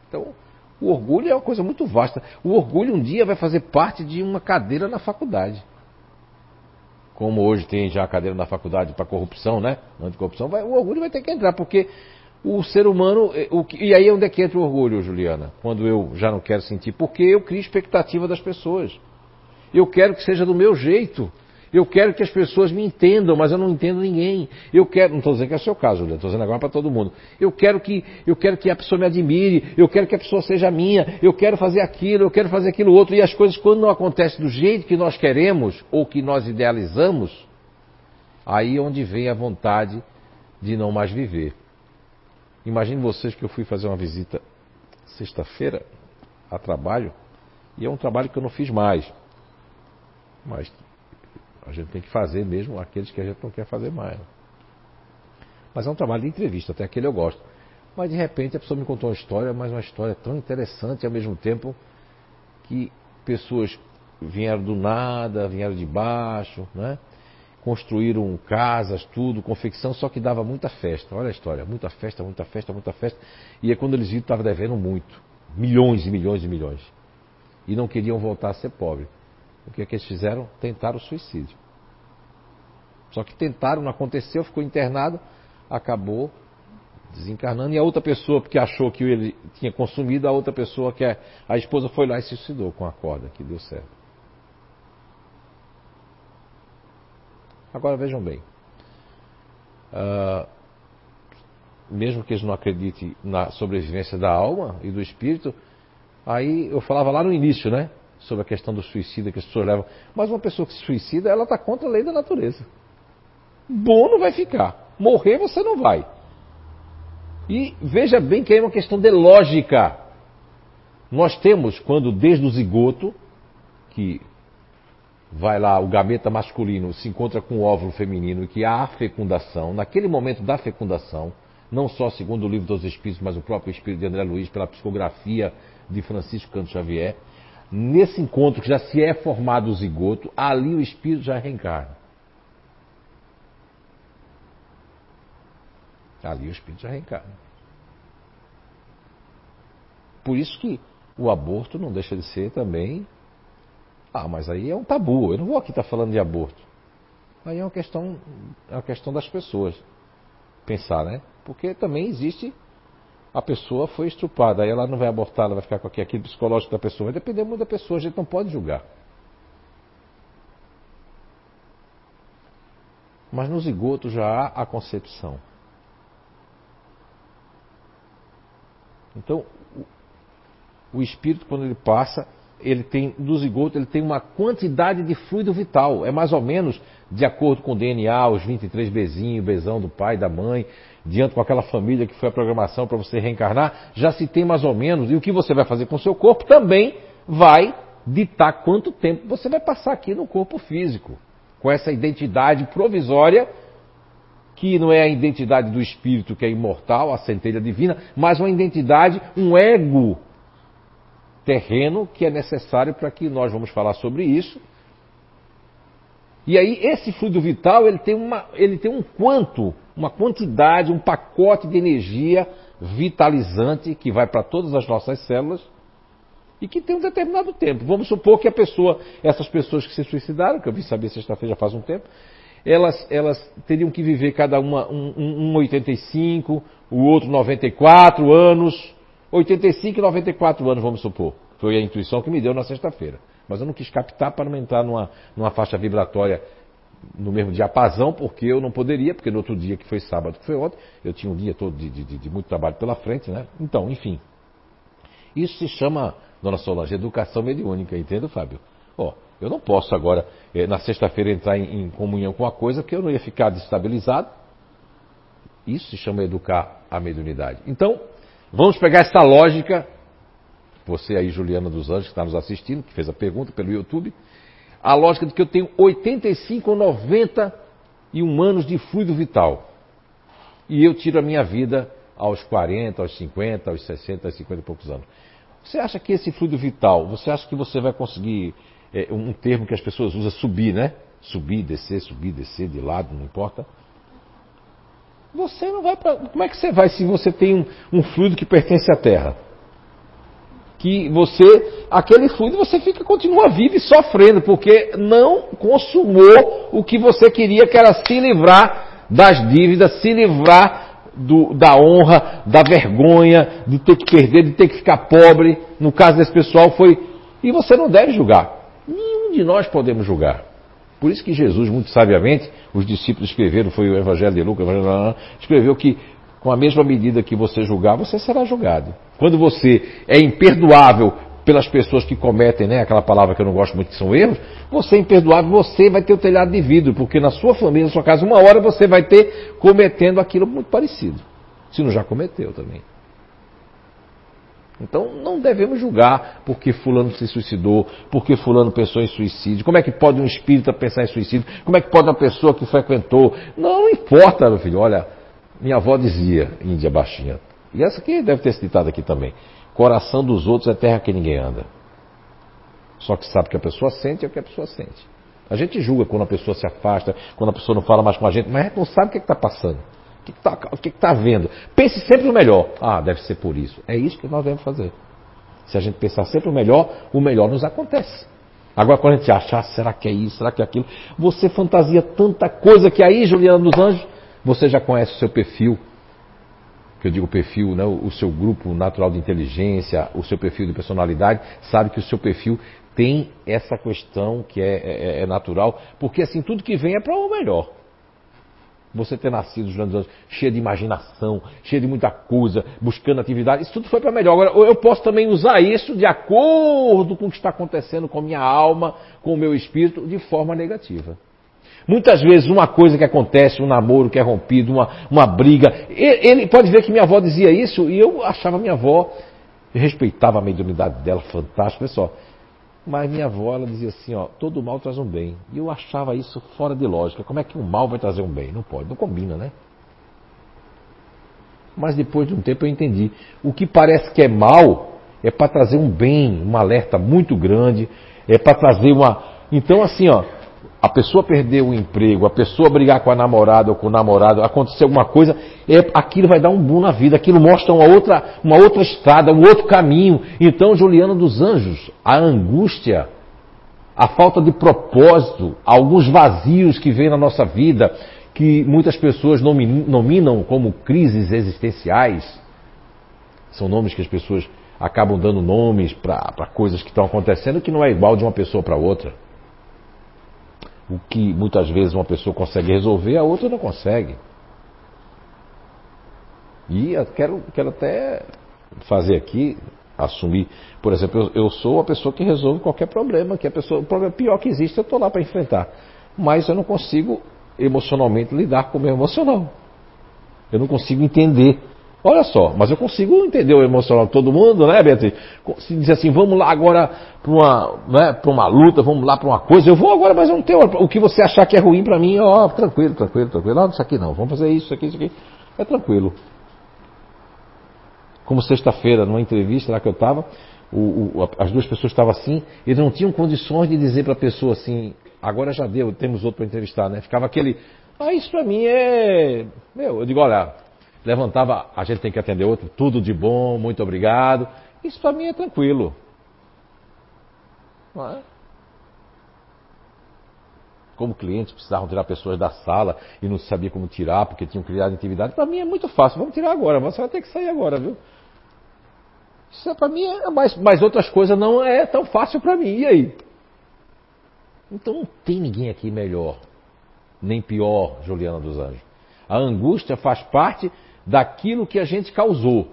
Então, o orgulho é uma coisa muito vasta. O orgulho um dia vai fazer parte de uma cadeira na faculdade. Como hoje tem já a cadeira na faculdade para corrupção, né? Anticorrupção, vai, o orgulho vai ter que entrar, porque o ser humano. Eh, o, e aí onde é que entra o orgulho, Juliana? Quando eu já não quero sentir, porque eu crio expectativa das pessoas. Eu quero que seja do meu jeito. Eu quero que as pessoas me entendam, mas eu não entendo ninguém. Eu quero, não estou dizendo que é o seu caso, estou dizendo agora para todo mundo. Eu quero que eu quero que a pessoa me admire, eu quero que a pessoa seja minha, eu quero fazer aquilo, eu quero fazer aquilo outro. E as coisas, quando não acontecem do jeito que nós queremos ou que nós idealizamos, aí é onde vem a vontade de não mais viver. Imagine vocês que eu fui fazer uma visita sexta-feira a trabalho, e é um trabalho que eu não fiz mais. Mas a gente tem que fazer mesmo aqueles que a gente não quer fazer mais. Mas é um trabalho de entrevista, até aquele eu gosto. Mas de repente a pessoa me contou uma história, mas uma história tão interessante ao mesmo tempo que pessoas vieram do nada, vieram de baixo, né? construíram casas, tudo, confecção, só que dava muita festa. Olha a história, muita festa, muita festa, muita festa. E é quando eles viram que estava devendo muito, milhões e milhões e milhões. E não queriam voltar a ser pobre. O que é que eles fizeram? Tentaram o suicídio. Só que tentaram, não aconteceu, ficou internado, acabou desencarnando. E a outra pessoa, porque achou que ele tinha consumido, a outra pessoa, que é a esposa, foi lá e se suicidou com a corda, que deu certo. Agora vejam bem. Uh, mesmo que eles não acreditem na sobrevivência da alma e do espírito, aí eu falava lá no início, né? Sobre a questão do suicida que as pessoas levam. Mas uma pessoa que se suicida, ela está contra a lei da natureza. Bom não vai ficar. Morrer você não vai. E veja bem que é uma questão de lógica. Nós temos, quando desde o zigoto, que vai lá, o gameta masculino se encontra com o óvulo feminino e que há a fecundação, naquele momento da fecundação, não só segundo o livro dos Espíritos, mas o próprio Espírito de André Luiz, pela psicografia de Francisco Canto Xavier, Nesse encontro que já se é formado o zigoto, ali o espírito já reencarna. Ali o espírito já reencarna. Por isso que o aborto não deixa de ser também. Ah, mas aí é um tabu. Eu não vou aqui estar falando de aborto. Aí é uma questão, é uma questão das pessoas pensar, né? Porque também existe a pessoa foi estuprada, aí ela não vai abortar, ela vai ficar com aquilo psicológico da pessoa. Vai depender muito da pessoa, a gente não pode julgar. Mas no zigoto já há a concepção. Então, o espírito, quando ele passa, ele tem, do zigoto, ele tem uma quantidade de fluido vital. É mais ou menos, de acordo com o DNA, os 23 bezinhos, bezão do pai, da mãe, diante com aquela família que foi a programação para você reencarnar, já se tem mais ou menos, e o que você vai fazer com o seu corpo também vai ditar quanto tempo você vai passar aqui no corpo físico, com essa identidade provisória, que não é a identidade do espírito que é imortal, a centelha divina, mas uma identidade, um ego terreno que é necessário para que nós vamos falar sobre isso, E aí esse fluido vital ele tem, uma, ele tem um quanto, uma quantidade, um pacote de energia vitalizante que vai para todas as nossas células e que tem um determinado tempo. Vamos supor que a pessoa, essas pessoas que se suicidaram, que eu vi saber sexta-feira já faz um tempo, elas, elas teriam que viver cada uma um, um, um 85, o outro 94 anos, 85 e 94 anos, vamos supor. Foi a intuição que me deu na sexta-feira. Mas eu não quis captar para não entrar numa, numa faixa vibratória no mesmo diapasão, porque eu não poderia, porque no outro dia, que foi sábado, que foi ontem, eu tinha um dia todo de, de, de muito trabalho pela frente, né? Então, enfim. Isso se chama, dona Solange, educação mediúnica, entende, Fábio? Ó, eu não posso agora, eh, na sexta-feira, entrar em, em comunhão com uma coisa que eu não ia ficar destabilizado. Isso se chama educar a mediunidade. Então, vamos pegar essa lógica. Você aí, Juliana dos Anjos, que está nos assistindo, que fez a pergunta pelo YouTube. A lógica de que eu tenho 85 ou 91 anos de fluido vital. E eu tiro a minha vida aos 40, aos 50, aos 60, aos 50 e poucos anos. Você acha que esse fluido vital, você acha que você vai conseguir, é, um termo que as pessoas usam, subir, né? Subir, descer, subir, descer, de lado, não importa. Você não vai para. Como é que você vai se você tem um, um, fluido que pertence à Terra? Que você, aquele fluido, você fica, continua vivo e sofrendo, porque não consumou o que você queria, que era se livrar das dívidas, se livrar do, da honra, da vergonha, de ter que perder, de ter que ficar pobre. No caso desse pessoal foi. E você não deve julgar. Nenhum de nós podemos julgar. Por isso que Jesus, muito sabiamente, os discípulos escreveram, foi o Evangelho de Lucas, escreveu que com a mesma medida que você julgar, você será julgado. Quando você é imperdoável pelas pessoas que cometem, né, aquela palavra que eu não gosto muito que são erros, você é imperdoável, você vai ter o telhado de vidro, porque na sua família, na sua casa, uma hora você vai ter cometendo aquilo muito parecido. Se não já cometeu também. Então não devemos julgar porque fulano se suicidou, porque fulano pensou em suicídio. Como é que pode um espírita pensar em suicídio? Como é que pode uma pessoa que frequentou? Não, não importa, meu filho. Olha, minha avó dizia, Índia baixinha, e essa aqui deve ter citado aqui também. Coração dos outros é terra que ninguém anda. Só que sabe que a pessoa sente é o que a pessoa sente. A gente julga quando a pessoa se afasta, quando a pessoa não fala mais com a gente, mas não sabe o que é está passando. O que está que que tá vendo? Pense sempre o melhor. Ah, deve ser por isso. É isso que nós devemos fazer. Se a gente pensar sempre o melhor, o melhor nos acontece. Agora, quando a gente acha, ah, será que é isso, será que é aquilo? Você fantasia tanta coisa que aí, Juliana dos Anjos, você já conhece o seu perfil. Que eu digo perfil, né, o seu grupo natural de inteligência, o seu perfil de personalidade, sabe que o seu perfil tem essa questão que é, é, é natural, porque assim, tudo que vem é para o melhor. Você ter nascido durante anos cheio de imaginação, cheio de muita coisa, buscando atividade, isso tudo foi para melhor. Agora, eu posso também usar isso de acordo com o que está acontecendo com a minha alma, com o meu espírito, de forma negativa. Muitas vezes uma coisa que acontece, um namoro que é rompido, uma, uma briga, ele pode ver que minha avó dizia isso e eu achava minha avó, eu respeitava a mediunidade dela, fantástico, pessoal. Mas minha avó, ela dizia assim, ó, todo mal traz um bem. E eu achava isso fora de lógica. Como é que um mal vai trazer um bem? Não pode, não combina, né? Mas depois de um tempo eu entendi. O que parece que é mal é para trazer um bem, um alerta muito grande, é para trazer uma. Então, assim, ó, a pessoa perdeu o emprego, a pessoa brigar com a namorada ou com o namorado, acontecer alguma coisa, é, aquilo vai dar um boom na vida, aquilo mostra uma outra, uma outra estrada, um outro caminho. Então, Juliana dos Anjos, a angústia, a falta de propósito, alguns vazios que vêm na nossa vida, que muitas pessoas nominam como crises existenciais, são nomes que as pessoas acabam dando nomes para coisas que estão acontecendo que não é igual de uma pessoa para outra o que muitas vezes uma pessoa consegue resolver, a outra não consegue. E quero, quero até fazer aqui, assumir, por exemplo, eu, eu sou a pessoa que resolve qualquer problema, que a pessoa, o problema pior que existe, eu estou lá para enfrentar. Mas eu não consigo emocionalmente lidar com o meu emocional. Eu não consigo entender Olha só, mas eu consigo entender o emocional de todo mundo, né, Beatriz? Se dizer assim, vamos lá agora para uma, né, uma luta, vamos lá para uma coisa, eu vou agora, mas eu não tenho. O que você achar que é ruim para mim, ó, tranquilo, tranquilo, tranquilo. Não, isso aqui não, vamos fazer isso, isso aqui, isso aqui. É tranquilo. Como sexta-feira, numa entrevista lá que eu estava, as duas pessoas estavam assim, e não tinham condições de dizer para a pessoa assim, Agora já deu, temos outro para entrevistar, né? Ficava aquele. Ah, isso para mim é. Meu, eu digo, olha, levantava, a gente tem que atender outro, tudo de bom, muito obrigado. Isso para mim é tranquilo. Não é? Como clientes precisavam tirar pessoas da sala e não sabia como tirar porque tinham criado intimidade, para mim é muito fácil. Vamos tirar agora, você vai ter que sair agora, viu? Isso é, para mim é mais, mas outras coisas não é tão fácil para mim. E aí? Então não tem ninguém aqui melhor, nem pior, Juliana dos Anjos. A angústia faz parte daquilo que a gente causou.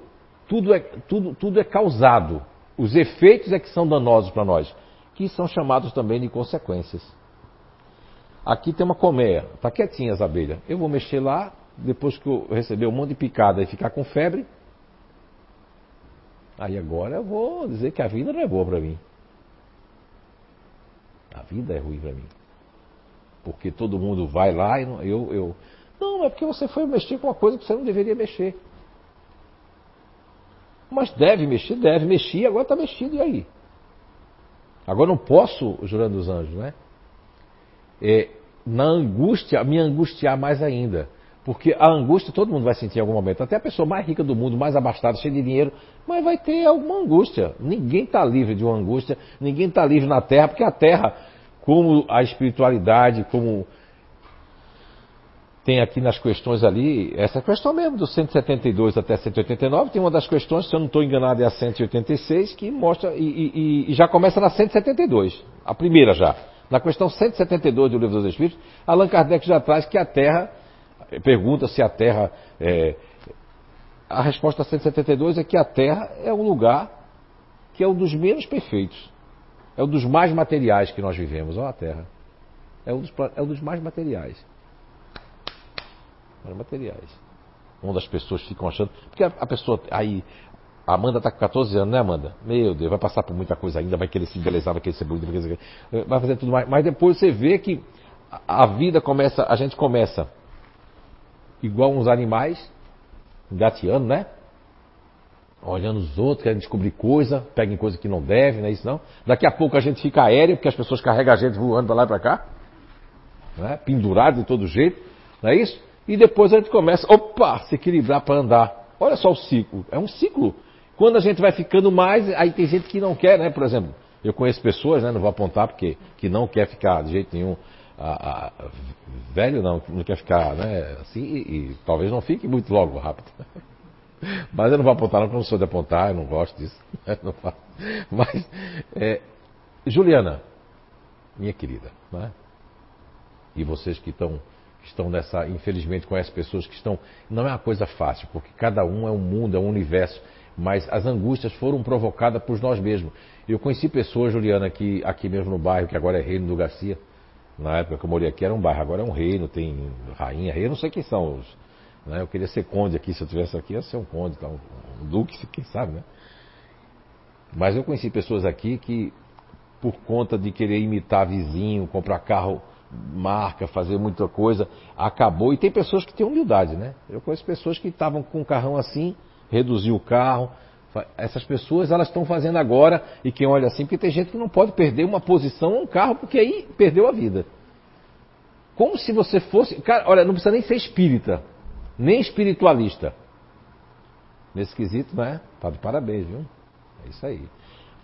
Tudo é, tudo, tudo é causado. Os efeitos é que são danosos para nós, que são chamados também de consequências. Aqui tem uma colmeia, está quietinha as abelhas. Eu vou mexer lá, depois que eu receber um monte de picada e ficar com febre, aí agora eu vou dizer que a vida não é boa para mim. A vida é ruim para mim. Porque todo mundo vai lá e eu, eu. Não, é porque você foi mexer com uma coisa que você não deveria mexer. Mas deve mexer, deve mexer, agora está mexido, e aí? Agora não posso, jurando os anjos, né? É, na angústia, me angustiar mais ainda. Porque a angústia todo mundo vai sentir em algum momento. Até a pessoa mais rica do mundo, mais abastada, cheia de dinheiro, mas vai ter alguma angústia. Ninguém está livre de uma angústia, ninguém está livre na Terra, porque a Terra, como a espiritualidade, como tem aqui nas questões ali, essa questão mesmo, do 172 até 189, tem uma das questões, se eu não estou enganado, é a 186, que mostra, e, e, e já começa na 172, a primeira já. Na questão 172 do Livro dos Espíritos, Allan Kardec já traz que a Terra pergunta se a Terra. É, a resposta 172 é que a Terra é um lugar que é um dos menos perfeitos. É um dos mais materiais que nós vivemos, ó, a Terra. É um dos, é um dos mais materiais. Mais materiais. Onde as pessoas ficam achando. Porque a, a pessoa. Aí, a Amanda está com 14 anos, né, Amanda? Meu Deus, vai passar por muita coisa ainda, vai querer se embelezar, vai querer ser bonita, vai, querer, vai fazer tudo mais. Mas depois você vê que a vida começa, a gente começa igual uns animais, gateando, né? Olhando os outros, querendo descobrir coisa, peguem coisa que não deve, não é isso não? Daqui a pouco a gente fica aéreo, porque as pessoas carregam a gente voando para lá e para cá, né? pendurado de todo jeito, não é isso? E depois a gente começa, opa, se equilibrar para andar. Olha só o ciclo, é um ciclo. Quando a gente vai ficando mais, aí tem gente que não quer, né? Por exemplo, eu conheço pessoas, né? Não vou apontar porque que não quer ficar de jeito nenhum a, a, velho não, não quer ficar né, assim e, e, talvez não fique muito logo rápido. [laughs] Mas eu não vou apontar, não, porque eu não sou de apontar, eu não gosto disso. [laughs] Mas, é, Juliana, minha querida, né? e vocês que estão, estão nessa, infelizmente conhecem pessoas que estão, não é uma coisa fácil, porque cada um é um mundo, é um universo, mas as angústias foram provocadas por nós mesmos. Eu conheci pessoas, Juliana, que aqui mesmo no bairro, que agora é Reino do Garcia, na época que eu morei aqui era um bairro, agora é um reino, tem rainha, rei, não sei quem são os. Né? Eu queria ser conde aqui, se eu tivesse aqui, ia ser um conde, tá? um duque, quem sabe, né? Mas eu conheci pessoas aqui que, por conta de querer imitar vizinho, comprar carro marca, fazer muita coisa, acabou. E tem pessoas que têm humildade, né? Eu conheço pessoas que estavam com um carrão assim, reduziu o carro. Essas pessoas elas estão fazendo agora, e quem olha assim, porque tem gente que não pode perder uma posição ou um carro, porque aí perdeu a vida. Como se você fosse. Cara, olha, não precisa nem ser espírita, nem espiritualista. Nesse quesito, né? Tá de parabéns, viu? É isso aí.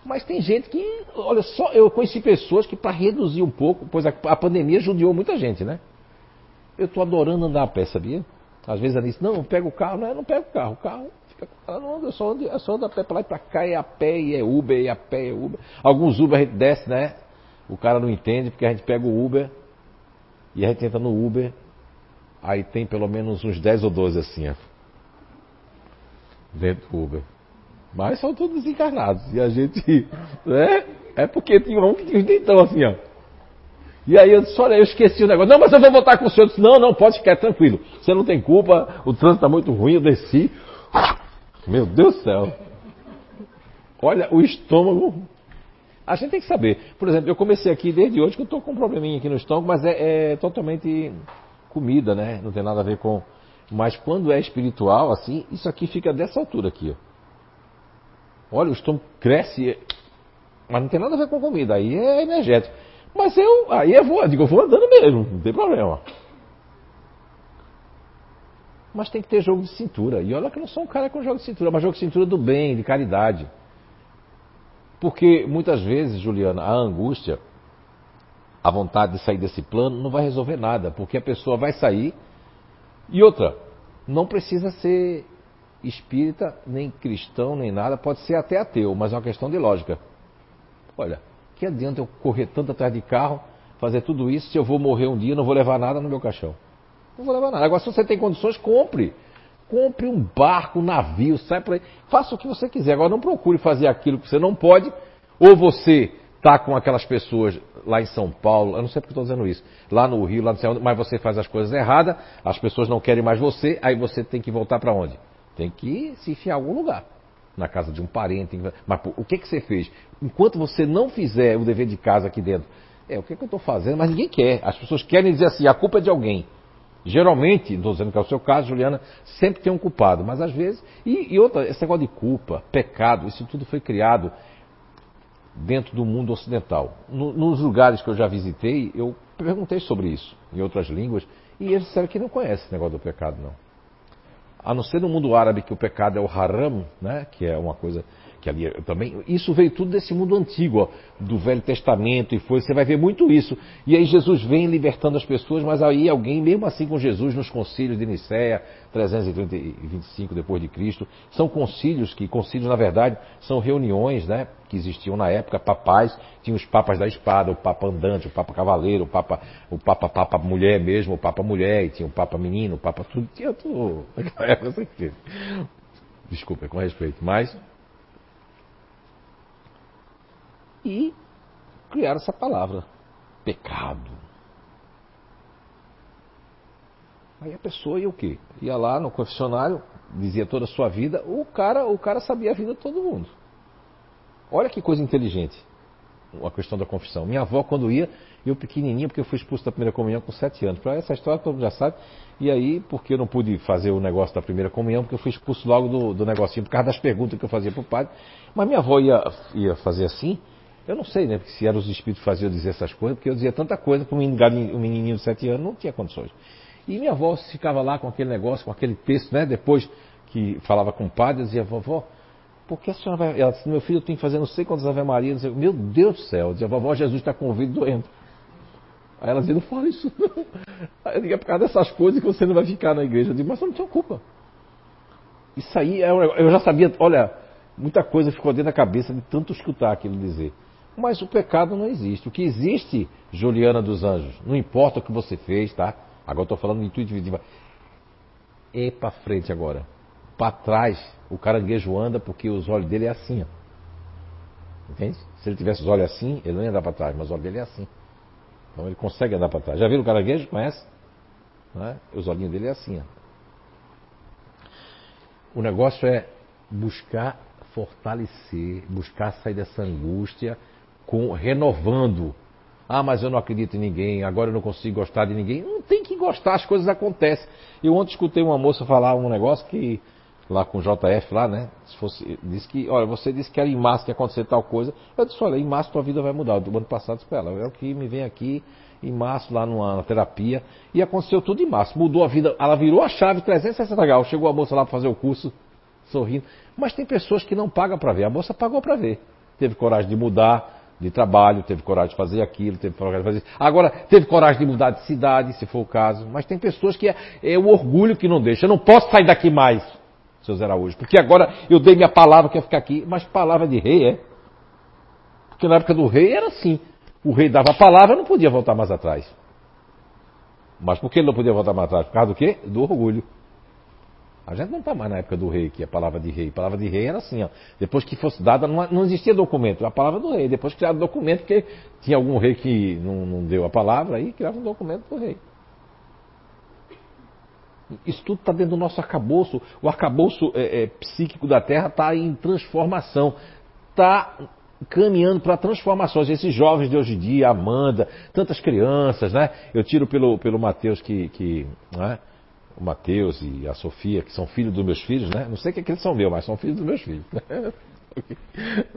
Mas tem gente que, olha só, eu conheci pessoas que para reduzir um pouco, pois a, a, pandemia judiou muita gente, né? Eu estou adorando andar a pé, sabia? Às vezes a disse, não, pega o carro, não, eu não pego o carro, o carro fica, eu não ando, eu só ando, eu só ando a pé para lá e para cá, é a pé, e é Uber, e a pé, é Uber. Alguns Uber a gente desce, né? O cara não entende, porque a gente pega o Uber e a gente entra no Uber, aí tem pelo menos uns 10 ou 12 assim, ó, dentro do Uber. Mas são todos desencarnados. E a gente. [laughs] Né? É porque tinha um que tinha os dentão assim, ó. E aí eu disse, olha, eu esqueci o negócio. Não, mas eu vou voltar com o senhor. Eu disse, não, não, pode ficar tranquilo. Você não tem culpa, o trânsito está muito ruim, eu desci. [laughs] Meu Deus do céu. Olha, o estômago. A gente tem que saber. Por exemplo, eu comecei aqui desde hoje que eu estou com um probleminha aqui no estômago, mas é, é, totalmente comida, né? Não tem nada a ver com. Mas quando é espiritual, assim, isso aqui fica dessa altura aqui, ó. Olha, o estômago cresce, mas não tem nada a ver com comida, aí é energético. Mas eu, aí eu vou, eu digo, eu vou andando mesmo, não tem problema. Mas tem que ter jogo de cintura. E olha que eu não sou um cara com jogo de cintura, mas jogo de cintura do bem, de caridade. Porque muitas vezes, Juliana, a angústia, a vontade de sair desse plano não vai resolver nada, porque a pessoa vai sair. E outra, não precisa ser espírita, nem cristão, nem nada, pode ser até ateu, mas é uma questão de lógica. Olha, que adianta eu correr tanto atrás de carro, fazer tudo isso, se eu vou morrer um dia, não vou levar nada no meu caixão. Não vou levar nada. Agora, se você tem condições, compre. Compre um barco, um navio, sai por aí. Faça o que você quiser. Agora, não procure fazer aquilo que você não pode. Ou você está com aquelas pessoas lá em São Paulo, eu não sei porque estou dizendo isso, lá no Rio, lá no céu, mas você faz as coisas erradas, as pessoas não querem mais você, aí você tem que voltar para onde? Tem que se enfiar em algum lugar. Na casa de um parente. Mas pô, o que, que você fez? Enquanto você não fizer o dever de casa aqui dentro, é o que, que eu estou fazendo, mas ninguém quer. As pessoas querem dizer assim, a culpa é de alguém. Geralmente, não estou dizendo que é o seu caso, Juliana, sempre tem um culpado, mas às vezes. E, e outra, esse negócio de culpa, pecado, isso tudo foi criado dentro do mundo ocidental. No, nos lugares que eu já visitei, eu perguntei sobre isso, em outras línguas, e eles disseram que não conhecem esse negócio do pecado, não. A não ser no mundo árabe que o pecado é o haram, né, que é uma coisa que ali também, isso veio tudo desse mundo antigo, ó, do Velho Testamento e foi, você vai ver muito isso. E aí Jesus vem libertando as pessoas, mas aí alguém, mesmo assim com Jesus nos concílios de Nicéia, 325 depois de Cristo, são concílios que concílios na verdade são reuniões, né, que existiam na época, papais, tinha os papas da espada, o papa andante, o papa cavaleiro, o papa, o papa papa mulher mesmo, o papa mulher, e tinha o papa menino, o papa tudo, tinha tudo. [laughs] Desculpa, com respeito, mas e criaram essa palavra, pecado. Aí a pessoa ia o quê? Ia lá no confessionário, dizia toda a sua vida, o cara, o cara sabia a vida de todo mundo. Olha que coisa inteligente a questão da confissão. Minha avó, quando ia, eu pequenininho, porque eu fui expulso da primeira comunhão com sete anos. Para essa história todo mundo já sabe. E aí, porque eu não pude fazer o negócio da primeira comunhão, porque eu fui expulso logo do, do negocinho, por causa das perguntas que eu fazia para o padre. Mas minha avó ia, ia fazer assim, eu não sei, né? Se eram os espíritos que faziam dizer essas coisas, porque eu dizia tanta coisa para um menininho de sete anos, não tinha condições. E minha avó ficava lá com aquele negócio, com aquele texto, né? Depois que falava com o padre, eu dizia, vovó, por que a senhora vai. Ela disse, meu filho, eu tenho que fazer não sei quantas Ave Maria. Dizia, meu Deus do céu, eu dizia, vovó, Jesus está com o ouvido doendo. Aí ela dizia, não fala isso não. Aí eu digo, é por causa dessas coisas que você não vai ficar na igreja. Eu digo, mas você não tinha culpa. Isso aí, eu já sabia, olha, muita coisa ficou dentro da cabeça de tanto escutar aquilo dizer. Mas o pecado não existe. O que existe, Juliana dos Anjos, não importa o que você fez, tá? Agora estou falando de intuitiva. É para frente agora. Para trás, o caranguejo anda porque os olhos dele é assim. Ó. Entende? Se ele tivesse os olhos assim, ele não ia andar para trás, mas os olhos dele é assim. Então ele consegue andar para trás. Já viram o caranguejo? Conhece? É? Os olhinhos dele é assim. Ó. O negócio é buscar fortalecer, buscar sair dessa angústia com renovando. Ah, mas eu não acredito em ninguém, agora eu não consigo gostar de ninguém. Não tem que gostar, as coisas acontecem. Eu ontem escutei uma moça falar um negócio que, lá com o JF lá, né? Se fosse, disse que, olha, você disse que era em março que ia acontecer tal coisa. Eu disse, olha, em março tua vida vai mudar. Do ano passado disse pra ela, é o que me vem aqui em março, lá numa terapia. E aconteceu tudo em março. Mudou a vida, ela virou a chave 360 graus. Chegou a moça lá para fazer o curso, sorrindo. Mas tem pessoas que não pagam para ver. A moça pagou para ver. Teve coragem de mudar, de trabalho, teve coragem de fazer aquilo, teve coragem de fazer. Agora, teve coragem de mudar de cidade, se for o caso. Mas tem pessoas que é, é o orgulho que não deixa. Eu não posso sair daqui mais, seu Zé Araújo, porque agora eu dei minha palavra que ia ficar aqui. Mas palavra de rei é. Porque na época do rei era assim. O rei dava a palavra, não podia voltar mais atrás. Mas por que ele não podia voltar mais atrás? Por causa do quê? Do orgulho. A gente não está mais na época do rei, que a palavra de rei. A palavra de rei era assim, ó. Depois que fosse dada, não, não existia documento. A palavra do rei. Depois criaram documento, porque tinha algum rei que não, não deu a palavra, aí criava um documento do rei. Isso tudo está dentro do nosso arcabouço. O arcabouço é, é, psíquico da Terra está em transformação. Está caminhando para transformações. Esses jovens de hoje em dia, Amanda, tantas crianças, né? Eu tiro pelo, pelo Mateus que. que né? O Mateus e a Sofia, que são filhos dos meus filhos, né? Não sei que, é que eles são meus, mas são filhos dos meus filhos. [laughs]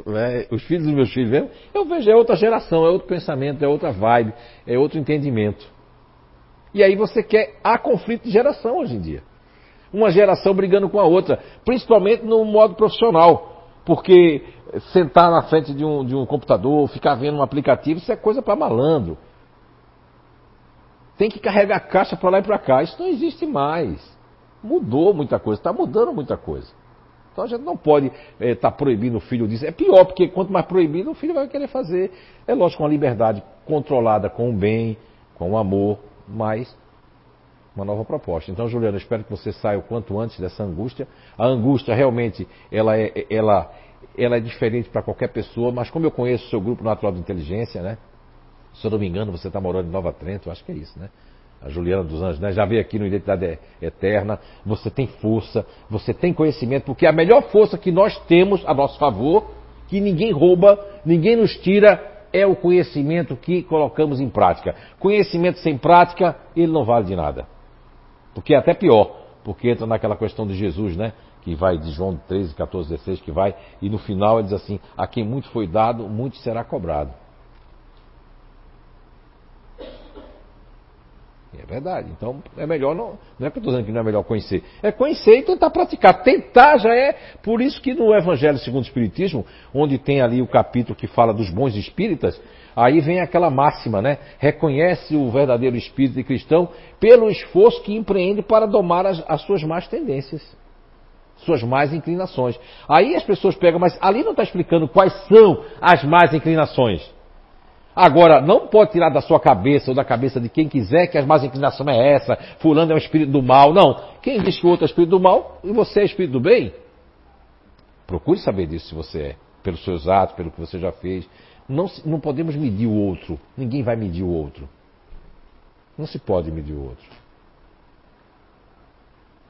Né? Os filhos dos meus filhos mesmo, eu vejo, é outra geração, é outro pensamento, é outra vibe, é outro entendimento. E aí você quer. Há conflito de geração hoje em dia. Uma geração brigando com a outra, principalmente no modo profissional. Porque sentar na frente de um, de um computador, ficar vendo um aplicativo, isso é coisa para malandro. Tem que carregar caixa para lá e para cá. Isso não existe mais. Mudou muita coisa, está mudando muita coisa. Então a gente não pode estar é, tá proibindo o filho disso. É pior, porque quanto mais proibido, o filho vai querer fazer. É lógico, uma liberdade controlada com o bem, com o amor, mas uma nova proposta. Então, Juliana, espero que você saia o quanto antes dessa angústia. A angústia realmente ela é, ela, ela é diferente para qualquer pessoa, mas como eu conheço o seu grupo natural de inteligência, né? Se eu não me engano, você está morando em Nova Trento, acho que é isso, né? A Juliana dos Anjos, né? Já veio aqui no Identidade Eterna. Você tem força, você tem conhecimento, porque a melhor força que nós temos a nosso favor, que ninguém rouba, ninguém nos tira, é o conhecimento que colocamos em prática. Conhecimento sem prática, ele não vale de nada. Porque é até pior, porque entra naquela questão de Jesus, né? Que vai de João 13, 14, 16, que vai, e no final ele diz assim: A quem muito foi dado, muito será cobrado. É verdade. Então é melhor não. Não é que eu estou dizendo que não é melhor conhecer. É conhecer e tentar praticar. Tentar já é. Por isso que no Evangelho segundo o Espiritismo, onde tem ali o capítulo que fala dos bons espíritas, aí vem aquela máxima, né? Reconhece o verdadeiro espírito cristão pelo esforço que empreende para domar as, as suas más tendências. Suas más inclinações. Aí as pessoas pegam, mas ali não está explicando quais são as más inclinações. Agora, não pode tirar da sua cabeça ou da cabeça de quem quiser que as más inclinações é essa, fulano é um espírito do mal. Não. Quem diz que o outro é espírito do mal e você é espírito do bem? Procure saber disso se você é, pelos seus atos, pelo que você já fez. Não, não podemos medir o outro. Ninguém vai medir o outro. Não se pode medir o outro.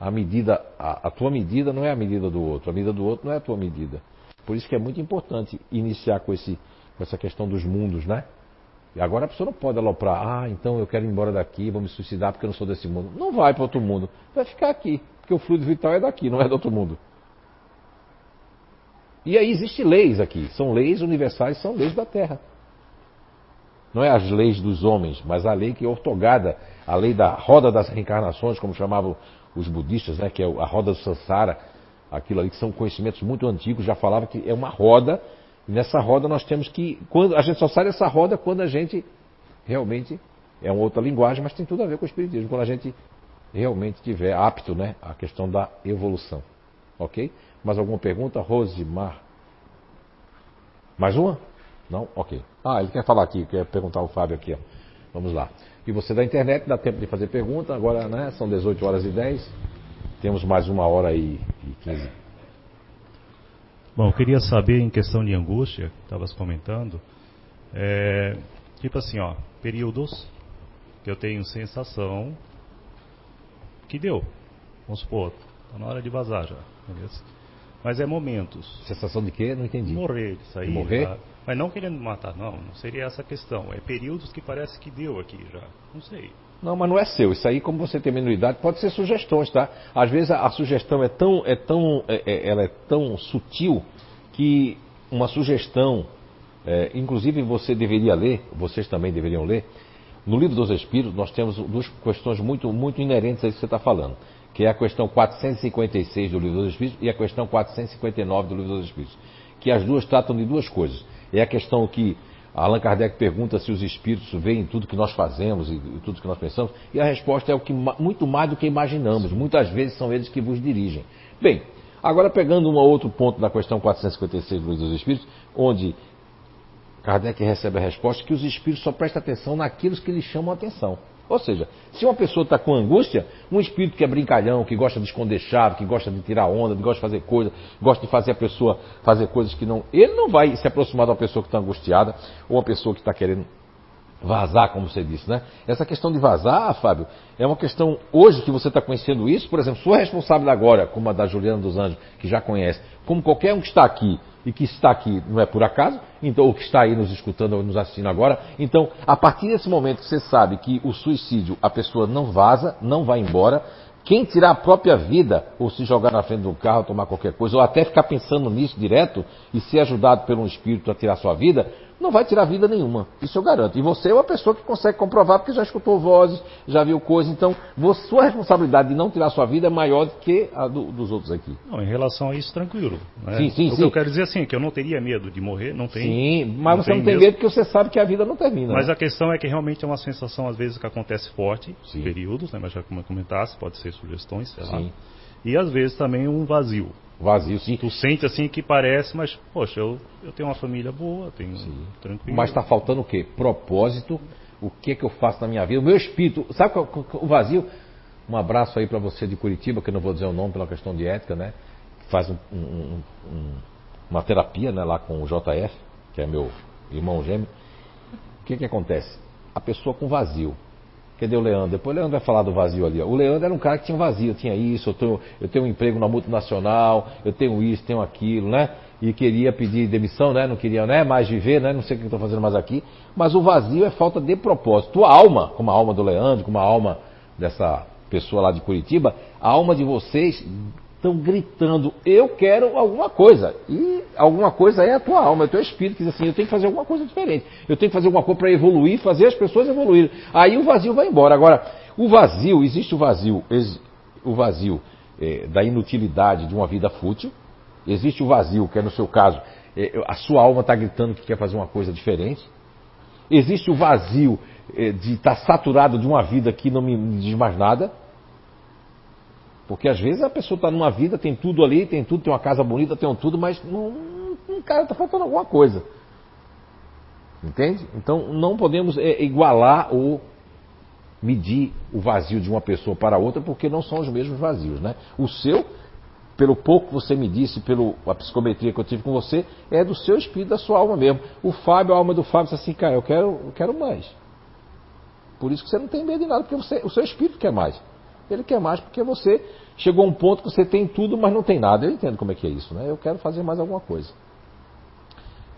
A medida, a, a tua medida não é a medida do outro. A medida do outro não é a tua medida. Por isso que é muito importante iniciar com, esse, com essa questão dos mundos, né? Agora a pessoa não pode aloprar, ah, então eu quero ir embora daqui, vou me suicidar porque eu não sou desse mundo. Não vai para outro mundo, vai ficar aqui, porque o fluido vital é daqui, não é do outro mundo. E aí existem leis aqui, são leis universais, são leis da Terra. Não é as leis dos homens, mas a lei que é ortogada, a lei da roda das reencarnações, como chamavam os budistas, né, que é a roda do Sansara, aquilo ali que são conhecimentos muito antigos, já falava que é uma roda nessa roda nós temos que. Quando, a gente só sai dessa roda quando a gente realmente. É uma outra linguagem, mas tem tudo a ver com o Espiritismo. Quando a gente realmente tiver apto né, a questão da evolução. Ok? Mais alguma pergunta? Rosimar. Mais uma? Não? Ok. Ah, ele quer falar aqui, quer perguntar ao Fábio aqui. Ó. Vamos lá. E você da internet, dá tempo de fazer pergunta. Agora né, são 18 horas e 10. Temos mais uma hora e 15 Bom, eu queria saber em questão de angústia, estavas comentando, é, tipo assim, ó, períodos que eu tenho sensação que deu. Vamos supor, tá na hora de vazar já, beleza? Mas é momentos. Sensação de quê? Não entendi. Morrer, de sair. De morrer? Tá? Mas não querendo matar, não, não seria essa a questão. É períodos que parece que deu aqui já. Não sei. Não, mas não é seu. Isso aí, como você tem minoridade, pode ser sugestões, tá? Às vezes a, a sugestão é tão, é tão, é, é, ela é tão sutil que uma sugestão, é, inclusive você deveria ler, vocês também deveriam ler. No livro dos Espíritos nós temos duas questões muito, muito inerentes a isso que você está falando, que é a questão 456 do livro dos Espíritos e a questão 459 do livro dos Espíritos, que as duas tratam de duas coisas. É a questão que Allan Kardec pergunta se os espíritos veem tudo que nós fazemos e, tudo que nós pensamos, e a resposta é o que muito mais do que imaginamos. Muitas vezes são eles que vos dirigem. Bem, agora pegando um outro ponto da questão 456 do Livro dos Espíritos, onde Kardec recebe a resposta que os espíritos só prestam atenção naquilo que lhes chamam a atenção. Ou seja, se uma pessoa está com angústia, um espírito que é brincalhão, que gosta de esconder chave, que gosta de tirar onda, que gosta de fazer coisas, gosta de fazer a pessoa fazer coisas que não. Ele não vai se aproximar de uma pessoa que está angustiada ou uma pessoa que está querendo vazar, como você disse, né? Essa questão de vazar, Fábio, é uma questão hoje que você está conhecendo isso, por exemplo, sua responsabilidade agora, como a da Juliana dos Anjos, que já conhece, como qualquer um que está aqui e que está aqui não é por acaso, então ou que está aí nos escutando ou nos assistindo agora, então a partir desse momento que você sabe que o suicídio a pessoa não vaza, não vai embora, Quem tirar a própria vida, ou se jogar na frente um carro, tomar qualquer coisa, ou até ficar pensando nisso direto e ser ajudado por um espírito a tirar sua vida, não vai tirar vida nenhuma. Isso eu garanto. E você é uma pessoa que consegue comprovar porque já escutou vozes, já viu coisas. Então, sua responsabilidade de não tirar sua vida é maior do que a do, dos outros aqui. Não, em relação a isso, tranquilo. Né? Sim, sim, o sim. que eu quero dizer assim, é que eu não teria medo de morrer, não tenho. Sim, mas não você não tem mesmo. medo porque você sabe que a vida não termina. Mas né? a questão é que realmente é uma sensação, às vezes, que acontece forte, Sim. períodos, né? Mas já como eu comentasse, pode ser sugestões, sei lá. Sim. E às vezes também um vazio. Vazio, sim. Tu sente assim que parece, mas, poxa, eu, eu tenho uma família boa, tenho tranquilo. Mas está faltando o quê? Propósito. O que que eu faço na minha vida? O meu espírito. Sabe o vazio? Um abraço aí para você de Curitiba, que eu não vou dizer o nome pela questão de ética, né? Faz um- um- um- uma terapia né, lá com o JF, que é meu irmão gêmeo. O que que acontece? A pessoa com vazio. Cadê o Leandro? Depois o Leandro vai falar do vazio ali. O Leandro era um cara que tinha vazio, eu tinha isso, eu tenho, eu tenho um emprego na multinacional, eu tenho isso, tenho aquilo, né? E queria pedir demissão, né? Não queria né? mais viver, né? Não sei o que estou fazendo mais aqui. Mas o vazio é falta de propósito. Tua alma, como a alma do Leandro, como a alma dessa pessoa lá de Curitiba, a alma de vocês estão gritando, eu quero alguma coisa. E alguma coisa é a tua alma, é o teu espírito que diz assim, eu tenho que fazer alguma coisa diferente. Eu tenho que fazer alguma coisa para evoluir, fazer as pessoas evoluírem. Aí o vazio vai embora. Agora, o vazio, existe o vazio, o vazio eh, da inutilidade de uma vida fútil. Existe o vazio, que é no seu caso, eh, a sua alma está gritando que quer fazer uma coisa diferente. Existe o vazio eh, de estar saturado de uma vida que não me diz mais nada. Porque às vezes a pessoa está numa vida, tem tudo ali, tem tudo, tem uma casa bonita, tem um tudo, mas não, não cara, está faltando alguma coisa. Entende? Então não podemos é, igualar ou medir o vazio de uma pessoa para outra, porque não são os mesmos vazios. Né? O seu, pelo pouco que você me disse, pela psicometria que eu tive com você, é do seu espírito, da sua alma mesmo. O Fábio, a alma do Fábio, disse assim, cara, eu quero, eu quero mais. Por isso que você não tem medo de nada, porque você, o seu espírito quer mais. Ele quer mais porque você chegou a um ponto que você tem tudo, mas não tem nada. Eu entendo como é que é isso, né? Eu quero fazer mais alguma coisa.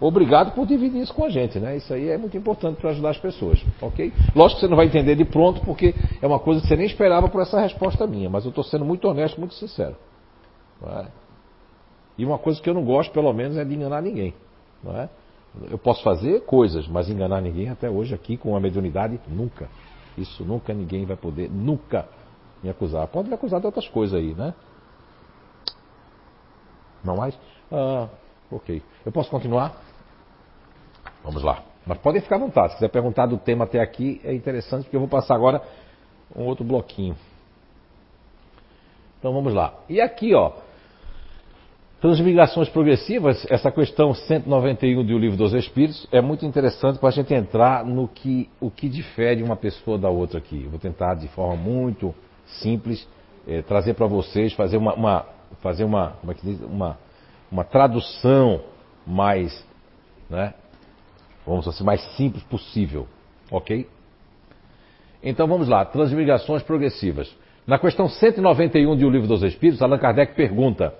Obrigado por dividir isso com a gente, né? Isso aí é muito importante para ajudar as pessoas, ok? Lógico que você não vai entender de pronto, porque é uma coisa que você nem esperava por essa resposta minha, mas eu estou sendo muito honesto, muito sincero. é? E uma coisa que eu não gosto, pelo menos, é de enganar ninguém. Não é? Eu posso fazer coisas, mas enganar ninguém até hoje aqui com a mediunidade, nunca. Isso nunca ninguém vai poder, nunca me acusar. Pode me acusar de outras coisas aí, né? Não mais? Ah, ok. Eu posso continuar? Vamos lá. Mas podem ficar à vontade. Se quiser perguntar do tema até aqui, é interessante, porque eu vou passar agora um outro bloquinho. Então vamos lá. E aqui, ó. Transmigrações progressivas, essa questão 191 do Livro dos Espíritos, é muito interessante para a gente entrar no que, o que difere uma pessoa da outra aqui. Eu vou tentar de forma muito simples eh, trazer para vocês, fazer uma, uma- fazer uma, é diz? uma, uma tradução mais, né, vamos assim, mais simples possível, ok? Então vamos lá, transmigrações progressivas. Na questão 191 de O Livro dos Espíritos, Allan Kardec pergunta,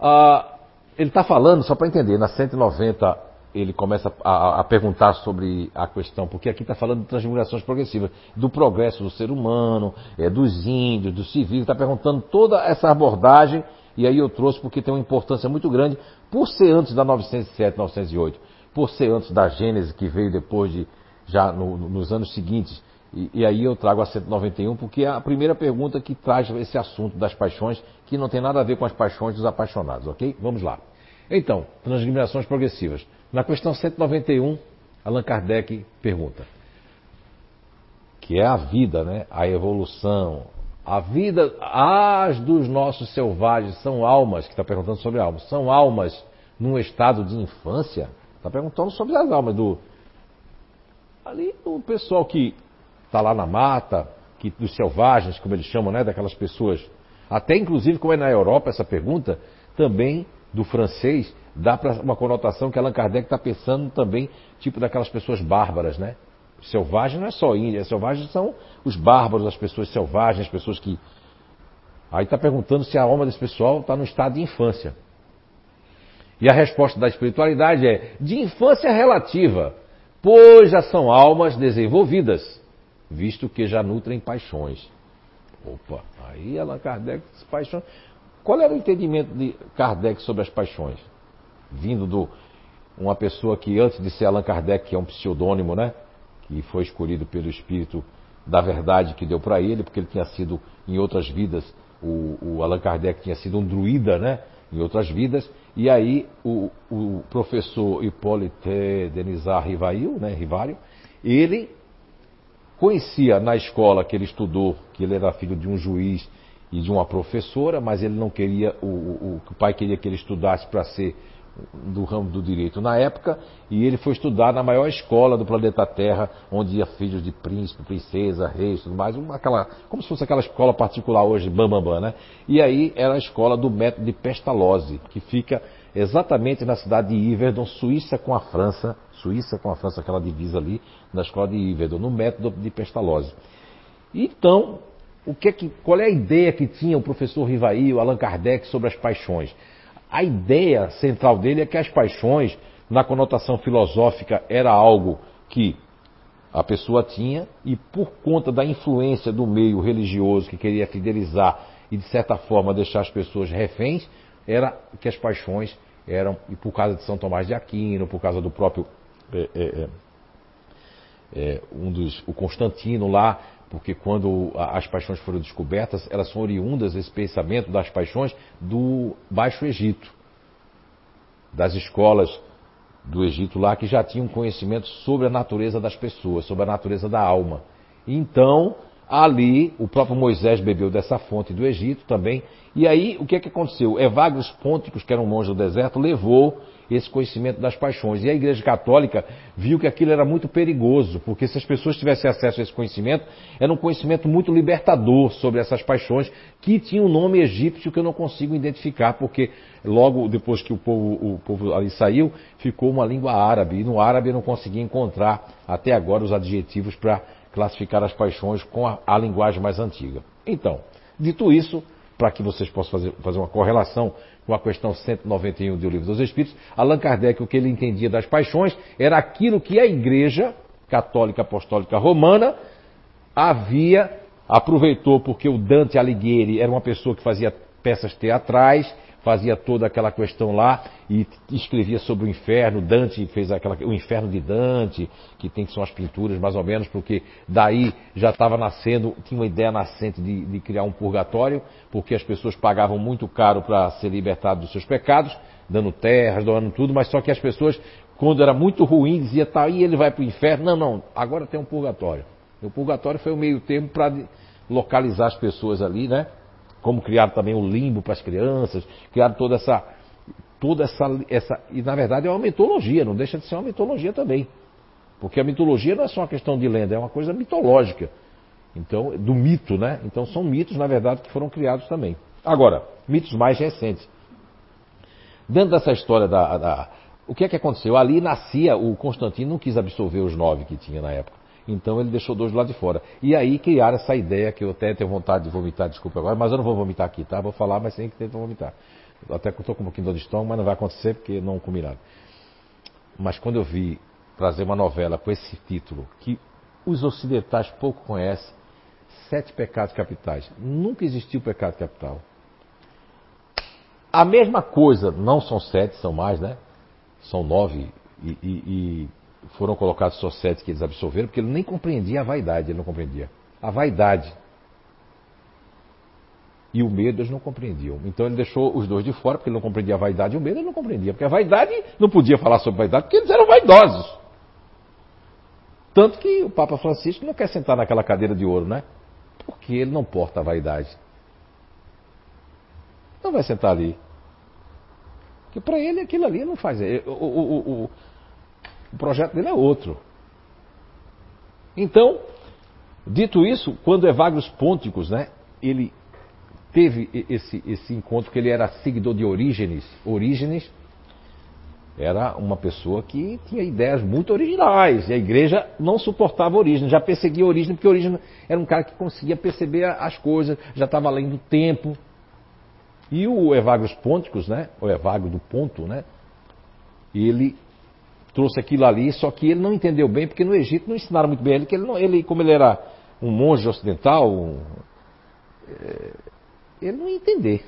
ah, ele está falando, só para entender, na 190 ele começa a, a perguntar sobre a questão, porque aqui está falando de transmigrações progressivas, do progresso do ser humano, é, dos índios, dos civis, está perguntando toda essa abordagem, e aí eu trouxe porque tem uma importância muito grande, por ser antes da 907, 908, por ser antes da Gênese, que veio depois de, já no- no- nos anos seguintes, e, e aí eu trago a 191, porque é a primeira pergunta que traz esse assunto das paixões, que não tem nada a ver com as paixões dos apaixonados, ok? Vamos lá. Então, transmigrações progressivas. Na questão 191, Allan Kardec pergunta, que é a vida, né? a evolução, a vida, as dos nossos selvagens são almas, que está perguntando sobre almas, são almas num estado de infância? Está perguntando sobre as almas do. Ali, o pessoal que está lá na mata, que, dos selvagens, como eles chamam, né? Daquelas pessoas. Até inclusive, como é na Europa essa pergunta, também do francês, dá para uma conotação que Allan Kardec está pensando também, tipo daquelas pessoas bárbaras, né? Selvagem não é só Índia, selvagens são os bárbaros, as pessoas selvagens, as pessoas que. Aí está perguntando se a alma desse pessoal está no estado de infância. E a resposta da espiritualidade é de infância relativa, pois já são almas desenvolvidas, visto que já nutrem paixões. Opa, aí Allan Kardec, as paixões. Qual era o entendimento de Kardec sobre as paixões? Vindo do uma pessoa que antes de ser Allan Kardec, que é um pseudônimo, né? Que foi escolhido pelo espírito da verdade que deu para ele, porque ele tinha sido em outras vidas, o, o Allan Kardec tinha sido um druida, né? Em outras vidas, e aí o, o professor Hippolyte Denisard Rivail, né, Rivario, ele conhecia na escola que ele estudou que ele era filho de um juiz e de uma professora, mas ele não queria, o, o, o pai queria que ele estudasse para ser do ramo do direito na época, e ele foi estudar na maior escola do planeta Terra, onde ia filhos de príncipe, princesa, reis, tudo mais, aquela, como se fosse aquela escola particular hoje, bam, bam, né? E aí era a escola do método de Pestalozzi, que fica exatamente na cidade de Yverdon, Suíça com a França, Suíça com a França, aquela divisa ali, na escola de Yverdon, no método de Pestalozzi. Então, o que, é que qual é a ideia que tinha o professor Rivaí, o Allan Kardec sobre as paixões? A ideia central dele é que as paixões, na conotação filosófica, era algo que a pessoa tinha e por conta da influência do meio religioso que queria fidelizar e de certa forma deixar as pessoas reféns, era que as paixões eram, e por causa de São Tomás de Aquino, por causa do próprio é, é, é, é um dos, o Constantino lá, porque quando as paixões foram descobertas, elas são oriundas, esse pensamento das paixões, do Baixo Egito, das escolas do Egito lá, que já tinham conhecimento sobre a natureza das pessoas, sobre a natureza da alma. Então, ali, o próprio Moisés bebeu dessa fonte do Egito também, e aí, o que é que aconteceu? Evagrios Pônticos, que era um monge do deserto, levou esse conhecimento das paixões. E a Igreja Católica viu que aquilo era muito perigoso, porque se as pessoas tivessem acesso a esse conhecimento, era um conhecimento muito libertador sobre essas paixões, que tinha um nome egípcio que eu não consigo identificar, porque logo depois que o povo, o povo ali saiu, ficou uma língua árabe, e no árabe eu não consegui encontrar até agora os adjetivos para classificar as paixões com a, a linguagem mais antiga. Então, dito isso, para que vocês possam fazer, fazer uma correlação com a questão 191 do Livro dos Espíritos, Allan Kardec, o que ele entendia das paixões, era aquilo que a Igreja Católica Apostólica Romana havia, aproveitou porque o Dante Alighieri era uma pessoa que fazia peças teatrais, fazia toda aquela questão lá e escrevia sobre o inferno. Dante fez aquela, o inferno de Dante, que tem que são as pinturas mais ou menos, porque daí já estava nascendo, tinha uma ideia nascente de, de, criar um purgatório, porque as pessoas pagavam muito caro para ser libertado dos seus pecados, dando terras, doando tudo, mas só que as pessoas, quando era muito ruim, dizia, tá aí ele vai para o inferno. Não, não, agora tem um purgatório. O purgatório foi o meio termo para localizar as pessoas ali, né? Como criaram também o limbo para as crianças, criaram toda essa. Toda essa, essa. E na verdade é uma mitologia, não deixa de ser uma mitologia também. Porque a mitologia não é só uma questão de lenda, é uma coisa mitológica. Então, do mito, né? Então são mitos, na verdade, que foram criados também. Agora, mitos mais recentes. Dentro dessa história da, da o que é que aconteceu? Ali nascia, o Constantino não quis absolver os nove que tinha na época. Então ele deixou dois do lado de fora. E aí criaram essa ideia que eu até tenho vontade de vomitar, desculpa agora, mas eu não vou vomitar aqui, tá? Vou falar, mas sem que tentar vomitar. Até que eu estou com um pouquinho de estômago, mas não vai acontecer porque não combinado. Mas quando eu vi trazer uma novela com esse título, que os ocidentais pouco conhecem, Sete Pecados Capitais. Nunca existiu pecado capital. A mesma coisa, não são sete, são mais, né? São nove e, e, e foram colocados só sete que eles absolveram, porque ele nem compreendia a vaidade, ele não compreendia. A vaidade e o medo eles não compreendiam. Então ele deixou os dois de fora, porque ele não compreendia a vaidade e o medo ele não compreendia. Porque a vaidade não podia falar sobre vaidade, porque eles eram vaidosos. Tanto que o Papa Francisco não quer sentar naquela cadeira de ouro, né? Porque ele não porta a vaidade. Não vai sentar ali. Porque para ele aquilo ali não faz. O, o, o, o projeto dele é outro. Então, dito isso, quando Evagrios Pônticos, né, ele teve esse, esse encontro que ele era seguidor de Orígenes. Orígenes era uma pessoa que tinha ideias muito originais. E a igreja não suportava Orígenes, já perseguia Orígenes, porque Orígenes era um cara que conseguia perceber as coisas, já estava além do tempo. E o Evagrios Pônticos, né, o Evagrio do Ponto, né, ele trouxe aquilo ali, só que ele não entendeu bem, porque no Egito não ensinaram muito bem ele, que ele, não, ele como ele era um monge ocidental, um, é, ele não ia entender.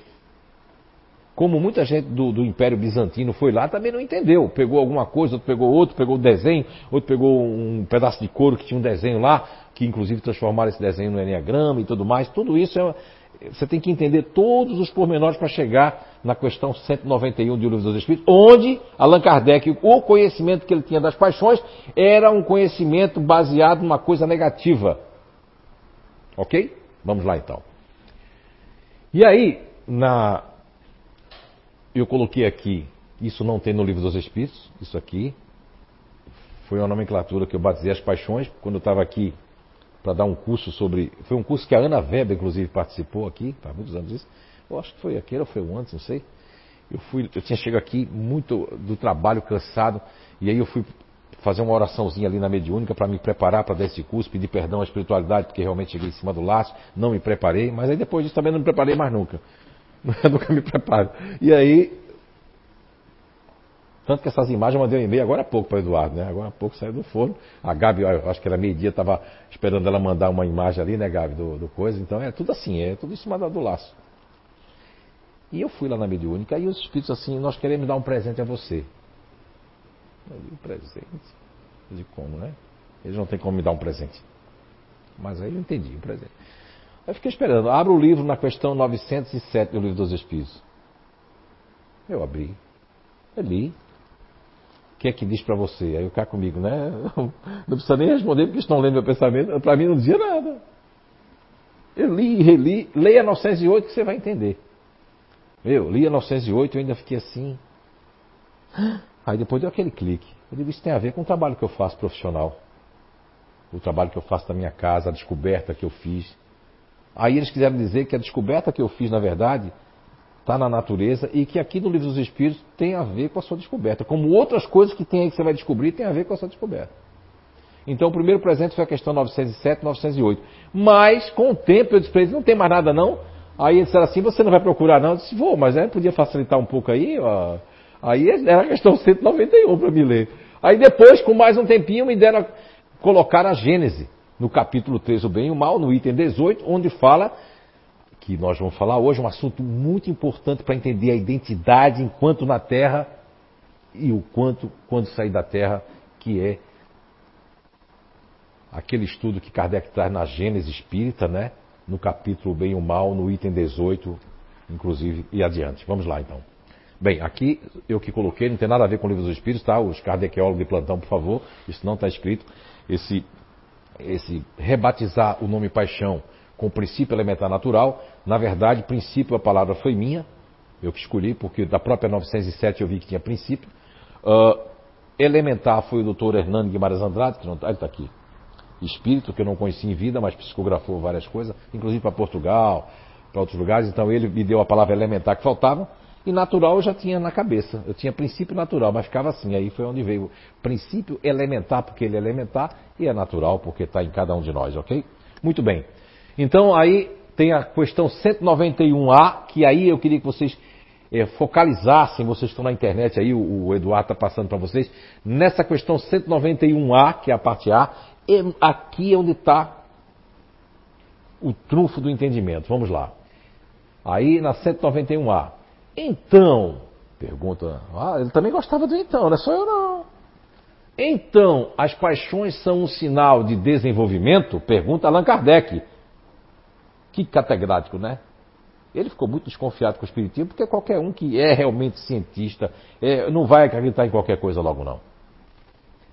Como muita gente do, do, Império Bizantino foi lá, também não entendeu. Pegou alguma coisa, outro pegou outro, pegou o desenho, outro pegou um pedaço de couro que tinha um desenho lá, que inclusive transformaram esse desenho no Enneagrama e tudo mais. Tudo isso é, você tem que entender todos os pormenores para chegar na questão 191 do Livro dos Espíritos, onde Allan Kardec, o conhecimento que ele tinha das paixões, era um conhecimento baseado numa coisa negativa. Ok? Vamos lá então. E aí, na eu coloquei aqui, isso não tem no livro dos Espíritos, isso aqui. Foi uma nomenclatura que eu batizei as paixões, quando eu estava aqui para dar um curso sobre. Foi um curso que a Ana Weber, inclusive, participou aqui, há muitos anos isso. Eu acho que foi aquele ou foi o antes, não sei. Eu, fui, eu tinha chegado aqui muito do trabalho, cansado, e aí eu fui fazer uma oraçãozinha ali na mediúnica para me preparar para dar esse curso, pedir perdão à espiritualidade, porque realmente cheguei em cima do laço, não me preparei, mas aí depois disso também não me preparei mais nunca. [laughs] Nunca me preparo. E aí. Tanto que essas imagens eu mandei um e-mail agora há pouco para o Eduardo, né? Agora há pouco saiu do forno. A Gabi, acho que era meio-dia, estava esperando ela mandar uma imagem ali, né, Gabi, do, do, coisa. Então é tudo assim, é tudo em cima do laço. E eu fui lá na mediúnica e os espíritos assim, nós queremos dar um presente a você. Eu digo, presente? Digo, como, né? Eles não têm como me dar um presente. Mas aí eu entendi, um presente. Eu fiquei esperando. Abra o livro na questão 907 do Livro dos Espíritos. Eu abri. Eu li. Que é que diz para você? Aí o cara comigo, né? [laughs] Não precisa nem responder porque estão lendo meu pensamento. Para mim não dizia nada. Eu li e reli. Leia 908 que você vai entender. Eu li a 908 e ainda fiquei assim. [gasps] Aí depois deu aquele clique. Eu digo, isso tem a ver com o trabalho que eu faço profissional. O trabalho que eu faço na minha casa, a descoberta que eu fiz. Aí eles quiseram dizer que a descoberta que eu fiz, na verdade, está na natureza e que aqui no Livro dos Espíritos tem a ver com a sua descoberta. Como outras coisas que tem aí que você vai descobrir tem a ver com a sua descoberta. Então o primeiro presente foi a questão 907, 908. Mas, com o tempo, eu disse não tem mais nada não. Aí eles disseram assim, você não vai procurar não? Eu disse, vou, mas é, podia facilitar um pouco aí. Ó. Aí era a questão 191 para me ler. Aí depois, com mais um tempinho, me deram a colocar a Gênese no capítulo 3, o bem e o mal, no item 18, onde fala que nós vamos falar hoje um assunto muito importante para entender a identidade enquanto na Terra e o quanto quando sair da Terra, que é aquele estudo que Kardec traz na Gênese Espírita, né? No capítulo Bem e o Mal, no item 18, inclusive, e adiante. Vamos lá então. Bem, aqui eu que coloquei, não tem nada a ver com o livro dos Espíritos, tá? Os kardequeólogos de plantão, por favor, isso não está escrito. Esse esse rebatizar o nome paixão com o princípio elementar natural. Na verdade, princípio, a palavra foi minha, eu que escolhi, porque da própria 907 eu vi que tinha princípio. Uh, elementar foi o doutor Hernando Guimarães Andrade, que não está, está aqui. Espírito, que eu não conheci em vida, mas psicografou várias coisas, inclusive para Portugal, para outros lugares. Então ele me deu a palavra elementar que faltava. E natural eu já tinha na cabeça. Eu tinha princípio natural, mas ficava assim. Aí foi onde veio princípio elementar, porque ele é elementar, e é natural, porque está em cada um de nós, ok? Muito bem. Então aí tem a questão 191A, que aí eu queria que vocês é, focalizassem, vocês estão na internet aí, o, o Eduardo está passando para vocês, nessa questão 191A, que é a parte A, aqui é onde está o trunfo do entendimento. Vamos lá. Aí na 191A. Então, pergunta, ah, ele também gostava do então, não é só eu não. Então, as paixões são um sinal de desenvolvimento? Pergunta Allan Kardec. Que catedrático, né? Ele ficou muito desconfiado com o espiritismo, porque qualquer um que é realmente cientista é, não vai acreditar em qualquer coisa logo não.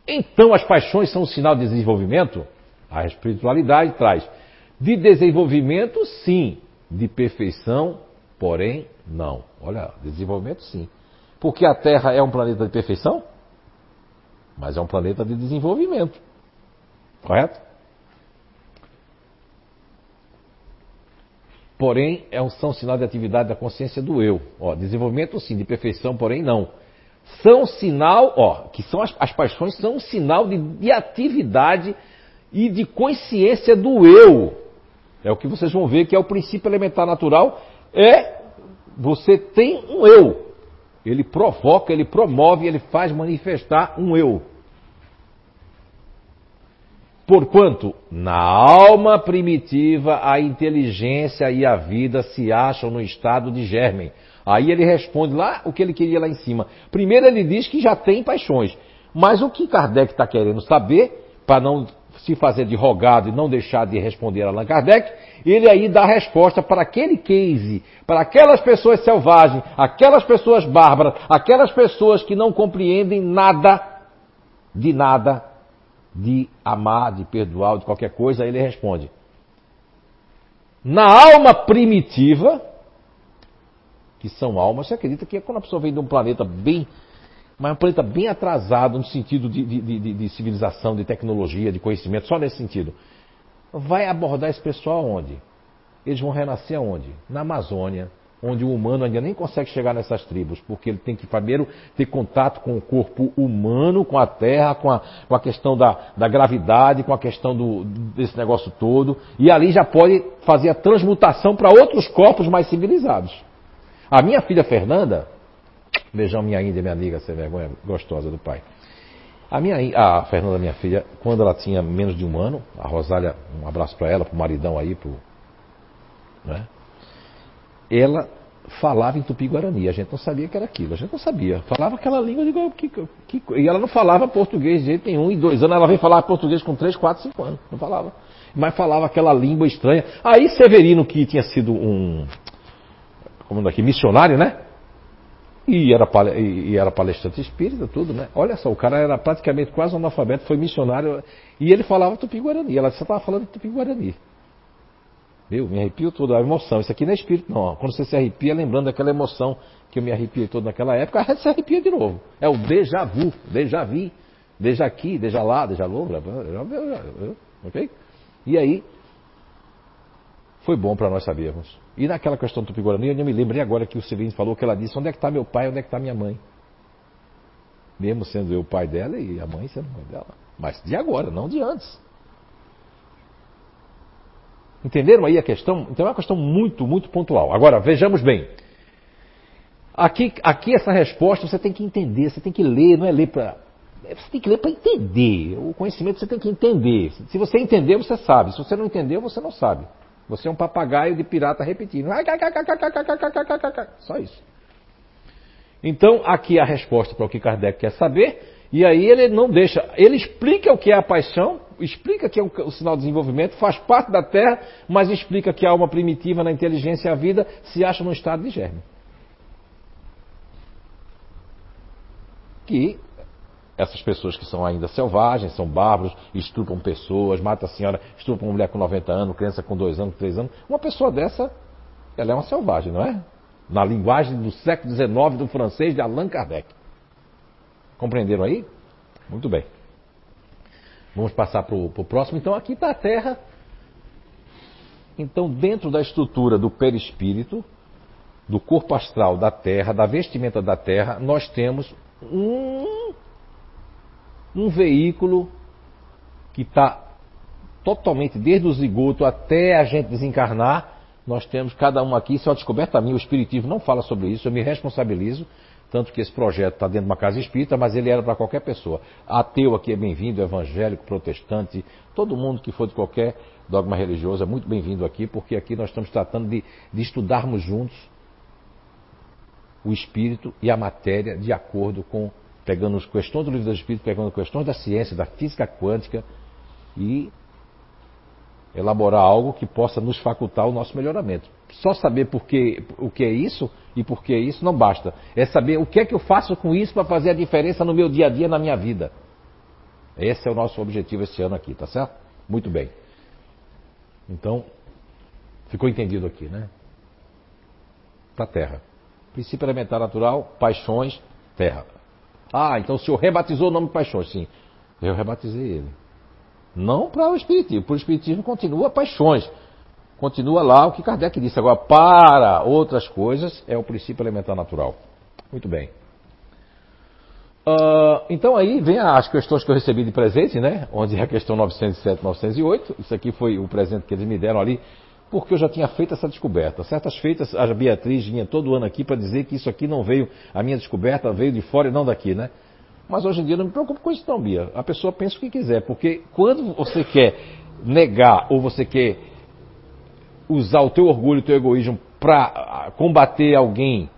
Então, as paixões são um sinal de desenvolvimento? A espiritualidade traz. De desenvolvimento, sim. De perfeição, porém, não. Olha, desenvolvimento sim. Porque a Terra é um planeta de perfeição, mas é um planeta de desenvolvimento. Correto? Porém, é um, são sinal de atividade da consciência do eu. Ó, desenvolvimento sim, de perfeição, porém não. São sinal, ó, que são as, as paixões são um sinal de, de atividade e de consciência do eu. É o que vocês vão ver que é o princípio elementar natural, é você tem um eu. Ele provoca, ele promove, ele faz manifestar um eu. Porquanto, na alma primitiva, a inteligência e a vida se acham no estado de germen. Aí ele responde lá o que ele queria lá em cima. Primeiro ele diz que já tem paixões. Mas o que Kardec está querendo saber, para não se fazer de rogado e não deixar de responder a Allan Kardec, ele aí dá a resposta para aquele case, para aquelas pessoas selvagens, aquelas pessoas bárbaras, aquelas pessoas que não compreendem nada, de nada, de amar, de perdoar, de qualquer coisa, ele responde. Na alma primitiva, que são almas, você acredita que quando a pessoa vem de um planeta bem mas é um planeta bem atrasado no sentido de, de, de, de, civilização, de tecnologia, de conhecimento, só nesse sentido. Vai abordar esse pessoal onde? Eles vão renascer aonde? Na Amazônia, onde o humano ainda nem consegue chegar nessas tribos, porque ele tem que primeiro ter contato com o corpo humano, com a terra, com a, com a questão da, da gravidade, com a questão do, desse negócio todo, e ali já pode fazer a transmutação para outros corpos mais civilizados. A minha filha Fernanda, Beijão minha Índia, minha amiga, sem vergonha gostosa do pai. A minha, a Fernanda, minha filha, quando ela tinha menos de um ano, a Rosália, um abraço para ela, para o maridão aí, pro, né? Ela falava em tupi-guarani. A gente não sabia que era aquilo, a gente não sabia. Falava aquela língua de que, que, e ela não falava português de jeito nenhum. Em dois anos ela veio falar português com três, quatro, cinco anos. Não falava. Mas falava aquela língua estranha. Aí Severino, que tinha sido um, como aqui, missionário, né? E era, e era palestrante espírita, tudo, né? Olha só, o cara era praticamente quase analfabeto, foi missionário, e ele falava tupi-guarani. Ela só estava falando tupi-guarani. Viu? Me arrepio todo, a emoção. Isso aqui não é espírito, não. Quando você se arrepia, lembrando daquela emoção que eu me arrepiei todo naquela época, você arrepia de novo. É o déjà vu, déjà vu, déjà aqui, déjà lá, déjà louco, ok? E aí, foi bom para nós sabermos. E naquela questão do Tupi-Guarani, eu me lembrei agora que o Severino falou que ela disse: onde é que está meu pai, onde é que está minha mãe? Mesmo sendo eu o pai dela e a mãe sendo mãe dela. Mas de agora, não de antes. Entenderam aí a questão? Então é uma questão muito, muito pontual. Agora, vejamos bem. Aqui, aqui essa resposta você tem que entender, você tem que ler, não é ler para. Você tem que ler para entender. O conhecimento você tem que entender. Se você entender, você sabe. Se você não entendeu, você não sabe. Você é um papagaio de pirata repetindo. Só isso. Então, aqui a resposta para o que Kardec quer saber. E aí ele não deixa. Ele explica o que é a paixão, explica que é o sinal de desenvolvimento, faz parte da Terra, mas explica que a alma primitiva na inteligência e a vida se acha no estado de germe. Que essas pessoas que são ainda selvagens, são bárbaros, estrupam pessoas, matam a senhora, estrupam uma mulher com 90 anos, criança com 2 anos, 3 anos. Uma pessoa dessa, ela é uma selvagem, não é? Na linguagem do século XIX do francês de Allan Kardec. Compreenderam aí? Muito bem. Vamos passar para o próximo. Então, aqui está a Terra. Então, dentro da estrutura do perispírito, do corpo astral da Terra, da vestimenta da Terra, nós temos um um veículo que está totalmente desde o zigoto até a gente desencarnar. Nós temos cada um aqui, isso é uma descoberta minha, o Espiritismo não fala sobre isso, eu me responsabilizo, tanto que esse projeto está dentro de uma casa espírita, mas ele era para qualquer pessoa. Ateu aqui é bem-vindo, evangélico, protestante, todo mundo que for de qualquer dogma religioso é muito bem-vindo aqui, porque aqui nós estamos tratando de, de estudarmos juntos o espírito e a matéria de acordo com pegando as questões do livro do Espírito, pegando questões da ciência, da física quântica e elaborar algo que possa nos facultar o nosso melhoramento. Só saber por que, o que é isso e por que é isso não basta. É saber o que é que eu faço com isso para fazer a diferença no meu dia a dia, na minha vida. Esse é o nosso objetivo esse ano aqui, tá certo? Muito bem. Então, ficou entendido aqui, né? Para a Terra. Princípio elementar natural, paixões, Terra. Ah, então o senhor rebatizou o nome Paixões. Sim, eu rebatizei ele. Não para o Espiritismo. Para o Espiritismo continua Paixões. Continua lá o que Kardec disse. Agora, para outras coisas, é o princípio elementar natural. Muito bem. Uh, então aí vem as questões que eu recebi de presente, né? Onde é a questão 907, 908. Isso aqui foi o presente que eles me deram ali porque eu já tinha feito essa descoberta. Certas feitas, a Beatriz vinha todo ano aqui para dizer que isso aqui não veio, a minha descoberta veio de fora e não daqui, né? Mas hoje em dia eu não me preocupo com isso não, Bia. A pessoa pensa o que quiser, porque quando você quer negar ou você quer usar o teu orgulho, o teu egoísmo para combater alguém,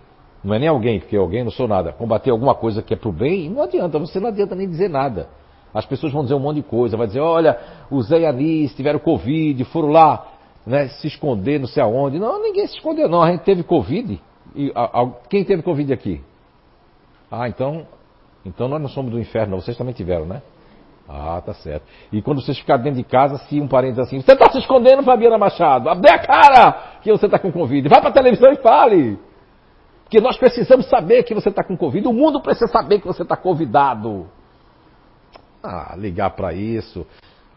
não é nem alguém, porque alguém não sou nada, combater alguma coisa que é pro bem, não adianta, você não adianta nem dizer nada. As pessoas vão dizer um monte de coisa, vai dizer, olha, o Zé e a Anis tiveram Covid, foram lá né, se esconder não sei aonde. Não, ninguém se escondeu não, a gente teve Covid. E, a, a, quem teve Covid aqui? Ah, então, então nós não somos do inferno, vocês também tiveram, né? Ah, tá certo. E quando vocês ficarem dentro de casa, se um parente diz assim, você está se escondendo, Fabiana Machado, abre a cara que você está com Covid. Vai para a televisão e fale. Porque nós precisamos saber que você está com Covid. O mundo precisa saber que você está convidado. Ah, ligar para isso.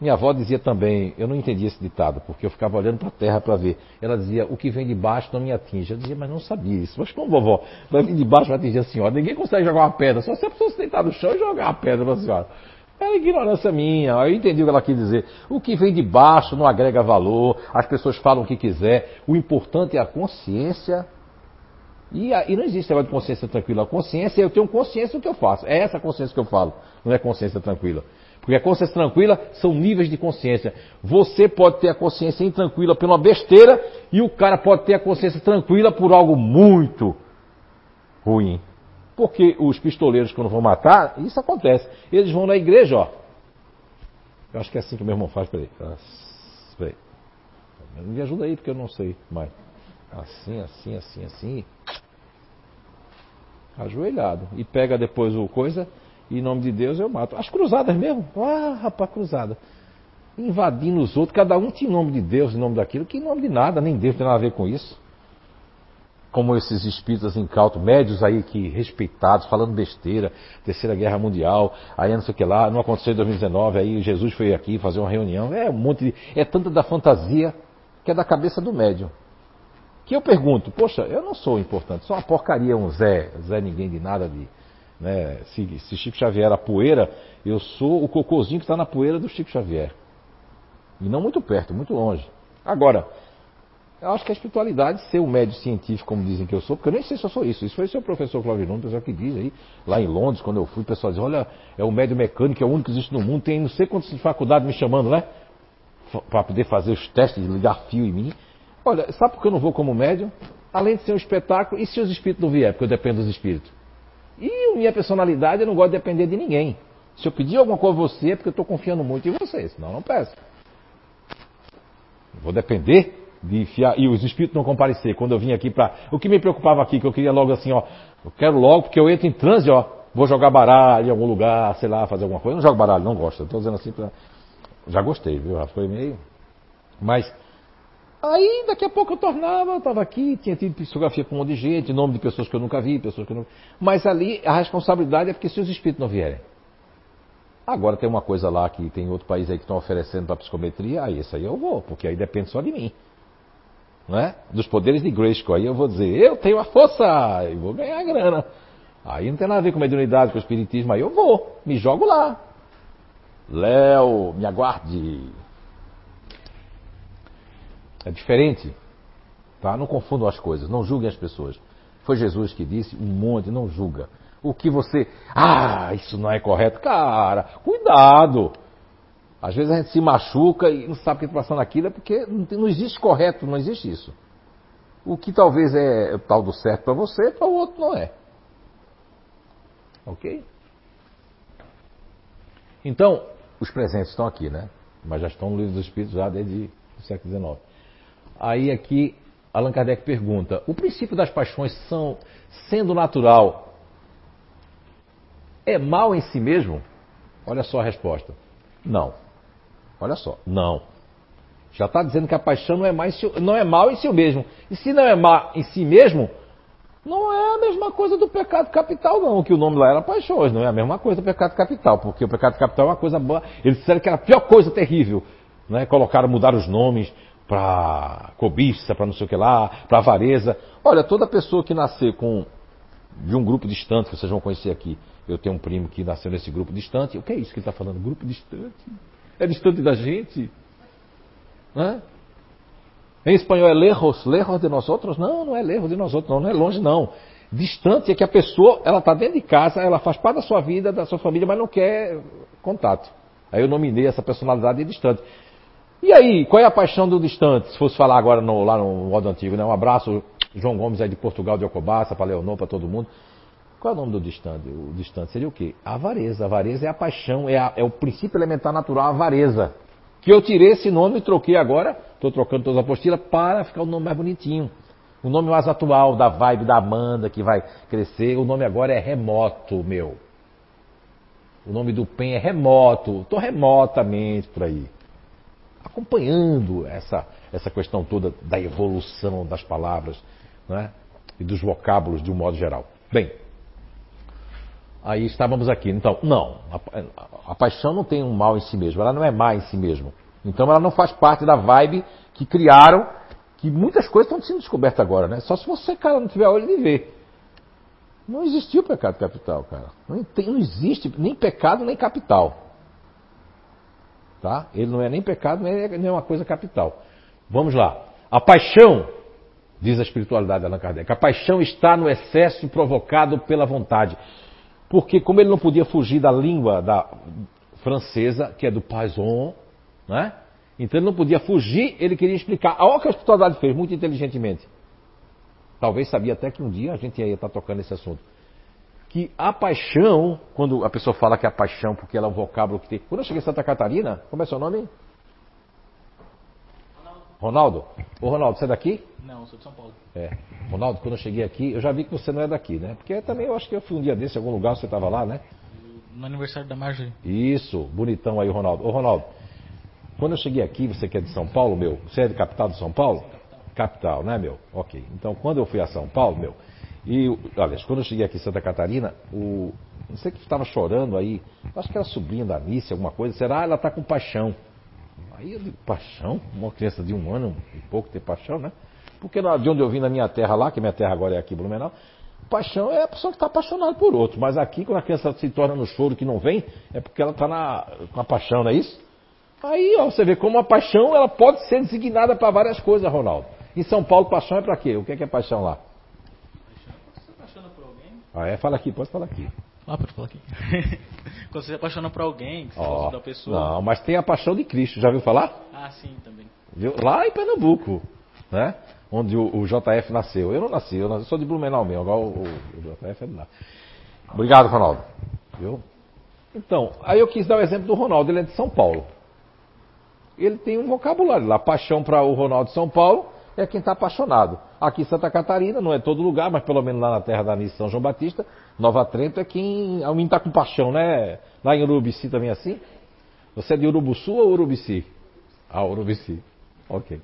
Minha avó dizia também, eu não entendi esse ditado, porque eu ficava olhando para a terra para ver. Ela dizia, o que vem de baixo não me atinge. Eu dizia, mas não sabia isso. Mas como vovó, vai vir de baixo vai atingir a senhora? Ninguém consegue jogar uma pedra, só se a pessoa se deitar no chão e jogar a pedra para a senhora. Era ignorância minha, eu entendi o que ela quis dizer. O que vem de baixo não agrega valor, as pessoas falam o que quiser. O importante é a consciência. E, a, e não existe negócio de consciência tranquila. A consciência, eu tenho consciência do que eu faço. É essa consciência que eu falo, não é consciência tranquila. Porque a consciência tranquila são níveis de consciência. Você pode ter a consciência intranquila por uma besteira e o cara pode ter a consciência tranquila por algo muito ruim. Porque os pistoleiros, quando vão matar, isso acontece. Eles vão na igreja, ó. Eu acho que é assim que meu irmão faz. Peraí. Peraí. Me ajuda aí, porque eu não sei mais. Assim, assim, assim, assim. Ajoelhado. E pega depois o coisa e em nome de Deus eu mato. As cruzadas mesmo. Ah, rapaz, cruzada. Invadindo os outros, cada um tinha nome de Deus, em nome daquilo, que em nome de nada, nem Deus tem nada a ver com isso. Como esses espíritas incautos, médios aí que respeitados, falando besteira, Terceira Guerra Mundial, aí não sei o que lá, não aconteceu em 2019, aí Jesus foi aqui fazer uma reunião. É um monte de. É tanta da fantasia que é da cabeça do médium. Que eu pergunto, poxa, eu não sou importante, sou uma porcaria, um Zé, Zé ninguém de nada de né? Se, se Chico Xavier era poeira, eu sou o cocôzinho que está na poeira do Chico Xavier. E não muito perto, muito longe. Agora, eu acho que a espiritualidade, ser um médio científico, como dizem que eu sou, porque eu nem sei se eu sou isso. Isso foi o seu professor Cláudio Nunes, o pessoal que diz aí, lá em Londres, quando eu fui, o pessoal diz, olha, é o médio mecânico, é o único que existe no mundo, tem não sei quantas faculdades me chamando, né? Para poder fazer os testes de ligar fio em mim. Olha, sabe por que eu não vou como médium? Além de ser um espetáculo, e se os espíritos não vierem, porque eu dependo dos espíritos? E minha personalidade, eu não gosto de depender de ninguém. Se eu pedir alguma coisa a você, é porque eu estou confiando muito em você, senão eu não peço. Vou depender de fiar. E os espíritos não comparecer. Quando eu vim aqui para. O que me preocupava aqui, que eu queria logo assim, ó. Eu quero logo, porque eu entro em transe, ó. Vou jogar baralho em algum lugar, sei lá, fazer alguma coisa. Eu não jogo baralho, não gosto. Estou dizendo assim pra. Já gostei, viu? Foi meio. Mas Aí daqui a pouco eu tornava, eu estava aqui, tinha tido psicografia com um monte de gente, nome de pessoas que eu nunca vi, pessoas que eu não. Mas ali a responsabilidade é porque se os espíritos não vierem. Agora tem uma coisa lá que tem outro país aí que estão oferecendo para psicometria, aí esse aí eu vou, porque aí depende só de mim. Não é? Dos poderes de Grayskull. Aí eu vou dizer, eu tenho a força e vou ganhar grana. Aí não tem nada a ver com mediunidade, com o espiritismo, aí eu vou, me jogo lá. Léo, me aguarde. É diferente. Tá? Não confundam as coisas, não julguem as pessoas. Foi Jesus que disse, um monte, não julga. O que você. Ah, isso não é correto. Cara, cuidado! Às vezes a gente se machuca e não sabe o que está passando aquilo, é porque não, existe correto, não existe isso. O que talvez é tal do certo para você, para o outro não é. Ok? Então, os presentes estão aqui, né? Mas já estão no livro dos Espíritos já desde o século XIX. Aí aqui Allan Kardec pergunta: o princípio das paixões são, sendo natural, é mal em si mesmo? Olha só a resposta. Não. Olha só, não. Já está dizendo que a paixão não é, mais, não é mal em si mesmo. E se não é mal em si mesmo, não é a mesma coisa do pecado capital, não. Que o nome lá era paixões, não é a mesma coisa do pecado capital. Porque o pecado capital é uma coisa boa. Eles disseram que era a pior coisa terrível. Né? Colocaram, mudaram os nomes, para cobiça, para não sei o que lá, para avareza. Olha, toda pessoa que nascer com de um grupo distante, que vocês vão conhecer aqui, eu tenho um primo que nasceu nesse grupo distante. O que é isso que ele está falando? Grupo distante? É distante da gente? Né? Em espanhol é lejos, lejos de nós outros? Não, não é lejos de nós outros, não, não é longe não. Distante é que a pessoa, ela está dentro de casa, ela faz parte da sua vida, da sua família, mas não quer contato. Aí eu nominei essa personalidade de distante. E aí, qual é a paixão do distante? Se fosse falar agora no, lá no modo antigo, né? Um abraço, João Gomes aí de Portugal, de Ocobaça, para Leonor, para todo mundo. Qual é o nome do distante? O distante seria o quê? A avareza. A avareza é a paixão, é, a, é o princípio elementar natural, a avareza. Que eu tirei esse nome e troquei agora, estou trocando todas as apostilas, para ficar o nome mais bonitinho. O nome mais atual da vibe da Amanda que vai crescer, o nome agora é Remoto, meu. O nome do PEN é Remoto. Estou remotamente por aí. Acompanhando essa, essa questão toda da evolução das palavras né? e dos vocábulos de um modo geral. Bem, aí estávamos aqui. Então, não, a, a, paixão não tem um mal em si mesmo, ela não é má em si mesmo. Então ela não faz parte da vibe que criaram que muitas coisas estão sendo descobertas agora, né? Só se você, cara, não tiver olho de ver. Não existiu pecado capital, cara. Não, tem, não existe nem pecado nem capital. Tá? Ele não é nem pecado nem, nem é uma coisa capital. Vamos lá. A paixão, diz a espiritualidade de Allan Kardec, a paixão está no excesso provocado pela vontade. Porque como ele não podia fugir da língua da francesa, que é do paison, né? Então ele não podia fugir, ele queria explicar. Olha o que a espiritualidade fez, muito inteligentemente. Talvez sabia até que um dia a gente ia estar tocando esse assunto. Que a paixão, quando a pessoa fala que é a paixão, porque ela é um vocábulo que tem. Quando eu cheguei em Santa Catarina, como é seu nome? Ronaldo? Ô Ronaldo, você é daqui? Não, eu sou de São Paulo. É. Ronaldo, quando eu cheguei aqui, eu já vi que você não é daqui, né? Porque também eu acho que eu fui um dia desse em algum lugar, você estava lá, né? No aniversário da Marjorie. Isso, bonitão aí, Ronaldo. Ô Ronaldo, quando eu cheguei aqui, você que é de São Paulo, meu, você é de capital de São Paulo? Capital, né, meu? Ok. Então, quando eu fui a São Paulo, meu, e, aliás, quando eu cheguei aqui em Santa Catarina, o, não sei que estava chorando aí, acho que era sobrinha da Anice, alguma coisa, será? Ela está com paixão. Aí eu digo, paixão? Uma criança de um ano e pouco ter paixão, né? Porque de onde eu vim na minha terra lá, que minha terra agora é aqui, Blumenau, paixão é a pessoa que está apaixonada por outro. Mas aqui, quando a criança se torna no choro que não vem, é porque ela está com a paixão, não é isso? Aí, ó, você vê como a paixão ela pode ser designada para várias coisas, Ronaldo. Em São Paulo, paixão é para quê? O que é, que é paixão lá? Paixão é quando você se apaixona por alguém. Ah, é? Fala aqui, pode falar aqui. Ah, pode falar aqui. [laughs] quando você se apaixona por alguém, que você oh, gosta da pessoa. Não, mas tem a paixão de Cristo, já viu falar? Ah, sim, também. Viu? Lá em Pernambuco, né? Onde o, o JF nasceu. Eu não nasci, eu nasci, sou de Blumenau mesmo, agora o, o, JF é de lá. Obrigado, Ronaldo. Viu? Então, aí eu quis dar o exemplo do Ronaldo, ele é de São Paulo ele tem um vocabulário lá. Paixão para o Ronaldo de São Paulo é quem está apaixonado. Aqui em Santa Catarina, não é todo lugar, mas pelo menos lá na terra da Nice São João Batista, Nova Trento é quem. O menino está com paixão, né? Lá em Urubici também é assim? Você é de Urubuçu ou Urubici? Ah, Urubici. Ok.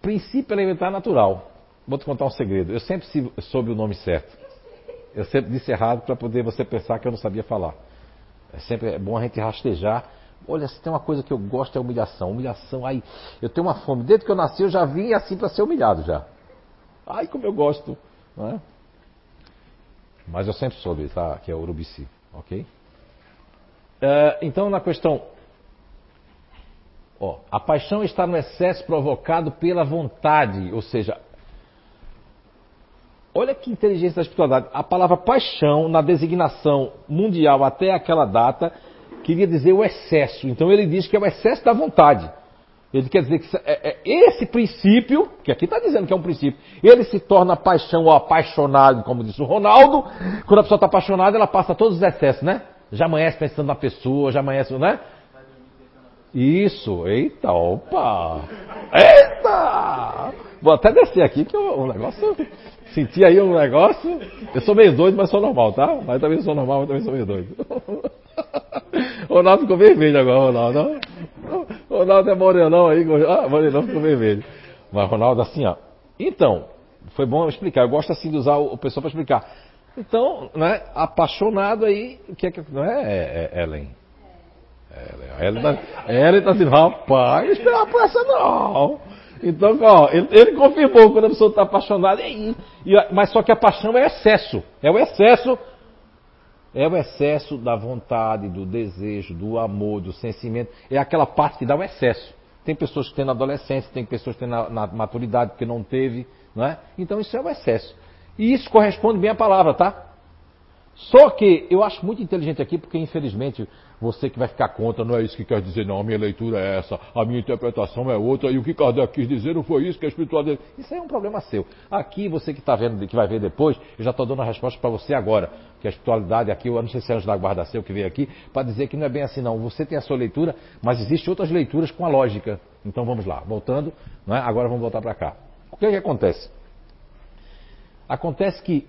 Princípio elementar natural. Vou te contar um segredo. Eu sempre soube o nome certo. Eu sempre disse errado para poder você pensar que eu não sabia falar. É sempre é bom a gente rastejar Olha, se tem uma coisa que eu gosto é humilhação. Humilhação, ai, eu tenho uma fome. Desde que eu nasci eu já vim assim para ser humilhado já. Ai, como eu gosto. Não é? Mas eu sempre soube, tá? Que é Urubici, ok? É, então, na questão. Ó, a paixão está no excesso provocado pela vontade, ou seja, olha que inteligência da espiritualidade. A palavra paixão, na designação mundial até aquela data, queria dizer o excesso. Então ele diz que é o excesso da vontade. Ele quer dizer que é, é esse princípio, que aqui está dizendo que é um princípio, ele se torna paixão ou apaixonado, como disse o Ronaldo. Quando a pessoa está apaixonada, ela passa todos os excessos, né? Já amanhece pensando na pessoa, já amanhece, né? Isso, eita, opa! Eita! Vou até descer aqui que o negócio. Senti aí um negócio. Eu sou meio doido, mas sou normal, tá? Mas também sou normal, mas também sou meio doido. [laughs] Ronaldo ficou vermelho agora, Ronaldo. Ronaldo é morenão aí, ah, morenão ficou vermelho. Mas Ronaldo, assim, ó. Então, foi bom explicar. Eu gosto assim de usar o pessoal para explicar. Então, né, apaixonado aí, o que é que. Não é, é, é Ellen? É, Ellen tá, Ellen tá assim, rapaz, não esperava por essa não. Então, ó, ele, ele confirmou quando a pessoa está apaixonada, e, e, mas só que a paixão é excesso. É o excesso é o excesso da vontade, do desejo, do amor, do sentimento. É aquela parte que dá o excesso. Tem pessoas que têm na adolescência, tem pessoas que têm na, na maturidade porque não teve, não é? Então isso é o excesso. E isso corresponde bem à palavra, tá? Só que eu acho muito inteligente aqui, porque infelizmente você que vai ficar contra, não é isso que quer dizer, não, a minha leitura é essa, a minha interpretação é outra, e o que Kardec quis dizer não foi isso, que a espiritualidade. Isso aí é um problema seu. Aqui, você que está vendo, que vai ver depois, eu já estou dando a resposta para você agora, que a espiritualidade aqui, eu não sei se é anjo da guarda seu que veio aqui, para dizer que não é bem assim, não. Você tem a sua leitura, mas existem outras leituras com a lógica. Então vamos lá, voltando, não é? agora vamos voltar para cá. O que, é que acontece? Acontece que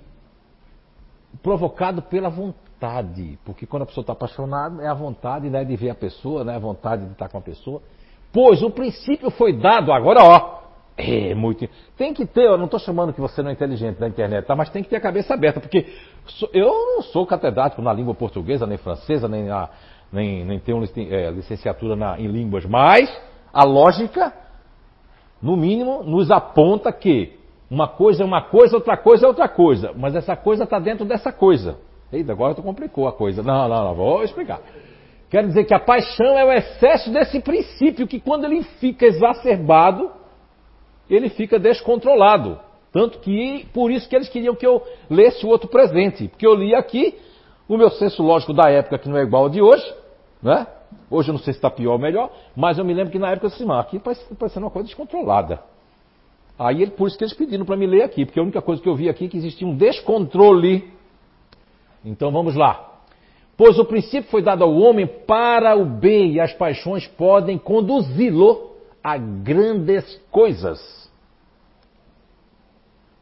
provocado pela vontade, porque quando a pessoa está apaixonada é a vontade né, de ver a pessoa, né, a vontade de estar com a pessoa. Pois o princípio foi dado, agora ó, é muito. Tem que ter, eu não estou chamando que você não é inteligente na internet, tá? mas tem que ter a cabeça aberta, porque eu não sou catedrático na língua portuguesa, nem francesa, nem, a, nem, nem tenho é, licenciatura na, em línguas, mas a lógica, no mínimo, nos aponta que uma coisa é uma coisa, outra coisa é outra coisa. Mas essa coisa está dentro dessa coisa. Eita, agora tu complicou a coisa. Não, não, não, vou explicar. Quero dizer que a paixão é o excesso desse princípio que quando ele fica exacerbado, ele fica descontrolado. Tanto que, por isso que eles queriam que eu lesse o outro presente. Porque eu li aqui, o meu senso lógico da época, que não é igual ao de hoje, né? Hoje eu não sei se está pior ou melhor, mas eu me lembro que na época eu disse, aqui parece, parece uma coisa descontrolada. Aí por isso que eles pediram para me ler aqui, porque a única coisa que eu vi aqui é que existia um descontrole. Então vamos lá. Pois o princípio foi dado ao homem para o bem e as paixões podem conduzi-lo a grandes coisas.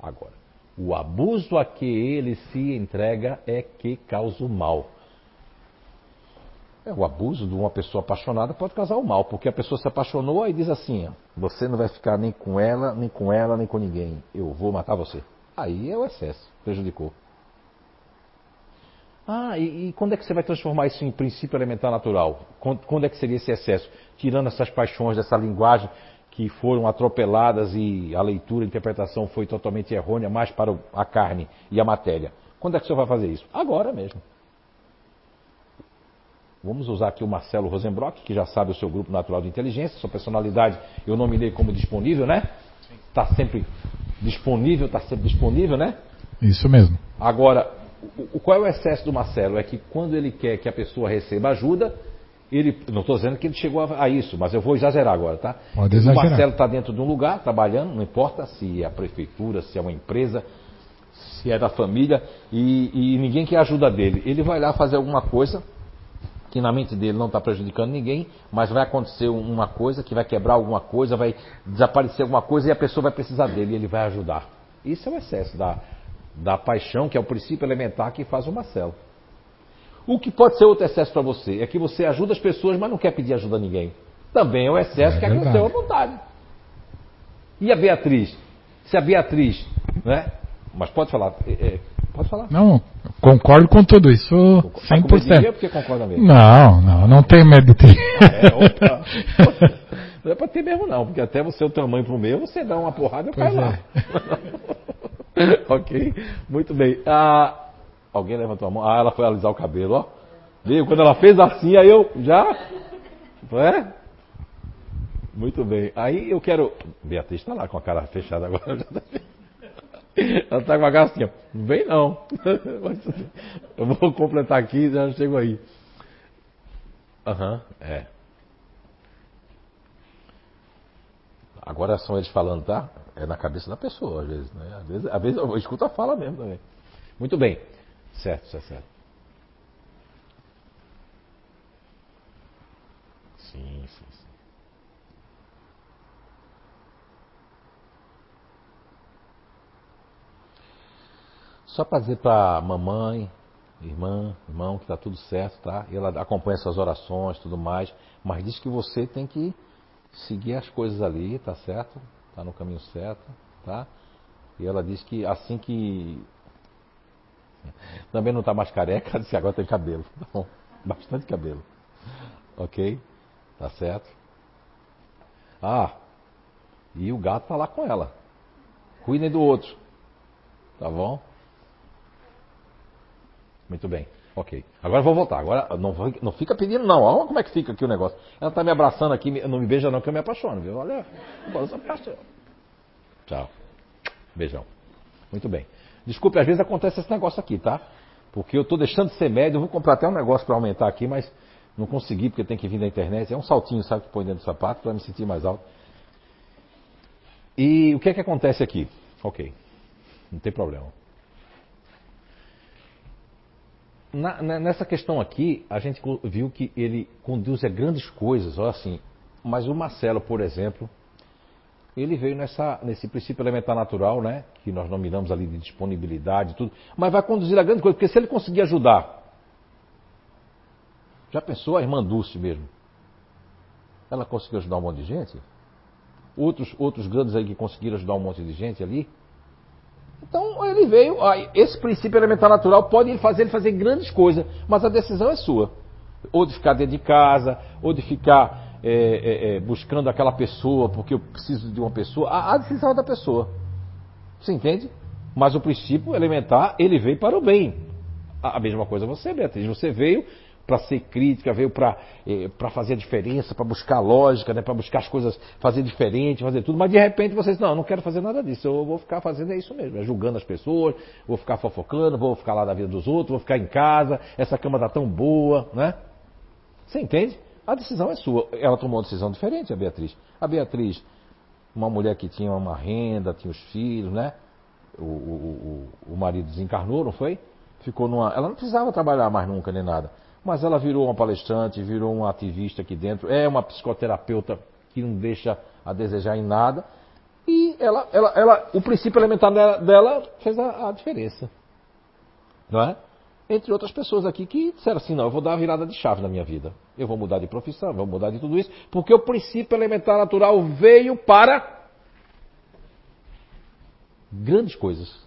Agora, o abuso a que ele se entrega é que causa o mal. É, o abuso de uma pessoa apaixonada pode causar o mal, porque a pessoa se apaixonou e diz assim: você não vai ficar nem com ela, nem com ela, nem com ninguém. Eu vou matar você. Aí é o excesso, prejudicou. Ah, e, e, quando é que você vai transformar isso em princípio elementar natural? Quando, quando, é que seria esse excesso? Tirando essas paixões dessa linguagem que foram atropeladas e a leitura, a interpretação foi totalmente errônea, mais para a carne e a matéria. Quando é que você vai fazer isso? Agora mesmo. Vamos usar aqui o Marcelo Rosenbrock, que já sabe o seu grupo natural de inteligência, sua personalidade eu nominei como disponível, né? Está sempre disponível, está sempre disponível, né? Isso mesmo. Agora, o, qual é o excesso do Marcelo? É que quando ele quer que a pessoa receba ajuda, ele, não estou dizendo que ele chegou a, a, isso, mas eu vou exagerar agora, tá? Pode exagerar. O Marcelo está dentro de um lugar, trabalhando, não importa se é a prefeitura, se é uma empresa, se é da família, e, e ninguém quer ajuda dele. Ele vai lá fazer alguma coisa, que na mente dele não está prejudicando ninguém, mas vai acontecer uma coisa que vai quebrar alguma coisa, vai desaparecer alguma coisa e a pessoa vai precisar dele e ele vai ajudar. Isso é o excesso da, da paixão, que é o princípio elementar que faz o Marcelo. O que pode ser outro excesso para você é que você ajuda as pessoas, mas não quer pedir ajuda a ninguém. Também é um excesso é que aconteceu à vontade. E a Beatriz? Se a Beatriz, né? Mas pode falar, é, é Pode falar. Não, concordo com tudo isso 100%. porque concorda mesmo. Não, não, não tenho medo de ter. É, opa. [laughs] Não é para ter mesmo não, porque até você o tamanho pro meu, você dá uma porrada e cai lá. É. [laughs] ok? Muito bem. Ah, alguém levantou a mão? Ah, ela foi alisar o cabelo, ó. Viu? Quando ela fez assim, aí eu já... Não é? Muito bem. Aí eu quero... Beatriz está lá com a cara fechada agora. [laughs] Ela está com a cara assim, ó. Vem não. [laughs] Eu vou completar aqui e já chego aí. Aham, uhum, é. Agora são eles falando, tá? É na cabeça da pessoa, às vezes, né? Às vezes, às vezes eu escuto a fala mesmo também. Muito bem. Certo, certo, certo. Sim, sim, sim. Só para dizer para mamãe, irmã, irmão, que está tudo certo, tá? E ela acompanha suas orações, tudo mais, mas diz que você tem que seguir as coisas ali, tá certo? Tá no caminho certo, tá? E ela diz que assim que [laughs] também não está mais careca, [laughs] disse que agora tem cabelo, [laughs] tá bom? Bastante cabelo, ok? Tá certo? Ah, e o gato tá lá com ela. Cuidem do outro, tá bom? Muito bem. Ok. Agora vou voltar. Agora não, não fica pedindo, não. Olha como é que fica aqui o negócio. Ela está me abraçando aqui. Não me beija, não, que eu me apaixono, viu? Olha. Tchau. Beijão. Muito bem. Desculpe, às vezes acontece esse negócio aqui, tá? Porque eu estou deixando de ser médio, eu vou comprar até um negócio para aumentar aqui, mas não consegui porque tem que vir da internet. É um saltinho, sabe, que põe dentro do sapato para me sentir mais alto. E o que é que acontece aqui? Ok, não tem problema. Na, nessa questão aqui, a gente viu que ele conduz a grandes coisas, olha assim. Mas o Marcelo, por exemplo, ele veio nessa, nesse princípio elementar natural, né? Que nós nominamos ali de disponibilidade e tudo. Mas vai conduzir a grande coisa, porque se ele conseguir ajudar. Já pensou a irmã Dulce mesmo? Ela conseguiu ajudar um monte de gente? Outros, outros grandes aí que conseguiram ajudar um monte de gente ali? Então ele veio, esse princípio elementar natural pode fazer ele fazer grandes coisas, mas a decisão é sua. Ou de ficar dentro de casa, ou de ficar é, é, é, buscando aquela pessoa, porque eu preciso de uma pessoa. A, a decisão é da pessoa. Você entende? Mas o princípio elementar, ele veio para o bem. A, a mesma coisa você, Beatriz. Você veio para ser crítica, veio para eh, fazer a diferença, para buscar lógica, né, para buscar as coisas, fazer diferente, fazer tudo, mas de repente vocês, não, eu não quero fazer nada disso, eu vou ficar fazendo é isso mesmo, é julgando as pessoas, vou ficar fofocando, vou ficar lá na vida dos outros, vou ficar em casa, essa cama tá tão boa, né? Você entende? A decisão é sua. Ela tomou uma decisão diferente, a Beatriz. A Beatriz, uma mulher que tinha uma renda, tinha os filhos, né? O, o, o, o marido desencarnou, não foi? Ficou numa. Ela não precisava trabalhar mais nunca nem nada mas ela virou uma palestrante, virou uma ativista aqui dentro, é uma psicoterapeuta que não deixa a desejar em nada. E ela, ela, ela o princípio elementar dela, dela fez a, a, diferença. Não é? Entre outras pessoas aqui que disseram assim, não, eu vou dar uma virada de chave na minha vida. Eu vou mudar de profissão, vou mudar de tudo isso, porque o princípio elementar natural veio para grandes coisas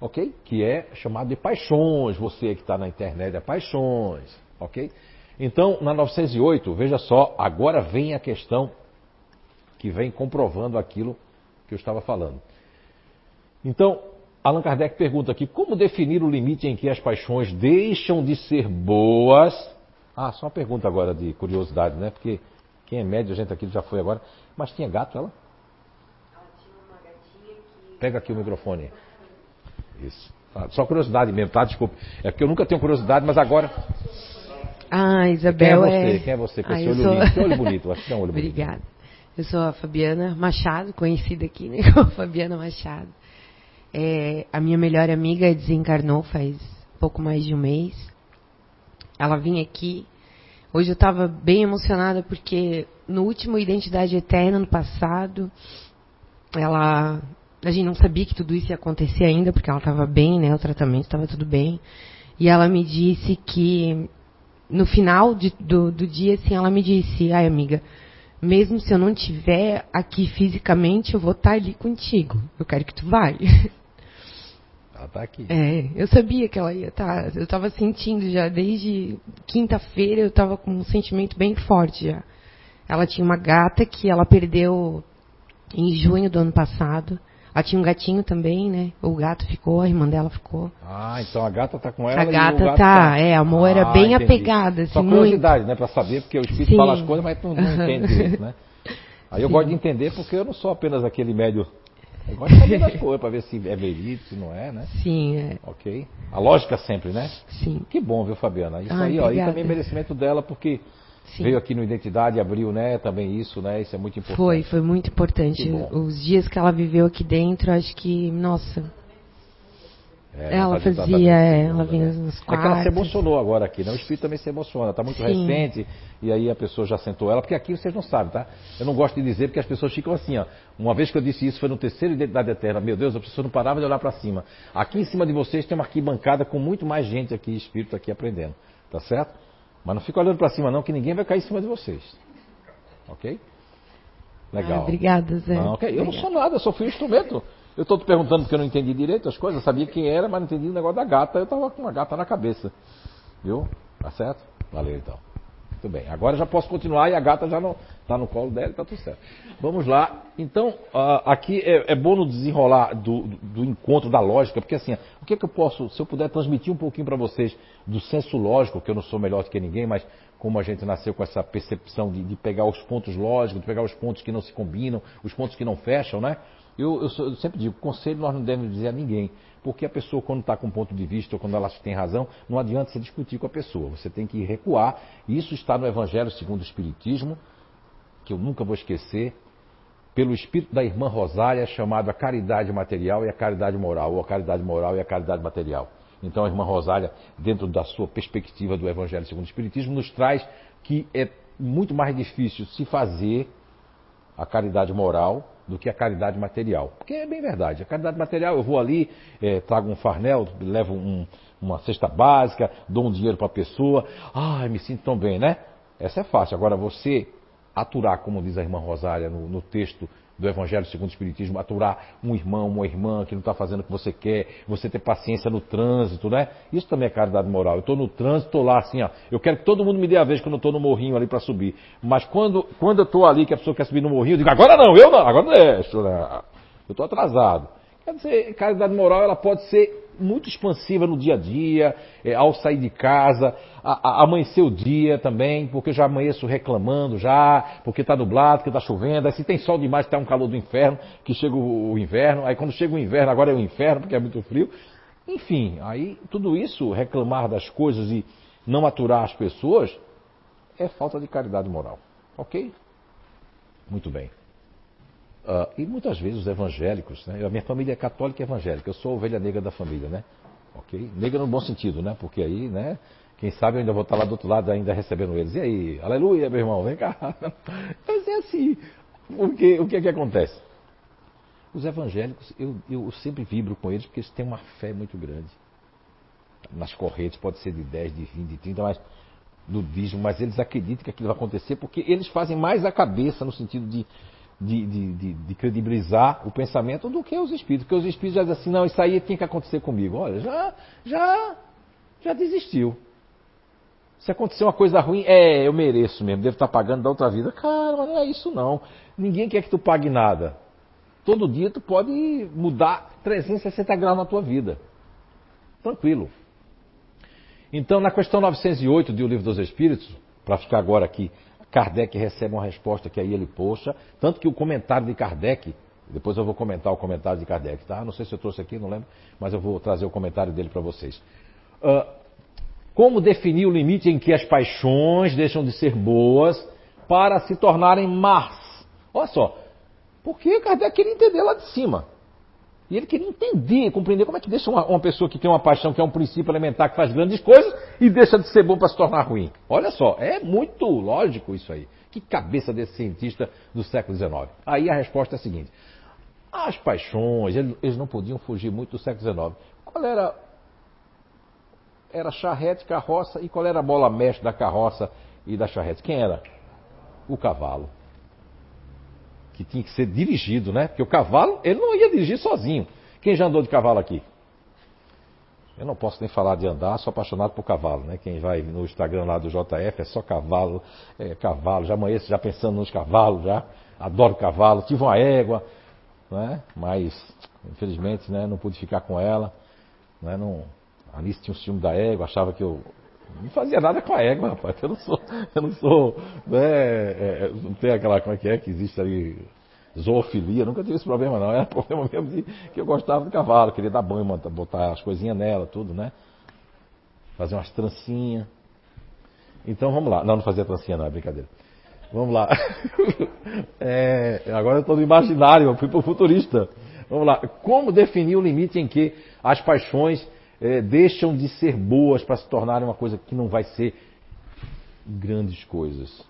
ok? Que é chamado de paixões, você que está na internet é paixões, ok? Então, na 908, veja só, agora vem a questão que vem comprovando aquilo que eu estava falando. Então, Allan Kardec pergunta aqui: como definir o limite em que as paixões deixam de ser boas? Ah, só uma pergunta agora de curiosidade, né? Porque quem é médio, a gente aqui já foi agora. Mas tinha gato ela? Ela tinha uma gatinha que. Pega aqui o microfone. Isso. Ah, só curiosidade mesmo, tá? Desculpe. É porque eu nunca tenho curiosidade, mas agora. Ah, Isabel Quem é você? É... Quem é você com ah, esse olho sou... lindo? Que olho bonito, acho que é um olho bonito. Obrigada. Eu sou a Fabiana Machado, conhecida aqui né, [laughs] como Fabiana Machado. É, a minha melhor amiga desencarnou faz pouco mais de um mês. Ela vinha aqui. Hoje eu estava bem emocionada porque no último Identidade Eterna, no passado, ela a gente não sabia que tudo isso ia acontecer ainda, porque ela estava bem, né? O tratamento estava tudo bem. E ela me disse que no final de, do, do dia, assim, ela me disse, ai amiga, mesmo se eu não estiver aqui fisicamente, eu vou estar tá ali contigo. Eu quero que tu vá. [laughs] Ela está aqui. É, eu sabia que ela ia estar. Tá, eu estava sentindo já desde quinta-feira, eu estava com um sentimento bem forte já. Ela tinha uma gata que ela perdeu em junho do ano passado. Ela tinha um gatinho também, né? O gato ficou, a irmã dela ficou. Ah, então a gata tá com ela A gata tá, tá, é, a ah, era bem entendi. apegada, assim, Só curiosidade, muito. né, para saber, porque o espírito Sim. fala as coisas, mas não, não entende direito, né? [laughs] Aí eu Sim. gosto de entender porque eu não sou apenas aquele médio eu gosto de saber das [laughs] coisas para ver se é verídico, se não é, né? Sim, é. Ok. A lógica sempre, né? Sim. Que bom, viu, Fabiana? Isso aí, ó, aí também é merecimento dela, porque Sim. Veio aqui no Identidade, abriu, né, também isso, né? Isso é muito importante. Foi, foi muito importante. Os dias que ela viveu aqui dentro, acho que, nossa. É, ela fazia, é, ela vinha né? nos quartos. É que ela se emocionou agora aqui, né? O espírito também se emociona, tá muito Sim. recente, e aí a pessoa já sentou ela, porque aqui vocês não sabem, tá? Eu não gosto de dizer porque as pessoas ficam assim, ó. Uma vez que eu disse isso foi no terceiro Identidade Eterna, meu Deus, a pessoa não parava de olhar para cima. Aqui em cima de vocês tem uma arquibancada com muito mais gente aqui, espírito aqui aprendendo, tá certo? Mas não fica olhando para cima não, que ninguém vai cair em cima de vocês. Ok? Legal. Ah, obrigada, Zé. Não, okay. Eu não sou nada, eu só fui um instrumento. Eu estou te perguntando porque eu não entendi direito as coisas, eu sabia quem era, mas não entendi o negócio da gata. Eu estava com uma gata na cabeça. Viu? Tá certo? Valeu então. Muito bem. Agora já posso continuar e a gata já está no colo dela, está tudo certo. Vamos lá. Então, uh, aqui é, é, bom no desenrolar do, do, do, encontro da lógica, porque assim, o que, é que eu posso, se eu puder transmitir um pouquinho para vocês do senso lógico, que eu não sou melhor do que ninguém, mas como a gente nasceu com essa percepção de, de, pegar os pontos lógicos, de pegar os pontos que não se combinam, os pontos que não fecham, né? Eu, eu, eu sempre digo, conselho nós não devemos dizer a ninguém, porque a pessoa quando está com um ponto de vista ou quando ela tem razão, não adianta você discutir com a pessoa, você tem que recuar. Isso está no Evangelho segundo o Espiritismo, que eu nunca vou esquecer, pelo espírito da irmã Rosália, chamado a caridade material e a caridade moral, ou a caridade moral e a caridade material. Então a irmã Rosália, dentro da sua perspectiva do Evangelho segundo o Espiritismo, nos traz que é muito mais difícil se fazer a caridade moral do que a caridade material. Porque é bem verdade. A caridade material, eu vou ali, é, trago um farnel, levo um, uma cesta básica, dou um dinheiro para a pessoa, ai, me sinto tão bem, né? Essa é fácil. Agora você aturar, como diz a irmã Rosália no, no texto do Evangelho segundo o Espiritismo, aturar um irmão, uma irmã que não está fazendo o que você quer, você ter paciência no trânsito, né? Isso também é caridade moral. Eu estou no trânsito, estou lá assim, ó. Eu quero que todo mundo me dê a vez quando eu estou no morrinho ali para subir. Mas quando, quando eu estou ali, que a pessoa quer subir no morrinho, eu digo, agora não, eu não, agora não né? Eu estou atrasado. Quer dizer, caridade moral ela pode ser muito expansiva no dia a dia, é, ao sair de casa, a, a, amanhecer o dia também, porque eu já amanheço reclamando já, porque está nublado, porque está chovendo, aí se tem sol demais, está um calor do inferno, que chega o, o, inverno, aí quando chega o inverno, agora é o inferno, porque é muito frio. Enfim, aí tudo isso, reclamar das coisas e não aturar as pessoas, é falta de caridade moral. Ok? Muito bem. Uh, e muitas vezes os evangélicos, né? a minha família é católica e evangélica, eu sou a ovelha negra da família, né? Ok? Negra no bom sentido, né? Porque aí, né? Quem sabe eu ainda vou estar lá do outro lado ainda recebendo eles. E aí, aleluia, meu irmão, vem cá. [laughs] Mas é assim. Porque, o que é que acontece? Os evangélicos, eu, eu sempre vibro com eles porque eles têm uma fé muito grande. Nas correntes, pode ser de 10, de 20, de 30, mas do dízimo, mas eles acreditam que aquilo vai acontecer porque eles fazem mais a cabeça no sentido de de, de, de, de, credibilizar o pensamento do que os espíritos. Porque os espíritos já dizem assim, não, isso aí tinha que acontecer comigo. Olha, já, já, já desistiu. Se acontecer uma coisa ruim, é, eu mereço mesmo, devo estar pagando da outra vida. Cara, mas não é isso não. Ninguém quer que tu pague nada. Todo dia tu pode mudar 360 graus na tua vida. Tranquilo. Então, na questão 908 do Livro dos Espíritos, para ficar agora aqui Kardec recebe uma resposta que aí ele poxa, tanto que o comentário de Kardec, depois eu vou comentar o comentário de Kardec, tá? Não sei se eu trouxe aqui, não lembro, mas eu vou trazer o comentário dele para vocês. Uh, como definir o limite em que as paixões deixam de ser boas para se tornarem más? Olha só, porque Kardec queria entender lá de cima. E ele queria entender, compreender como é que deixa uma, uma, pessoa que tem uma paixão, que é um princípio elementar, que faz grandes coisas, e deixa de ser bom para se tornar ruim. Olha só, é muito lógico isso aí. Que cabeça desse cientista do século XIX. Aí a resposta é a seguinte: as paixões, eles não podiam fugir muito do século XIX. Qual era. Era charrete, carroça, e qual era a bola mestre da carroça e da charrete? Quem era? O cavalo que tinha que ser dirigido, né? Porque o cavalo, ele não ia dirigir sozinho. Quem já andou de cavalo aqui? Eu não posso nem falar de andar, sou apaixonado por cavalo, né? Quem vai no Instagram lá do JF é só cavalo, é, cavalo, já amanheço já pensando nos cavalos, já. Adoro cavalo, tive uma égua, né? Mas, infelizmente, né, não pude ficar com ela. Né? Não, Alice tinha um ciúme da égua, achava que eu não fazia nada com a égua, rapaz. Eu não sou, eu não sou, né, é, é, não tem aquela, como é que é, que existe ali, zoofilia, nunca tive esse problema não. Era [laughs] problema mesmo de que eu gostava do cavalo, queria dar banho, botar as coisinhas nela, tudo, né? Fazer umas trancinhas. Então vamos lá. Não, não fazia trancinha não, é brincadeira. Vamos lá. [laughs] É, agora eu estou no imaginário, eu fui para o futurista. Vamos lá. Como definir o limite em que as paixões é, deixam de ser boas para se tornarem uma coisa que não vai ser grandes coisas.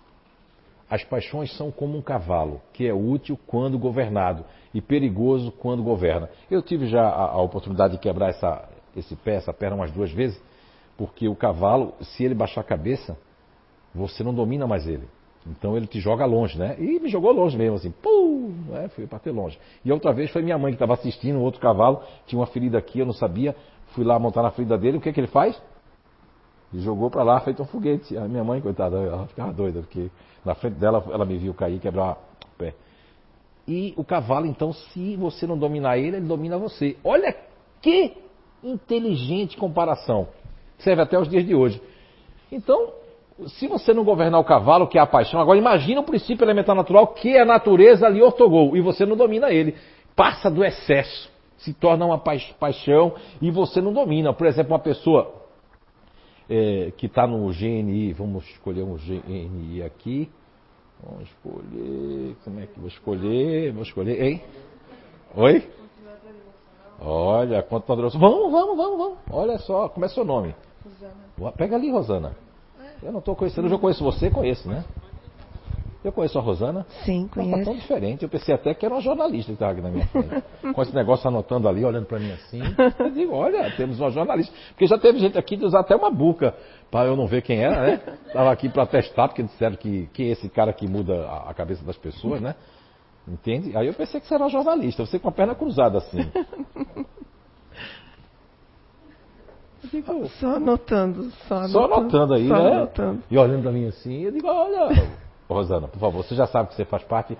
As paixões são como um cavalo, que é útil quando governado e perigoso quando governa. Eu tive já a, a oportunidade de quebrar essa, esse pé, essa perna umas duas vezes, porque o cavalo, se ele baixar a cabeça, você não domina mais ele. Então ele te joga longe, né? E me jogou longe mesmo, assim, pum, né? fui para ter longe. E outra vez foi minha mãe que estava assistindo, outro cavalo, tinha uma ferida aqui, eu não sabia, Fui lá montar na frente dele, o que, que ele faz? Ele jogou para lá, feito um foguete. A minha mãe, coitada, ela ficava doida, porque na frente dela ela me viu cair quebrar o pé. E o cavalo, então, se você não dominar ele, ele domina você. Olha que inteligente comparação. Serve até os dias de hoje. Então, Se você não governar o cavalo, que é a paixão, agora imagina o princípio elementar natural, que é a natureza lhe ortogou, e você não domina ele. Passa do excesso, se torna uma paixão e você não domina. Por exemplo, uma pessoa é, que está no GNI, vamos escolher um GNI aqui. Vamos escolher. Como é que vou escolher? Vou escolher. Hein? Oi? Olha, continuadora. Vamos, vamos, vamos, vamos. Olha só, como é seu nome? Rosana. Pega ali, Rosana. Eu não estou conhecendo, eu já conheço você, conheço, né? Eu conheço a Rosana. Sim, conheço. Ela tá tão diferente. Eu pensei até que era uma jornalista que estava aqui na minha frente. [laughs] Com esse negócio anotando ali, olhando para mim assim. Eu digo, olha, temos uma jornalista. Porque já teve gente aqui de usar até uma buca para eu não ver quem era, né? Estava aqui para testar, porque disseram que, que é esse cara que muda a, a, cabeça das pessoas, né? Entende? Aí eu pensei que você era uma jornalista. Você com a perna cruzada assim. Digo, só anotando, só anotando. Só anotando aí, só né? Anotando. E olhando para mim assim, eu digo, olha. Rosana, por favor, você já sabe que você faz parte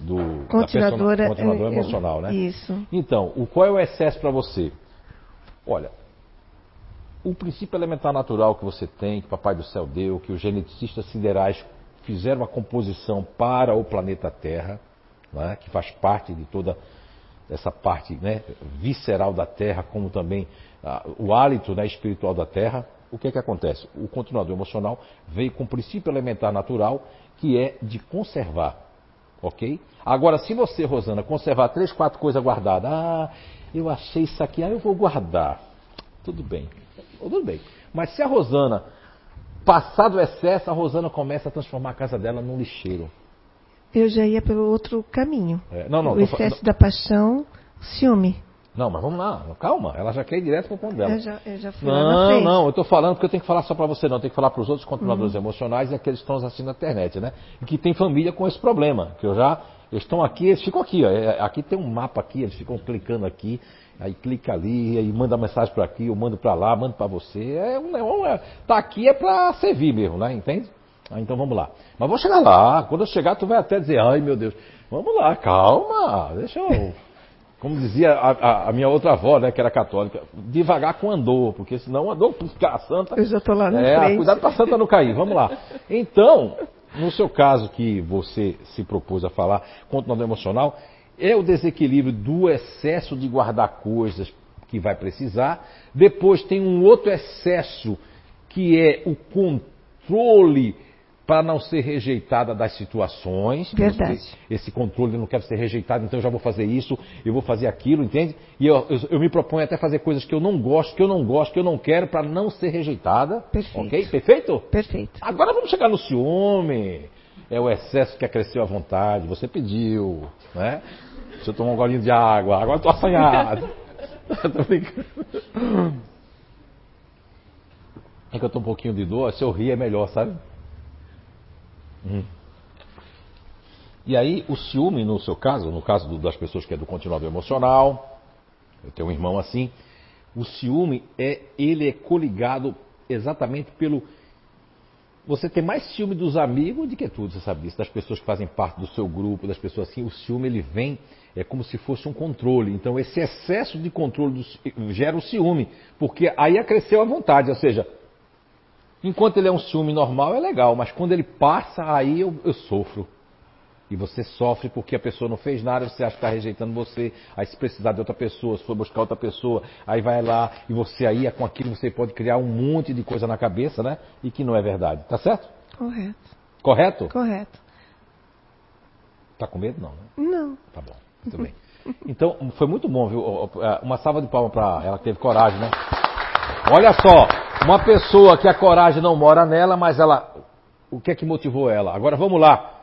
do continuadora, da continuadora é, emocional, né? Isso. Então, o, qual é o excesso para você? Olha, o princípio elementar natural que você tem, que Papai do Céu deu, que os geneticistas siderais fizeram a composição para o planeta Terra, né, que faz parte de toda essa parte né, visceral da Terra, como também ah, o hálito né, espiritual da Terra, o que é que acontece? O continuador emocional veio com o princípio elementar natural que é de conservar. Ok? Agora, se você, Rosana, conservar três, quatro coisas guardadas, ah, eu achei isso aqui, ah, eu vou guardar. Tudo bem. Tudo bem. Mas se a Rosana passar do excesso, a Rosana começa a transformar a casa dela num lixeiro. Eu já ia pelo outro caminho. É, não, não, o excesso da paixão, ciúme. Não, mas vamos lá, calma, ela já quer ir direto para o ponto dela. Eu já, eu já fui não, lá na frente. Não, eu estou falando porque eu tenho que falar só para você, não, eu tenho que falar para os outros controladores uhum. emocionais e aqueles que estão assistindo na internet, né? E que tem família com esse problema, que eu já, eles estão aqui, eles ficam aqui, ó, é, aqui tem um mapa aqui, eles ficam clicando aqui, aí clica ali, aí manda mensagem para aqui, eu mando para lá, mando para você, é um, é, tá aqui é para servir mesmo, né? Entende? Ah, então vamos lá. Mas vou chegar lá, quando eu chegar tu vai até dizer, ai meu Deus, vamos lá, calma, deixa eu como dizia a, a, a, minha outra avó, né, que era católica, devagar com andor, porque senão [laughs] ficar a santa. Eu já estou lá na é, frente. Cuidado para a santa não cair. Vamos lá. Então, no seu caso que você se propôs a falar, contra o emocional, é o desequilíbrio do excesso de guardar coisas que vai precisar. Depois tem um outro excesso que é o controle para não ser rejeitada das situações. Verdade. Esse controle, eu não quero ser rejeitado, então eu já vou fazer isso, eu vou fazer aquilo, entende? E eu, eu, eu me proponho até fazer coisas que eu não gosto, que eu não gosto, que eu não quero, para não ser rejeitada. Perfeito. Ok? Perfeito? Perfeito. Agora vamos chegar no ciúme. É o excesso que acresceu à vontade. Você pediu, né? Você tomou um golinho de água, agora estou assanhado. [laughs] tô brincando. É que eu estou um pouquinho de dor, se eu rir é melhor, sabe? Hum. E aí, o ciúme, no seu caso, no caso do, das pessoas que é do continuador emocional, eu tenho um irmão assim, o ciúme é, ele é coligado exatamente pelo. Você tem mais ciúme dos amigos do que tudo, você sabe disso, das pessoas que fazem parte do seu grupo, das pessoas assim, o ciúme ele vem, é como se fosse um controle. Então esse excesso de controle do, gera o ciúme, porque aí acresceu a vontade, ou seja, Enquanto ele é um ciúme normal, é legal, mas quando ele passa, aí eu, eu sofro. E você sofre porque a pessoa não fez nada, você acha que está rejeitando você. Aí se precisar de outra pessoa, se for buscar outra pessoa, aí vai lá e você aí com aquilo você pode criar um monte de coisa na cabeça, né? E que não é verdade. Tá certo? Correto. Correto? Correto. Tá com medo não, né? Não. Tá bom, muito bem. Então, foi muito bom, viu? Uma salva de palmas para ela que teve coragem, né? Olha só, uma pessoa que a coragem não mora nela, mas ela. O que é que motivou ela? Agora vamos lá.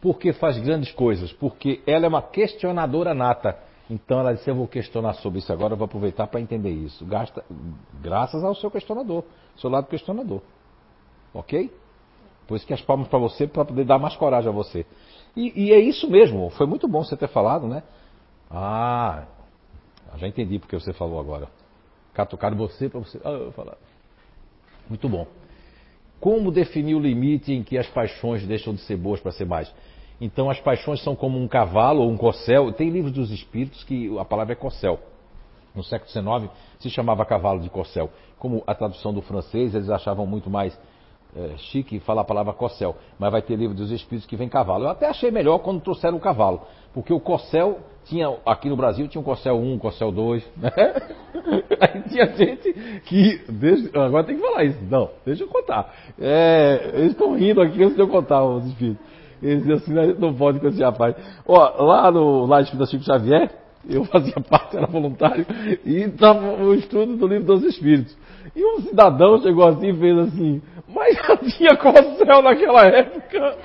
Porque faz grandes coisas? Porque ela é uma questionadora nata. Então ela disse: Eu vou questionar sobre isso agora, eu vou aproveitar para entender isso. Gasta, graças ao seu questionador, seu lado questionador. Ok? Por isso que as palmas para você, para poder dar mais coragem a você. E, e, é isso mesmo, foi muito bom você ter falado, né? Ah, já entendi porque você falou agora catucaram você para você. Ah, eu falar. Muito bom. Como definir o limite em que as paixões deixam de ser boas para ser mais? Então, as paixões são como um cavalo ou um corcel. Tem livros dos espíritos que a palavra é corcel. No século XIX se chamava cavalo de corcel. Como a tradução do francês, eles achavam muito mais é, chique falar a palavra cossel, mas vai ter livro dos espíritos que vem cavalo. Eu até achei melhor quando trouxeram o cavalo, porque o cossel tinha, aqui no Brasil tinha um cossel 1, um cossel 2, né? [laughs] Aí tinha gente que. Deixa, agora tem que falar isso. Não, deixa eu contar. É, eles estão rindo aqui antes de eu contar os espíritos. Eles assim, não pode com esse rapaz. Ó, lá no lá Espírito Chico Xavier, eu fazia [laughs] parte, era voluntário, e estava o estudo do livro dos Espíritos. E um cidadão chegou assim e fez assim, mas já tinha céu naquela época.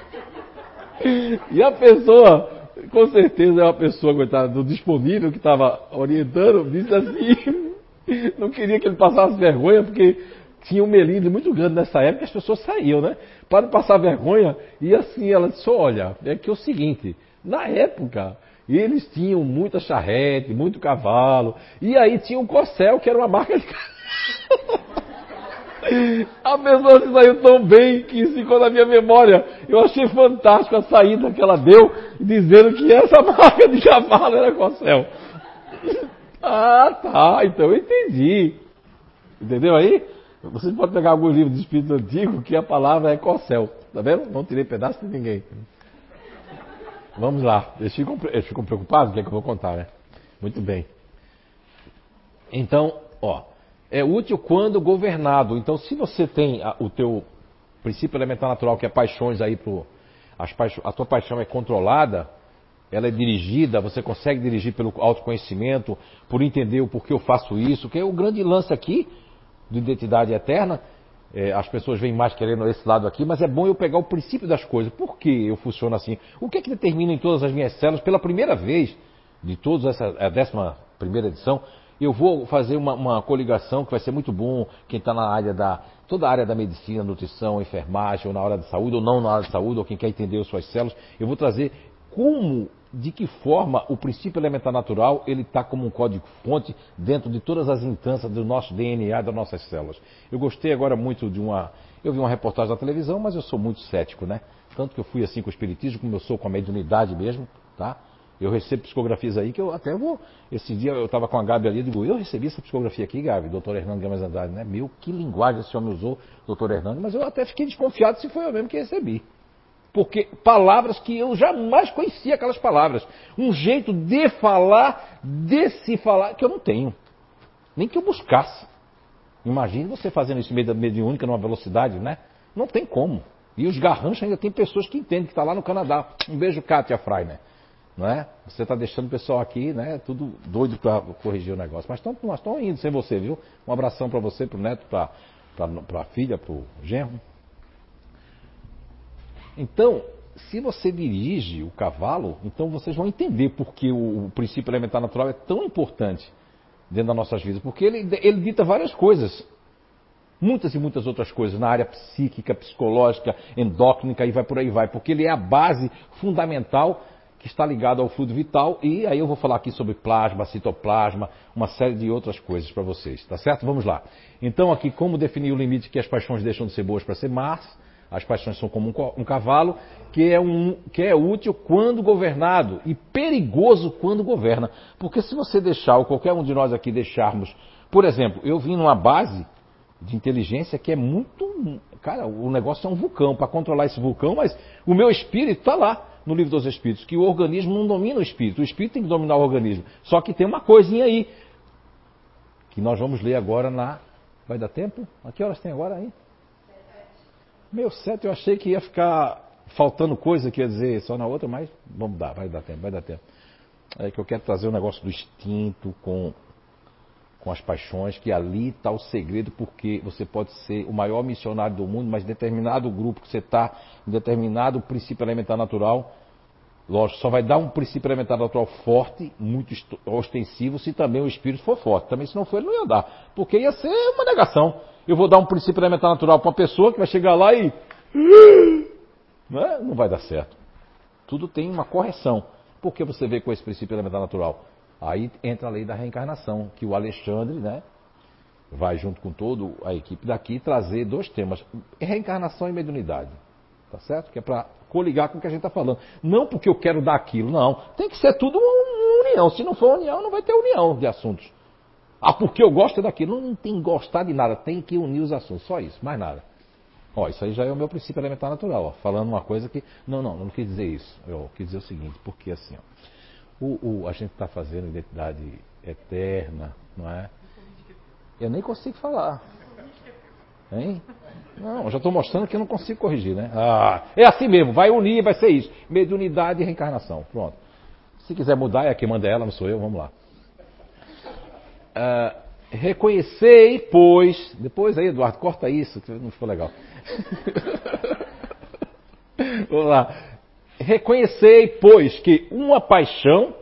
E a pessoa, com certeza é uma pessoa, coitada, do disponível que estava orientando, disse assim, [laughs] não queria que ele passasse vergonha, porque tinha um melindre muito grande nessa época, as pessoas saíam, né? Para não passar vergonha, e assim ela disse, olha, é que é o seguinte, na época, eles tinham muita charrete, muito cavalo, e aí tinha um Corcel, que era uma marca de [laughs] A pessoa se saiu tão bem que ficou na minha memória. Eu achei fantástico a saída que ela deu, dizendo que essa [laughs] marca de cavalo era Corcel. Ah, tá, então eu entendi. Entendeu aí? Você pode pegar algum livro de espírito antigo que a palavra é Corcel. Tá vendo? Não tirei pedaço de ninguém. Vamos lá. Eles ficam, eles ficam preocupados? O que é que eu vou contar, né? Muito bem. Então, ó, é útil quando governado. Então, se você tem a, o teu princípio elementar natural, que é paixões aí pro, paixões, a tua paixão é controlada, ela é dirigida, você consegue dirigir pelo autoconhecimento, por entender o porquê eu faço isso, que é o grande lance aqui de identidade eterna. É, as pessoas vêm mais querendo esse lado aqui, mas é bom eu pegar o princípio das coisas. Por que eu funciono assim? O que é que determina em todas as minhas células, pela primeira vez de todas essa a décima primeira edição, eu vou fazer uma, uma coligação que vai ser muito bom, quem está na área da. toda a área da medicina, nutrição, enfermagem, ou na área de saúde, ou não na área de saúde, ou quem quer entender as suas células, eu vou trazer como, de que forma o princípio elementar natural ele está como um código-fonte dentro de todas as instâncias do nosso DNA, das nossas células. Eu gostei agora muito de uma. Eu vi uma reportagem na televisão, mas eu sou muito cético, né? Tanto que eu fui assim com o espiritismo, como eu sou com a mediunidade mesmo, tá? Eu recebo psicografias aí que eu até vou. Esse dia eu estava com a Gabi ali e digo, eu recebi essa psicografia aqui, Gabi, doutor Hernando Gamas Andrade, né? Meu, que linguagem esse homem usou, doutor Hernando, mas eu até fiquei desconfiado se foi eu mesmo que recebi. Porque palavras que eu jamais conhecia aquelas palavras. Um jeito de falar, de se falar, que eu não tenho. Nem que eu buscasse. Imagine você fazendo isso meio mediúnica numa velocidade, né? Não tem como. E os garranchos ainda tem pessoas que entendem que está lá no Canadá. Um beijo, Kátia Freiner não é? Você está deixando o pessoal aqui, né? Tudo doido para corrigir o negócio. Mas tão, nós estamos indo sem você, viu? Um abração para você, para o neto, para a filha, para o genro. Então, se você dirige o cavalo, então vocês vão entender por que o, o princípio elementar natural é tão importante dentro das nossas vidas. Porque ele, ele dita várias coisas. Muitas e muitas outras coisas na área psíquica, psicológica, endócrina e vai por aí vai. Porque ele é a base fundamental que está ligado ao fluido vital e aí eu vou falar aqui sobre plasma, citoplasma, uma série de outras coisas para vocês, tá certo? Vamos lá. Então aqui como definir o limite que as paixões deixam de ser boas para ser más? As paixões são como um, cavalo que é, um, que é útil quando governado e perigoso quando governa. Porque se você deixar, ou qualquer um de nós aqui deixarmos, por exemplo, eu vim numa base de inteligência que é muito. Cara, o negócio é um vulcão. Para controlar esse vulcão, mas o meu espírito está lá no livro dos Espíritos, que o organismo não domina o espírito, o espírito tem que dominar o organismo. Só que tem uma coisinha aí, que nós vamos ler agora na. Vai dar tempo? A que horas tem agora aí? Meu, sete, eu achei que ia ficar faltando coisa, que ia dizer só na outra, mas vamos dar, vai dar tempo, vai dar tempo. É que eu quero trazer o um negócio do instinto com com as paixões, que ali está o segredo, porque você pode ser o maior missionário do mundo, mas determinado grupo que você está, determinado princípio elementar natural, lógico, só vai dar um princípio elementar natural forte, muito ostensivo, se também o espírito for forte. Também se não for, ele não ia dar, porque ia ser uma negação. Eu vou dar um princípio elementar natural para uma pessoa que vai chegar lá e. [gasps] Não, é? não vai dar certo. Tudo tem uma correção. Por que você vê com esse princípio elementar natural? Aí entra a lei da reencarnação, que o Alexandre, né, vai junto com toda a equipe daqui trazer dois temas: reencarnação e mediunidade. Tá certo? Que é para coligar com o que a gente está falando. Não porque eu quero dar aquilo, não. Tem que ser tudo uma união. Se não for união, não vai ter união de assuntos. Ah, porque eu gosto daquilo. Não tem que gostar de nada. Tem que unir os assuntos. Só isso, mais nada. Ó, isso aí já é o meu princípio elementar natural, ó, falando uma coisa que. Não, não, não quis dizer isso. Eu quis dizer o seguinte, porque assim, ó, o, o a gente está fazendo identidade eterna, não é? Eu nem consigo falar. Hein? Não, já estou mostrando que eu não consigo corrigir, né? Ah, é assim mesmo, vai unir, vai ser isso. Mediunidade e reencarnação. Pronto. Se quiser mudar, é quem manda ela, não sou eu, vamos lá. Ah, reconhecei, pois. Depois aí, Eduardo, corta isso, que não ficou legal. [laughs] vamos lá. Reconhecei, pois, que uma paixão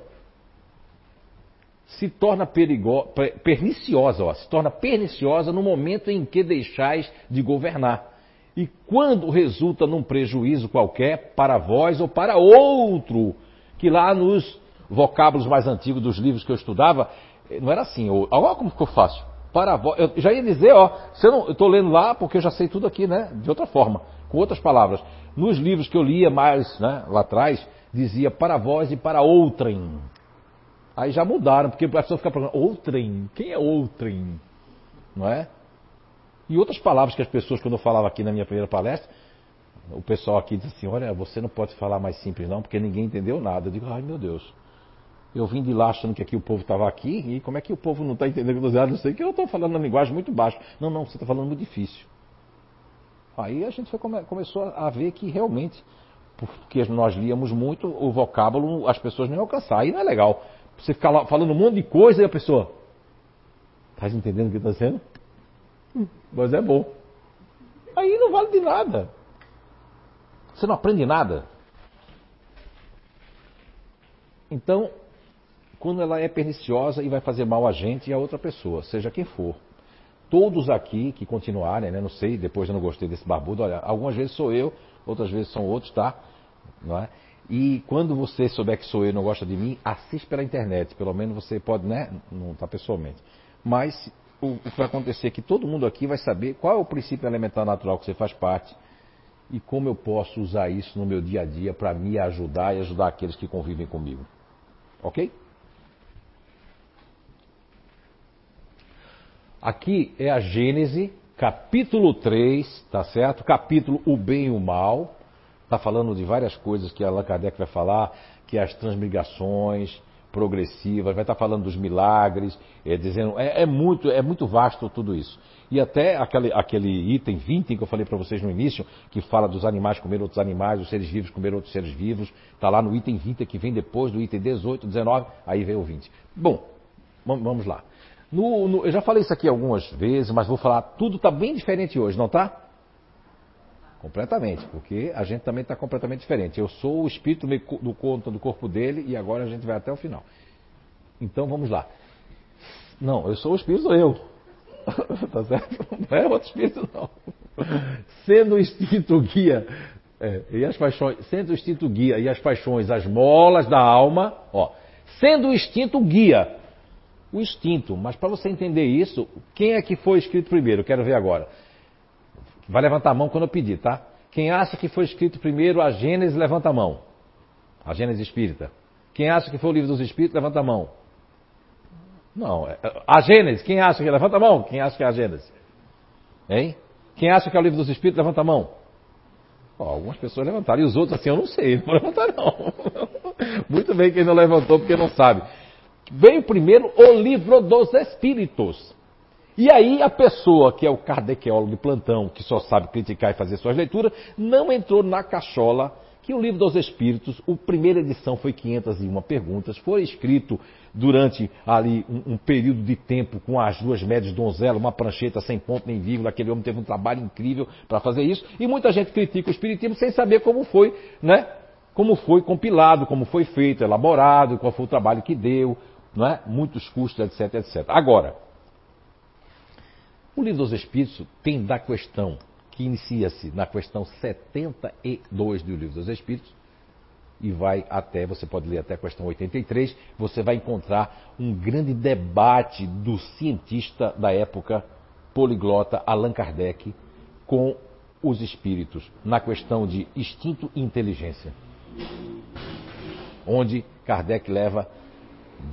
se torna perigo, perniciosa, ó, se torna perniciosa no momento em que deixais de governar. E quando resulta num prejuízo qualquer para vós ou para outro, que lá nos vocábulos mais antigos dos livros que eu estudava, eh, não era assim. Olha como ficou fácil. Para vós, eu já ia dizer, ó, se eu não, estou lendo lá porque eu já sei tudo aqui, né? De outra forma, com outras palavras. Nos livros que eu lia mais, né, lá atrás, dizia para vós e para outrem. Aí já mudaram, porque a pessoa fica perguntando, outrem, quem é outrem? Não é? E outras palavras que as pessoas, quando eu falava aqui na minha primeira palestra, o pessoal aqui diz assim, olha, você não pode falar mais simples não, porque ninguém entendeu nada. Eu digo, ai meu Deus, eu vim de lá achando que aqui o povo estava aqui, e como é que o povo não está entendendo? Eu ah, não sei que eu estou falando na linguagem muito baixa. Não, não, você está falando muito difícil. Aí a gente foi, começou a ver que realmente, porque nós líamos muito, o vocábulo as pessoas não iam alcançar. Aí não é legal. Você ficar lá falando um monte de coisa e a pessoa. Está entendendo o que está sendo? Hum, mas é bom. Aí não vale de nada. Você não aprende nada. Então, quando ela é perniciosa e vai fazer mal a gente e a outra pessoa, seja quem for. Todos aqui que continuarem, né, não sei, depois eu não gostei desse barbudo, olha, algumas vezes sou eu, outras vezes são outros, tá? Não é? E quando você souber que sou eu e não gosta de mim, assiste pela internet. Pelo menos você pode, né? Não está pessoalmente. Mas o, o, que vai acontecer é que todo mundo aqui vai saber qual é o princípio elementar natural que você faz parte e como eu posso usar isso no meu dia a dia para me ajudar e ajudar aqueles que convivem comigo. Ok? Aqui é a Gênese, capítulo 3, tá certo? Capítulo O Bem e o Mal está falando de várias coisas que Allan Kardec vai falar, que as transmigrações progressivas, vai estar tá falando dos milagres, é, dizendo, é, é, muito, é muito vasto tudo isso. E até aquele, aquele item 20 que eu falei para vocês no início, que fala dos animais comer outros animais, os seres vivos comer outros seres vivos, está lá no item 20 que vem depois do item 18, 19, aí vem o 20. Bom, vamos lá. No, no, eu já falei isso aqui algumas vezes, mas vou falar, tudo está bem diferente hoje, não está? Completamente, porque a gente também está completamente diferente. Eu sou o espírito do conta do corpo dele e agora a gente vai até o final. Então vamos lá. Não, eu sou o espírito, sou eu. [laughs] tá certo? Não é outro espírito, não. Sendo o instinto guia é, e as paixões, sendo o instinto guia e as paixões as molas da alma, ó, sendo o instinto guia, o instinto, mas para você entender isso, quem é que foi escrito primeiro? Quero ver agora. Vai levantar a mão quando eu pedir, tá? Quem acha que foi escrito primeiro a Gênesis, levanta a mão. A Gênesis Espírita. Quem acha que foi o livro dos Espíritos, levanta a mão. Não, é, é, a Gênesis, quem acha que levanta a mão? Quem acha que é a Gênesis? Hein? Quem acha que é o livro dos Espíritos, levanta a mão. Ó, algumas pessoas levantaram, e os outros assim, eu não sei, [laughs] não vou levantar não. [laughs] Muito bem quem não levantou porque não sabe. Veio primeiro o livro dos Espíritos. E aí a pessoa que é o kardequeólogo de plantão, que só sabe criticar e fazer suas leituras, não entrou na cachola que o livro dos Espíritos, a primeira edição foi 501 perguntas, foi escrito durante ali um, um, período de tempo com as duas médias donzela, uma prancheta sem ponto nem vírgula, aquele homem teve um trabalho incrível para fazer isso, e muita gente critica o Espiritismo sem saber como foi, né? Como foi compilado, como foi feito, elaborado, qual foi o trabalho que deu, não é? Muitos custos, etc, etc. Agora, o livro dos Espíritos tem da questão, que inicia-se na questão 72 do livro dos Espíritos, e vai até, você pode ler até a questão 83, você vai encontrar um grande debate do cientista da época, poliglota Allan Kardec, com os espíritos, na questão de instinto e inteligência. Onde Kardec leva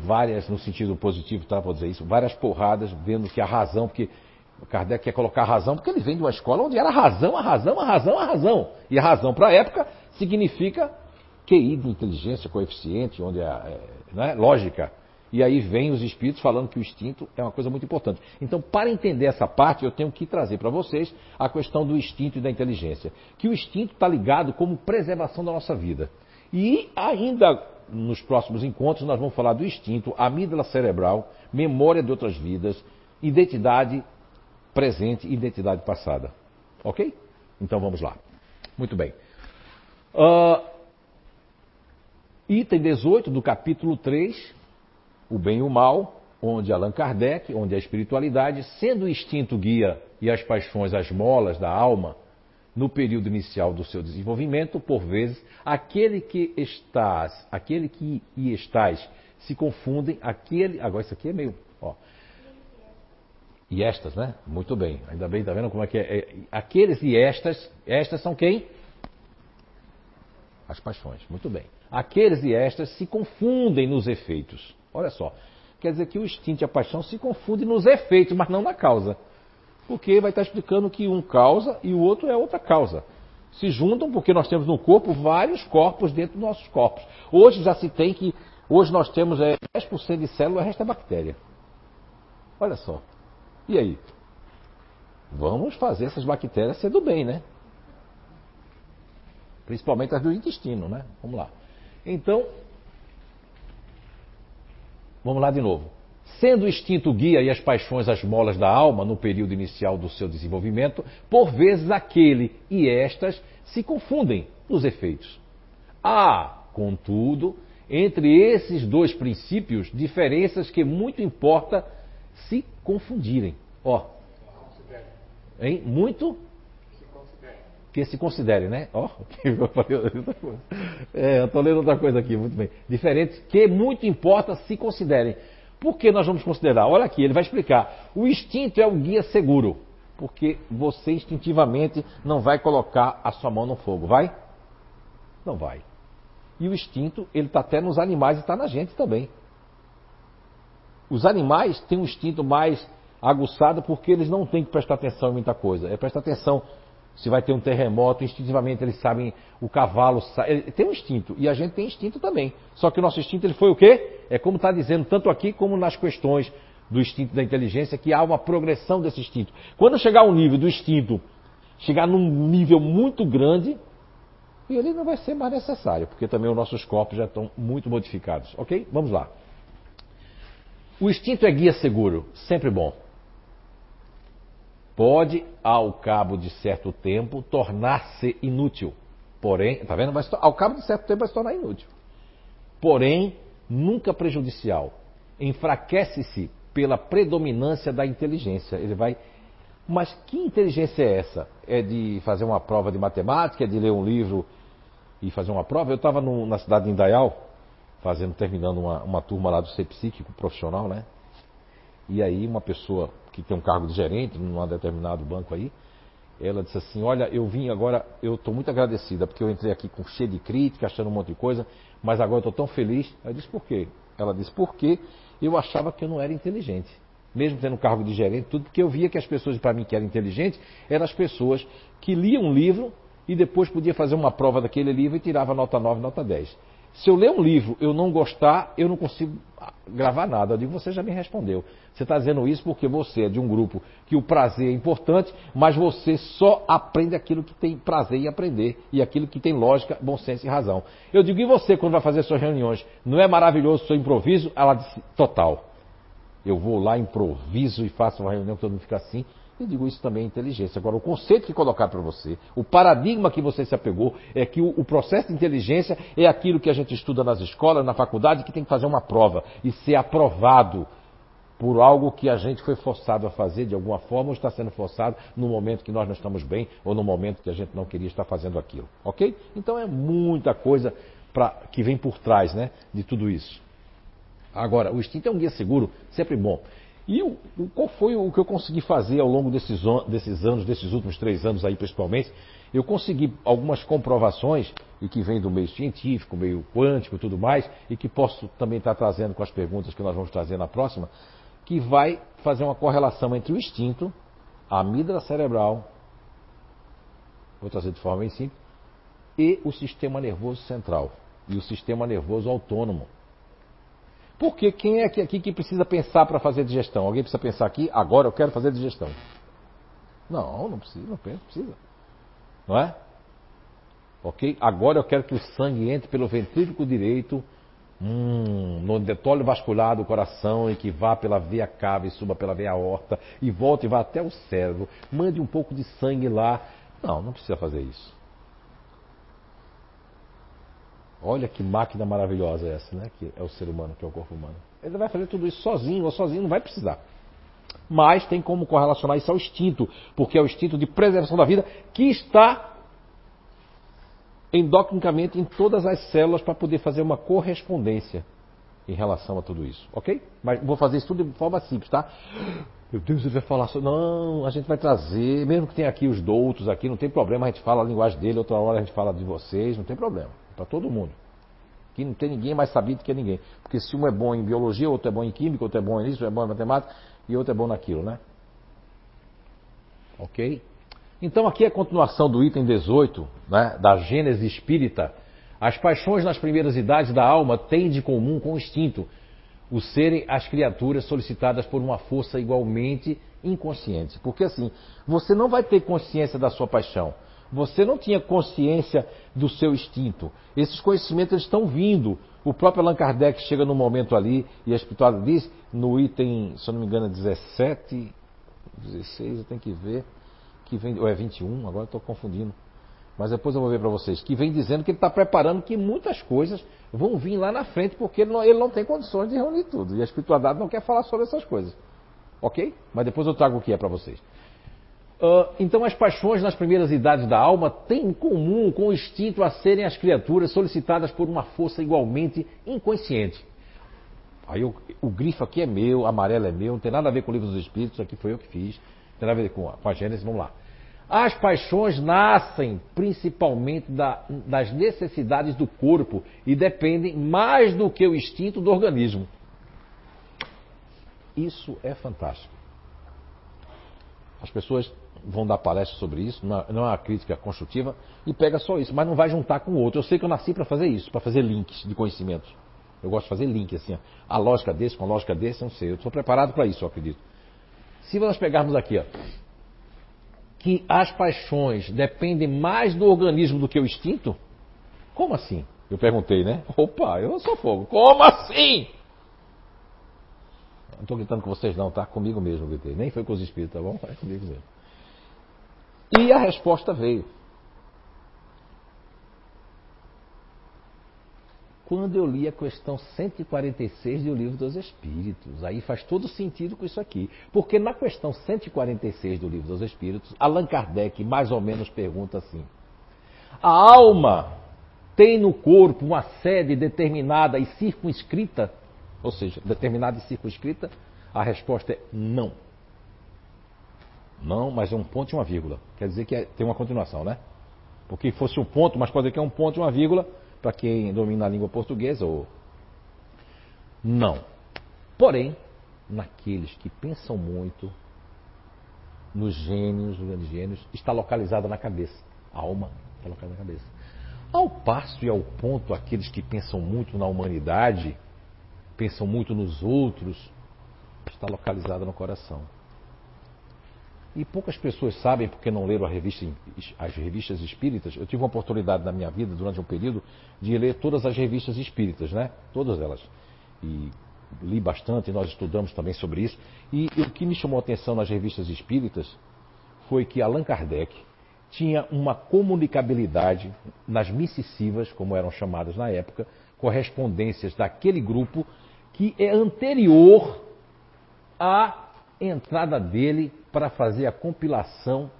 várias, no sentido positivo, tá, vou dizer isso, várias porradas, vendo que a razão, porque O Kardec quer colocar a razão, porque ele vem de uma escola onde era razão, a razão, a razão, a razão. E a razão para a época significa QI de inteligência, coeficiente, onde é, é né, lógica. E aí vem os espíritos falando que o instinto é uma coisa muito importante. Então, para entender essa parte, eu tenho que trazer para vocês a questão do instinto e da inteligência. Que o instinto está ligado como preservação da nossa vida. E ainda nos próximos encontros nós vamos falar do instinto, amígdala cerebral, memória de outras vidas, identidade presente e identidade passada. Ok? Então vamos lá. Muito bem. Uh, item 18 do capítulo 3 o bem e o mal, onde Allan Kardec, onde a espiritualidade, sendo o instinto guia e as paixões as molas da alma, no período inicial do seu desenvolvimento, por vezes, aquele que estás, aquele que e estás se confundem, aquele, agora isso aqui é meio, ó, e estas, né? Muito bem, ainda bem, tá vendo como é que é? é aqueles e estas, estas são quem? As paixões, muito bem. Aqueles e estas se confundem nos efeitos. Olha só. Quer dizer que o instinto e a paixão se confundem nos efeitos, mas não na causa. Porque vai estar explicando que um causa e o outro é outra causa. Se juntam porque nós temos no corpo vários corpos dentro dos nossos corpos. Hoje já se tem que. Hoje nós temos é, 10% de célula, o resto é bactéria. Olha só. E aí? Vamos fazer essas bactérias ser do bem, né? Principalmente as do intestino, né? Vamos lá. Então, Vamos lá de novo. Sendo o instinto guia e as paixões as molas da alma no período inicial do seu desenvolvimento, por vezes aquele e estas se confundem nos efeitos. Há, contudo, entre esses dois princípios, diferenças que muito importa se confundirem. Ó, hein? Muito que se considere, né? Ó, [laughs] oh, é, eu estou lendo outra coisa aqui, muito bem. Diferentes que muito importa se considerem. Por que nós vamos considerar? Olha aqui, ele vai explicar. O instinto é o guia seguro, porque você instintivamente não vai colocar a sua mão no fogo, vai? Não vai. E o instinto, ele está até nos animais e está na gente também. Os animais têm um instinto mais aguçado porque eles não têm que prestar atenção em muita coisa. É prestar atenção se vai ter um terremoto, instintivamente eles sabem, o cavalo sabe, tem um instinto, e a gente tem instinto também. Só que o nosso instinto ele foi o quê? É como está dizendo, tanto aqui como nas questões do instinto da inteligência, que há uma progressão desse instinto. Quando chegar um nível do instinto, chegar num nível muito grande, ele não vai ser mais necessário, porque também os nossos corpos já estão muito modificados. Ok? Vamos lá. O instinto é guia seguro, sempre bom pode, ao cabo de certo tempo, tornar-se inútil. Porém, tá vendo? Mas ao cabo de certo tempo vai se tornar inútil. Porém, nunca prejudicial. Enfraquece-se pela predominância da inteligência. Ele vai. Mas que inteligência é essa? É de fazer uma prova de matemática? É de ler um livro e fazer uma prova? Eu estava na cidade de Indaial, fazendo, terminando uma, uma turma lá do ser psíquico profissional, né? E aí uma pessoa que tem um cargo de gerente num determinado banco aí, ela disse assim, olha, eu vim agora, eu estou muito agradecida, porque eu entrei aqui com cheio de crítica, achando um monte de coisa, mas agora eu estou tão feliz. Eu disse, por quê? Ela disse, porque eu achava que eu não era inteligente. Mesmo tendo um cargo de gerente, tudo, porque eu via que as pessoas, para mim, que eram inteligentes, eram as pessoas que liam um livro e depois podia fazer uma prova daquele livro e tirava nota 9, nota 10. Se eu ler um livro eu não gostar, eu não consigo gravar nada. Eu digo, você já me respondeu. Você está dizendo isso porque você é de um grupo que o prazer é importante, mas você só aprende aquilo que tem prazer em aprender e aquilo que tem lógica, bom senso e razão. Eu digo, e você quando vai fazer suas reuniões? Não é maravilhoso o seu improviso? Ela disse, total. Eu vou lá, improviso e faço uma reunião que todo mundo fica assim. Eu digo, isso também é inteligência. Agora, o conceito que colocar para você, o paradigma que você se apegou, é que o, o, processo de inteligência é aquilo que a gente estuda nas escolas, na faculdade, que tem que fazer uma prova e ser aprovado por algo que a gente foi forçado a fazer de alguma forma ou está sendo forçado no momento que nós não estamos bem ou no momento que a gente não queria estar fazendo aquilo. Ok? Então é muita coisa pra, que vem por trás né, de tudo isso. Agora, o instinto é um guia seguro, sempre bom. E o, qual foi o que eu consegui fazer ao longo desses, desses anos, desses últimos três anos aí principalmente? Eu consegui algumas comprovações, e que vem do meio científico, meio quântico e tudo mais, e que posso também estar trazendo com as perguntas que nós vamos trazer na próxima, que vai fazer uma correlação entre o instinto a amígdala cerebral, vou trazer de forma bem simples, e o sistema nervoso central e o sistema nervoso autônomo. Porque quem é aqui que precisa pensar para fazer digestão? Alguém precisa pensar aqui, agora eu quero fazer digestão. Não, não precisa, não precisa. Não é? Ok? Agora eu quero que o sangue entre pelo ventrículo direito, hum, no detólio vascular do coração e que vá pela veia cava e suba pela veia aorta e volte e vá até o cérebro. Mande um pouco de sangue lá. Não, não precisa fazer isso. Olha que máquina maravilhosa essa, né? Que é o ser humano, que é o corpo humano. Ele vai fazer tudo isso sozinho ou sozinho, não vai precisar. Mas tem como correlacionar isso ao instinto, porque é o instinto de preservação da vida que está endocrinicamente em todas as células para poder fazer uma correspondência em relação a tudo isso, ok? Mas vou fazer isso tudo de forma simples, tá? Meu Deus, ele vai falar sobre. Não, a gente vai trazer, mesmo que tenha aqui os doutos aqui, não tem problema, a gente fala a linguagem dele, outra hora a gente fala de vocês, não tem problema. Para todo mundo. Que não tem ninguém mais sabido que ninguém. Porque se um é bom em biologia, outro é bom em química, outro é bom nisso, é bom em matemática e outro é bom naquilo, né? Ok? Então aqui é a continuação do item 18, né, da Gênese Espírita. As paixões nas primeiras idades da alma têm de comum com o instinto o serem as criaturas solicitadas por uma força igualmente inconsciente. Porque assim, você não vai ter consciência da sua paixão. Você não tinha consciência do seu instinto. Esses conhecimentos estão vindo. O próprio Allan Kardec chega no momento ali e a espiritualidade diz, no item, se eu não me engano, 17, 16, eu tenho que ver, que vem, ou é 21, agora estou confundindo. Mas depois eu vou ver para vocês, que vem dizendo que ele está preparando que muitas coisas vão vir lá na frente, porque ele não, ele não tem condições de reunir tudo. E a espiritualidade não quer falar sobre essas coisas. Ok? Mas depois eu trago o que é para vocês. Uh, então, as paixões nas primeiras idades da alma têm em comum com o instinto a serem as criaturas solicitadas por uma força igualmente inconsciente. Aí o, o grifo aqui é meu, amarelo é meu, não tem nada a ver com o livro dos Espíritos, aqui foi eu que fiz, não tem nada a ver com a, com a Gênesis, vamos lá. As paixões nascem principalmente da, das necessidades do corpo e dependem mais do que o instinto do organismo. Isso é fantástico. As pessoas vão dar palestra sobre isso, não é, não é uma crítica construtiva, e pega só isso, mas não vai juntar com o outro. Eu sei que eu nasci para fazer isso, para fazer links de conhecimentos. Eu gosto de fazer link, assim, a lógica desse com a lógica desse, eu não sei. Eu estou preparado para isso, eu acredito. Se nós pegarmos aqui, ó, que as paixões dependem mais do organismo do que o instinto, como assim? Eu perguntei, né? [laughs] Opa, eu sou fogo. Como assim? Não estou gritando com vocês não, tá? Comigo mesmo gritei. Nem foi com os espíritos, tá bom? É comigo mesmo. E a resposta veio. Quando eu li a questão 146 do Livro dos Espíritos, aí faz todo sentido com isso aqui. Porque na questão 146 do Livro dos Espíritos, Allan Kardec mais ou menos pergunta assim: A alma tem no corpo uma sede determinada e circunscrita? Ou seja, determinada e circunscrita? A resposta é não. Não, mas é um ponto e uma vírgula. Quer dizer que é, tem uma continuação, né? Porque fosse um ponto, mas pode dizer que é um ponto e uma vírgula, para quem domina a língua portuguesa, ou. Não. Porém, naqueles que pensam muito, nos gênios, nos grandes gênios, está localizada na cabeça. A alma está localizada na cabeça. Ao passo e ao ponto, aqueles que pensam muito na humanidade, pensam muito nos outros, está localizada no coração. E poucas pessoas sabem, porque não leram revista, as revistas espíritas. Eu tive uma oportunidade na minha vida, durante um período, de ler todas as revistas espíritas, né? Todas elas. E li bastante, nós estudamos também sobre isso. E o que me chamou a atenção nas revistas espíritas foi que Allan Kardec tinha uma comunicabilidade nas missivas, como eram chamadas na época, correspondências daquele grupo que é anterior à entrada dele para fazer a compilação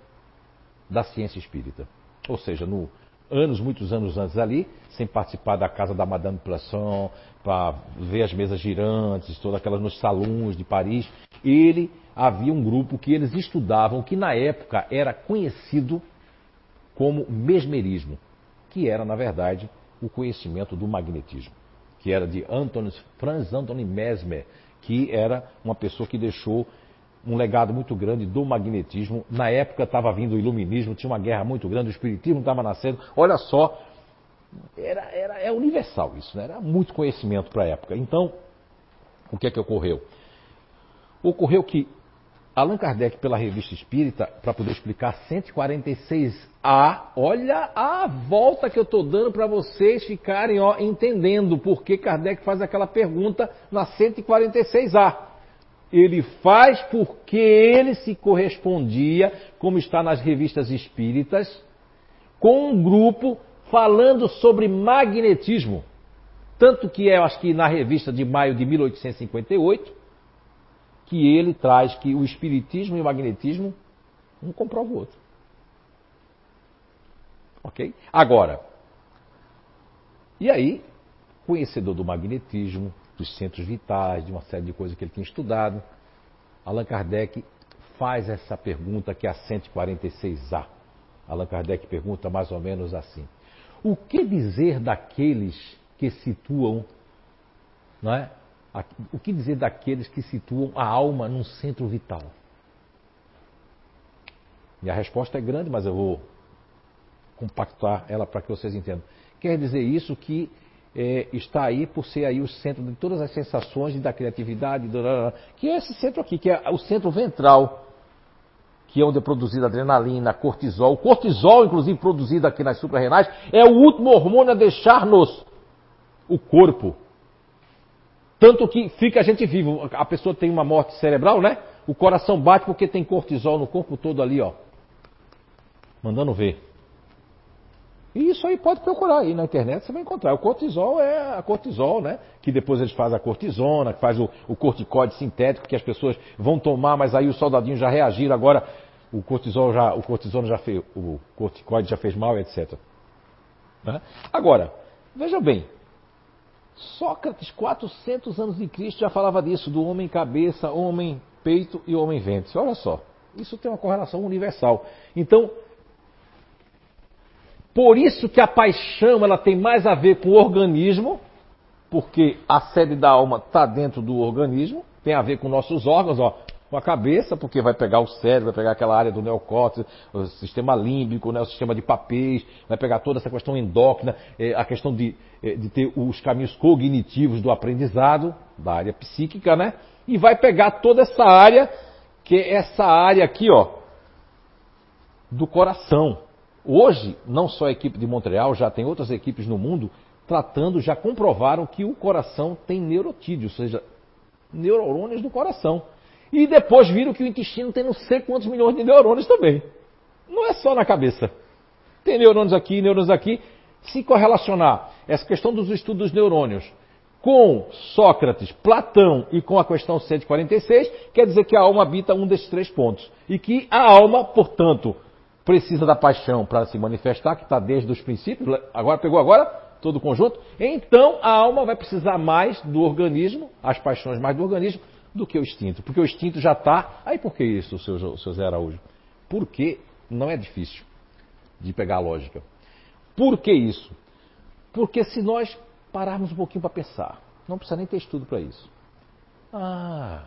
da ciência espírita. Ou seja, no anos, muitos anos antes ali, sem participar da casa da Madame Plasson, para ver as mesas girantes, todas aquelas nos salões de Paris, ele havia um grupo que eles estudavam, que na época era conhecido como mesmerismo, que era, na verdade, o conhecimento do magnetismo, que era de Anthony, Franz Anthony Mesmer, que era uma pessoa que deixou um legado muito grande do magnetismo. Na época estava vindo o iluminismo, tinha uma guerra muito grande, o espiritismo estava nascendo. Olha só, era, era, é universal isso, né? era muito conhecimento para a época. Então, o que é que ocorreu? Ocorreu que Allan Kardec, pela revista Espírita, para poder explicar 146A, olha a volta que eu estou dando para vocês ficarem ó, entendendo por que Kardec faz aquela pergunta na 146A. Ele faz porque ele se correspondia, como está nas revistas espíritas, com um grupo falando sobre magnetismo. Tanto que é, acho que na revista de maio de 1858, que ele traz que o espiritismo e o magnetismo um comprova o outro. Ok? Agora, e aí, conhecedor do magnetismo, dos centros vitais, de uma série de coisas que ele tinha estudado, Allan Kardec faz essa pergunta que é a 146A. Allan Kardec pergunta mais ou menos assim: O que dizer daqueles que situam não é, o que dizer daqueles que situam a alma num centro vital? E a resposta é grande, mas eu vou compactar ela para que vocês entendam. Quer dizer isso que é, está aí por ser aí o centro de todas as sensações da criatividade, que é esse centro aqui, que é o centro ventral, que é onde é produzida adrenalina, cortisol. O cortisol, inclusive, produzido aqui nas suprarrenais, é o último hormônio a deixar-nos o corpo. Tanto que fica a gente vivo. A pessoa tem uma morte cerebral, né? O coração bate porque tem cortisol no corpo todo ali, ó. Mandando ver. E isso aí pode procurar aí na internet, você vai encontrar. O cortisol é a cortisol, né? Que depois eles fazem a cortisona, que faz o, o corticóide sintético que as pessoas vão tomar, mas aí os soldadinhos já reagiram. Agora o cortisol já, o cortisona já fez, o corticóide já fez mal, etc. Né? Agora, veja bem, Sócrates, 400 anos de Cristo, já falava disso, do homem cabeça, homem peito e homem vêntrice. Olha só, isso tem uma correlação universal. Então, por isso que a paixão ela tem mais a ver com o organismo, porque a sede da alma está dentro do organismo, tem a ver com nossos órgãos, ó, com a cabeça, porque vai pegar o cérebro, vai pegar aquela área do neocórtex, o sistema límbico, né, o sistema de papéis, vai pegar toda essa questão endócrina, eh, a questão de, eh, de ter os caminhos cognitivos do aprendizado, da área psíquica, né? E vai pegar toda essa área, que é essa área aqui, ó, do coração. Hoje, não só a equipe de Montreal, já tem outras equipes no mundo tratando, já comprovaram que o coração tem neurotídeo, ou seja, neurônios do coração. E depois viram que o intestino tem não sei quantos milhões de neurônios também. Não é só na cabeça. Tem neurônios aqui, neurônios aqui. Se correlacionar essa questão dos estudos dos neurônios com Sócrates, Platão e com a questão 146, quer dizer que a alma habita um desses três pontos. E que a alma, portanto, precisa da paixão para se manifestar, que está desde os princípios, agora pegou agora todo o conjunto, então a alma vai precisar mais do organismo, as paixões mais do organismo, do que o instinto. Porque o instinto já está. Aí por que isso, seu, seu Zé Araújo? Porque não é difícil de pegar a lógica. Por que isso? Porque se nós pararmos um pouquinho para pensar, não precisa nem ter estudo para isso. Ah,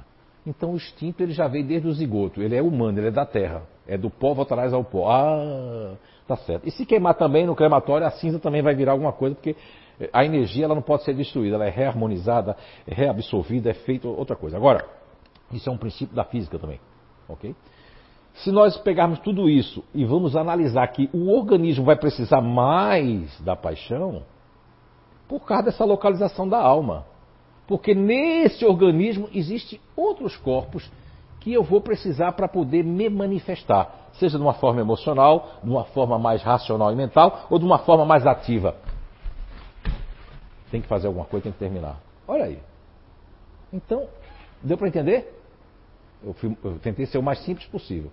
então o instinto ele já veio desde o zigoto, ele é humano, ele é da terra, é do pó voltarás ao pó. Ah, tá certo. E se queimar também no crematório, a cinza também vai virar alguma coisa, porque a energia ela não pode ser destruída, ela é reharmonizada, é reabsorvida, é feita outra coisa. Agora, isso é um princípio da física também, ok? Se nós pegarmos tudo isso e vamos analisar que o organismo vai precisar mais da paixão, por causa dessa localização da alma. Porque nesse organismo existem outros corpos que eu vou precisar para poder me manifestar, seja de uma forma emocional, de uma forma mais racional e mental, ou de uma forma mais ativa tem que fazer alguma coisa, tem que terminar. Olha aí. Então, deu para entender? Eu, fui, eu, tentei ser o mais simples possível.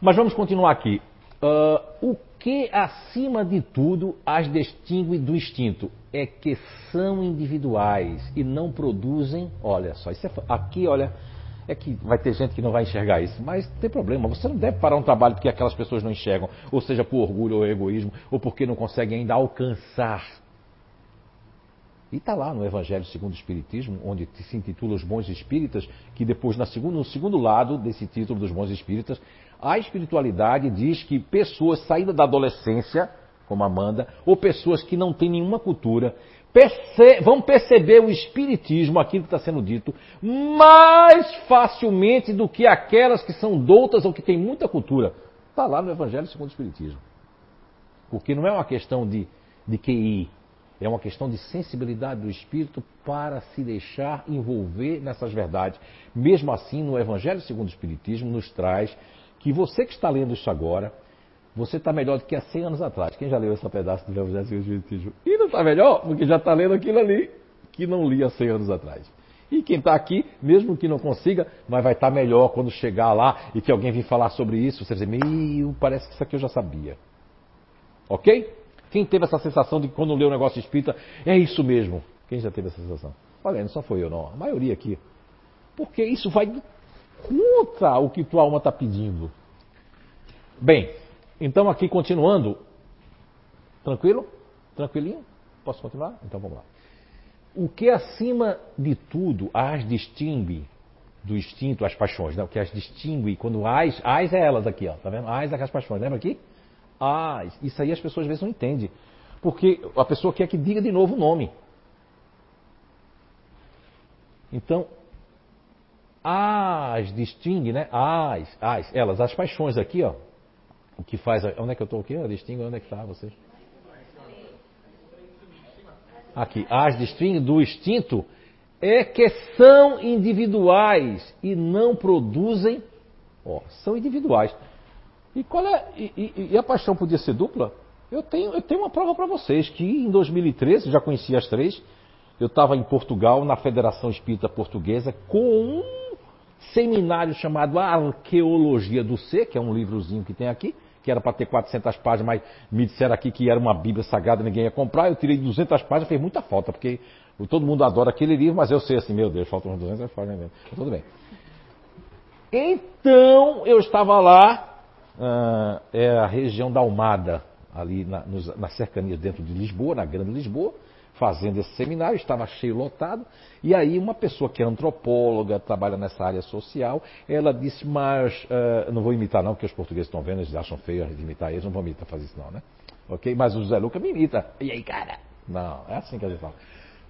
Mas vamos continuar aqui. Uh, o que, acima de tudo, as distingue do instinto? É que são individuais e não produzem. Olha só, isso é, aqui, olha, é que vai ter gente que não vai enxergar isso, mas não tem problema. Você não deve parar um trabalho porque aquelas pessoas não enxergam, ou seja, por orgulho ou egoísmo, ou porque não conseguem ainda alcançar E está lá no Evangelho segundo o Espiritismo, onde se intitula Os Bons Espíritas, que depois, no segundo lado desse título dos Bons Espíritas, a espiritualidade diz que pessoas saídas da adolescência, como Amanda, ou pessoas que não têm nenhuma cultura, perce vão perceber o Espiritismo, aquilo que está sendo dito, mais facilmente do que aquelas que são doutas ou que têm muita cultura. Está lá no Evangelho segundo o Espiritismo. Porque não é uma questão de, de QI, é uma questão de sensibilidade do espírito para se deixar envolver nessas verdades. Mesmo assim, no Evangelho segundo o Espiritismo nos traz que você que está lendo isso agora, você está melhor do que há 100 anos atrás. Quem já leu esse pedaço do Evangelho segundo o Espiritismo? E não está melhor, porque já está lendo aquilo ali que não lia 100 anos atrás. E quem está aqui, mesmo que não consiga, mas vai estar tá melhor quando chegar lá e que alguém vir falar sobre isso, você dizer, meu, parece que isso aqui eu já sabia. Ok? Quem teve essa sensação de que quando lê o negócio espírita, é isso mesmo? Quem já teve essa sensação? Olha, não só foi eu não, a maioria aqui. Porque isso vai contra o que tua alma está pedindo. Bem, então aqui continuando. Tranquilo? Tranquilinho? Posso continuar? Então vamos lá. O que acima de tudo as distingue do instinto, as paixões, né? o que as distingue, quando as, as é elas aqui, ó, tá vendo? As é as paixões, lembra aqui? Ah, isso aí as pessoas às vezes não entendem. Porque a pessoa quer que diga de novo o nome. Então, as distingue, né? As, as, elas, as paixões aqui, ó. O que faz. Onde é que eu estou aqui? Eu distingo onde é que está vocês? Aqui, as distingue do instinto é que são individuais e não produzem. Ó, são individuais. E, qual é, e, e, e a paixão podia ser dupla? Eu tenho, eu tenho uma prova para vocês, que em 2013, já conheci as três, eu estava em Portugal, na Federação Espírita Portuguesa, com um seminário chamado Arqueologia do Ser, que é um livrozinho que tem aqui, que era para ter 400 páginas, mas me disseram aqui que era uma Bíblia Sagrada, ninguém ia comprar. Eu tirei 200 páginas, fez muita falta, porque todo mundo adora aquele livro, mas eu sei assim, meu Deus, faltam 200 páginas mesmo. Tudo bem. Então, eu estava lá, uh, é a região da Almada, ali na, nos, nas cercanias dentro de Lisboa, na Grande Lisboa, fazendo esse seminário, estava cheio lotado, e aí uma pessoa que é antropóloga, trabalha nessa área social, ela disse, mas, uh, não vou imitar não, porque os portugueses estão vendo, eles acham feio de imitar eles, não vou imitar fazer isso não, né? Ok? Mas o José Luca me imita. E aí, cara? Não, é assim que a gente fala.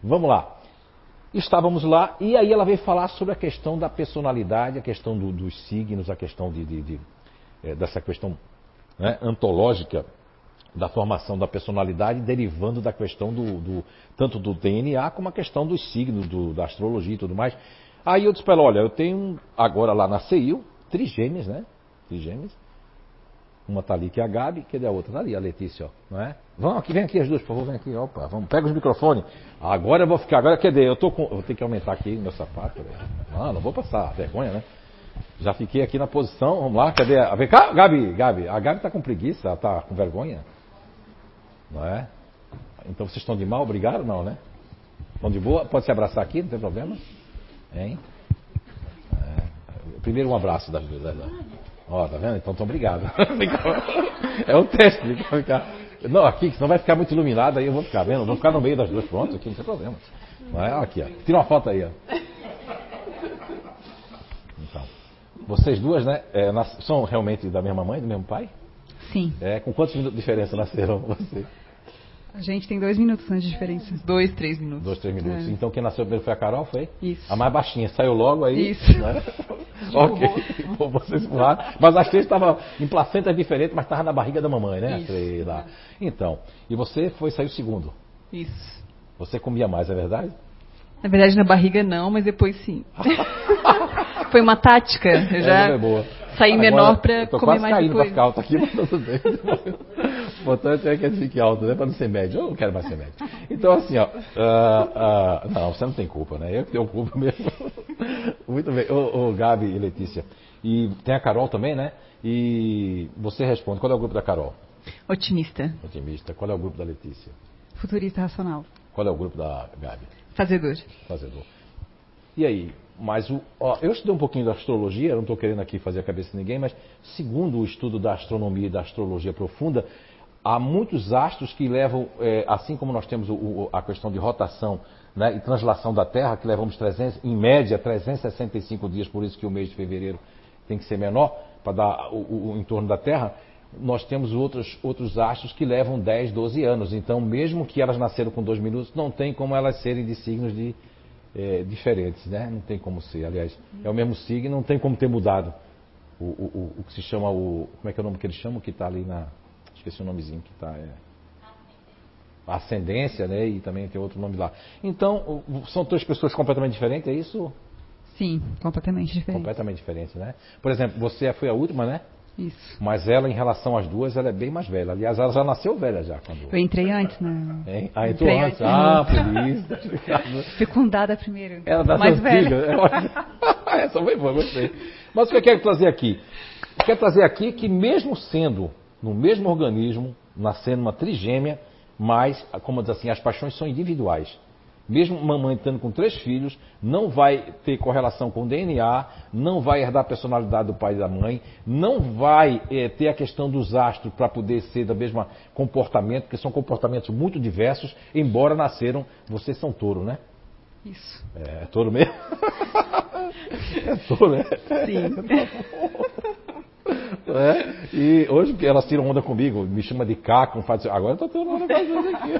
Vamos lá. Estávamos lá e aí ela veio falar sobre a questão da personalidade, a questão do, dos signos, a questão de, de, de é, dessa questão né, antológica da formação da personalidade, derivando da questão do, do, tanto do DNA como a questão dos signos, do, da astrologia e tudo mais. Aí eu disse para ela, olha, eu tenho agora lá na CEIU, trigêmeas, né? Trigêmeas. Uma tá ali que é a Gabi, que é a outra? Tá ali, a Letícia, ó, não é? Vamos aqui, vem aqui as duas, por favor, vem aqui, opa, vamos, pega os microfones. Agora eu vou ficar, agora, dizer, eu tô com, vou ter que aumentar aqui meu sapato. Ah, não vou passar, vergonha, né? Já fiquei aqui na posição, vamos lá, cadê? A... Vem cá, Gabi, Gabi. A Gabi está com preguiça, ela está com vergonha. Não é? Então vocês estão de mal, obrigado? Não, né? Estão de boa? Pode se abraçar aqui, não tem problema? Hein? É... Primeiro um abraço das duas. Né? Ó, tá vendo? Então, tão obrigado. [laughs] é um teste, ficar. Não, aqui, senão vai ficar muito iluminado, aí eu vou ficar vendo, vou ficar no meio das duas, pronto, aqui não tem problema. Não é? Aqui, ó. Tira uma foto aí, ó. Vocês duas, né? É, são realmente da mesma mãe, do mesmo pai? Sim. É, com quantos minutos de diferença nasceram vocês? A gente tem dois minutos de diferença. Dois, três minutos. Dois, três minutos. É. Então quem nasceu primeiro foi a Carol, foi? Isso. A mais baixinha. Saiu logo aí? Isso. Né? [laughs] [laughs] ok. Bom, vocês voaram. Mas as três estavam em placentas diferentes, mas estavam na barriga da mamãe, né? Isso. Três lá. Então, e você foi saiu segundo? Isso. Você comia mais, é verdade? Na verdade, na barriga não, mas depois sim. [laughs] Foi uma tática. Eu é, já é, saí menor para comer mais caindo depois. ficar alto aqui, mas tudo bem. Importante é que ele fique alto, né? Para não ser médio. Eu não quero mais ser médio. Então, assim, ó. Uh, uh, não, você não tem culpa, né? Eu que tenho culpa mesmo. [laughs] Muito bem. Ô, ô, Gabi e Letícia. E tem a Carol também, né? E você responde. Qual é o grupo da Carol? Otimista. Otimista. Qual é o grupo da Letícia? Futurista racional. Qual é o grupo da Gabi? Fazedor. Fazedor. E aí, mas o, ó, eu estudei um pouquinho da astrologia, não estou querendo aqui fazer a cabeça de ninguém, mas segundo o estudo da astronomia e da astrologia profunda, há muitos astros que levam, é, assim como nós temos o, o, a questão de rotação né, e translação da Terra, que levamos 300, em média 365 dias, por isso que o mês de fevereiro tem que ser menor, para dar o, o entorno da Terra, nós temos outros, outros astros que levam 10, 12 anos. Então, mesmo que elas nasceram com dois minutos, não tem como elas serem de signos de, é, diferentes, né? Não tem como ser. Aliás, é o mesmo signo, não tem como ter mudado. O, o, que se chama o. Como é que é o nome que eles chamam? Que está ali na. Esqueci o nomezinho que está. É, ascendência, né? E também tem outro nome lá. Então, são duas pessoas completamente diferentes, é isso? Sim, completamente diferente. Completamente diferente, né? Por exemplo, você foi a última, né? Isso. Mas ela, em relação às duas, ela é bem mais velha. Aliás, ela já nasceu velha já. Quando... Eu entrei antes, né? Hein? Ah, entrou antes. antes. Ah, por isso. [laughs] Fecundada primeiro. Ela tá mais velha. [laughs] Essa foi boa, gostei. Mas o que eu quero trazer aqui? Eu quero trazer aqui que mesmo sendo no mesmo organismo, nascendo uma trigêmea, mas, como diz assim, as paixões são individuais. Mesmo mamãe estando com três filhos, não vai ter correlação com o DNA, não vai herdar a personalidade do pai e da mãe, não vai é, ter a questão dos astros para poder ser do mesmo comportamento, porque são comportamentos muito diversos, embora nasceram, vocês são touro, né? Isso. É, é touro mesmo? [laughs] é touro, né? Sim. [laughs] É? E hoje elas tiram onda comigo, me chama de Caco, faz agora eu tô tendo onda com aqui.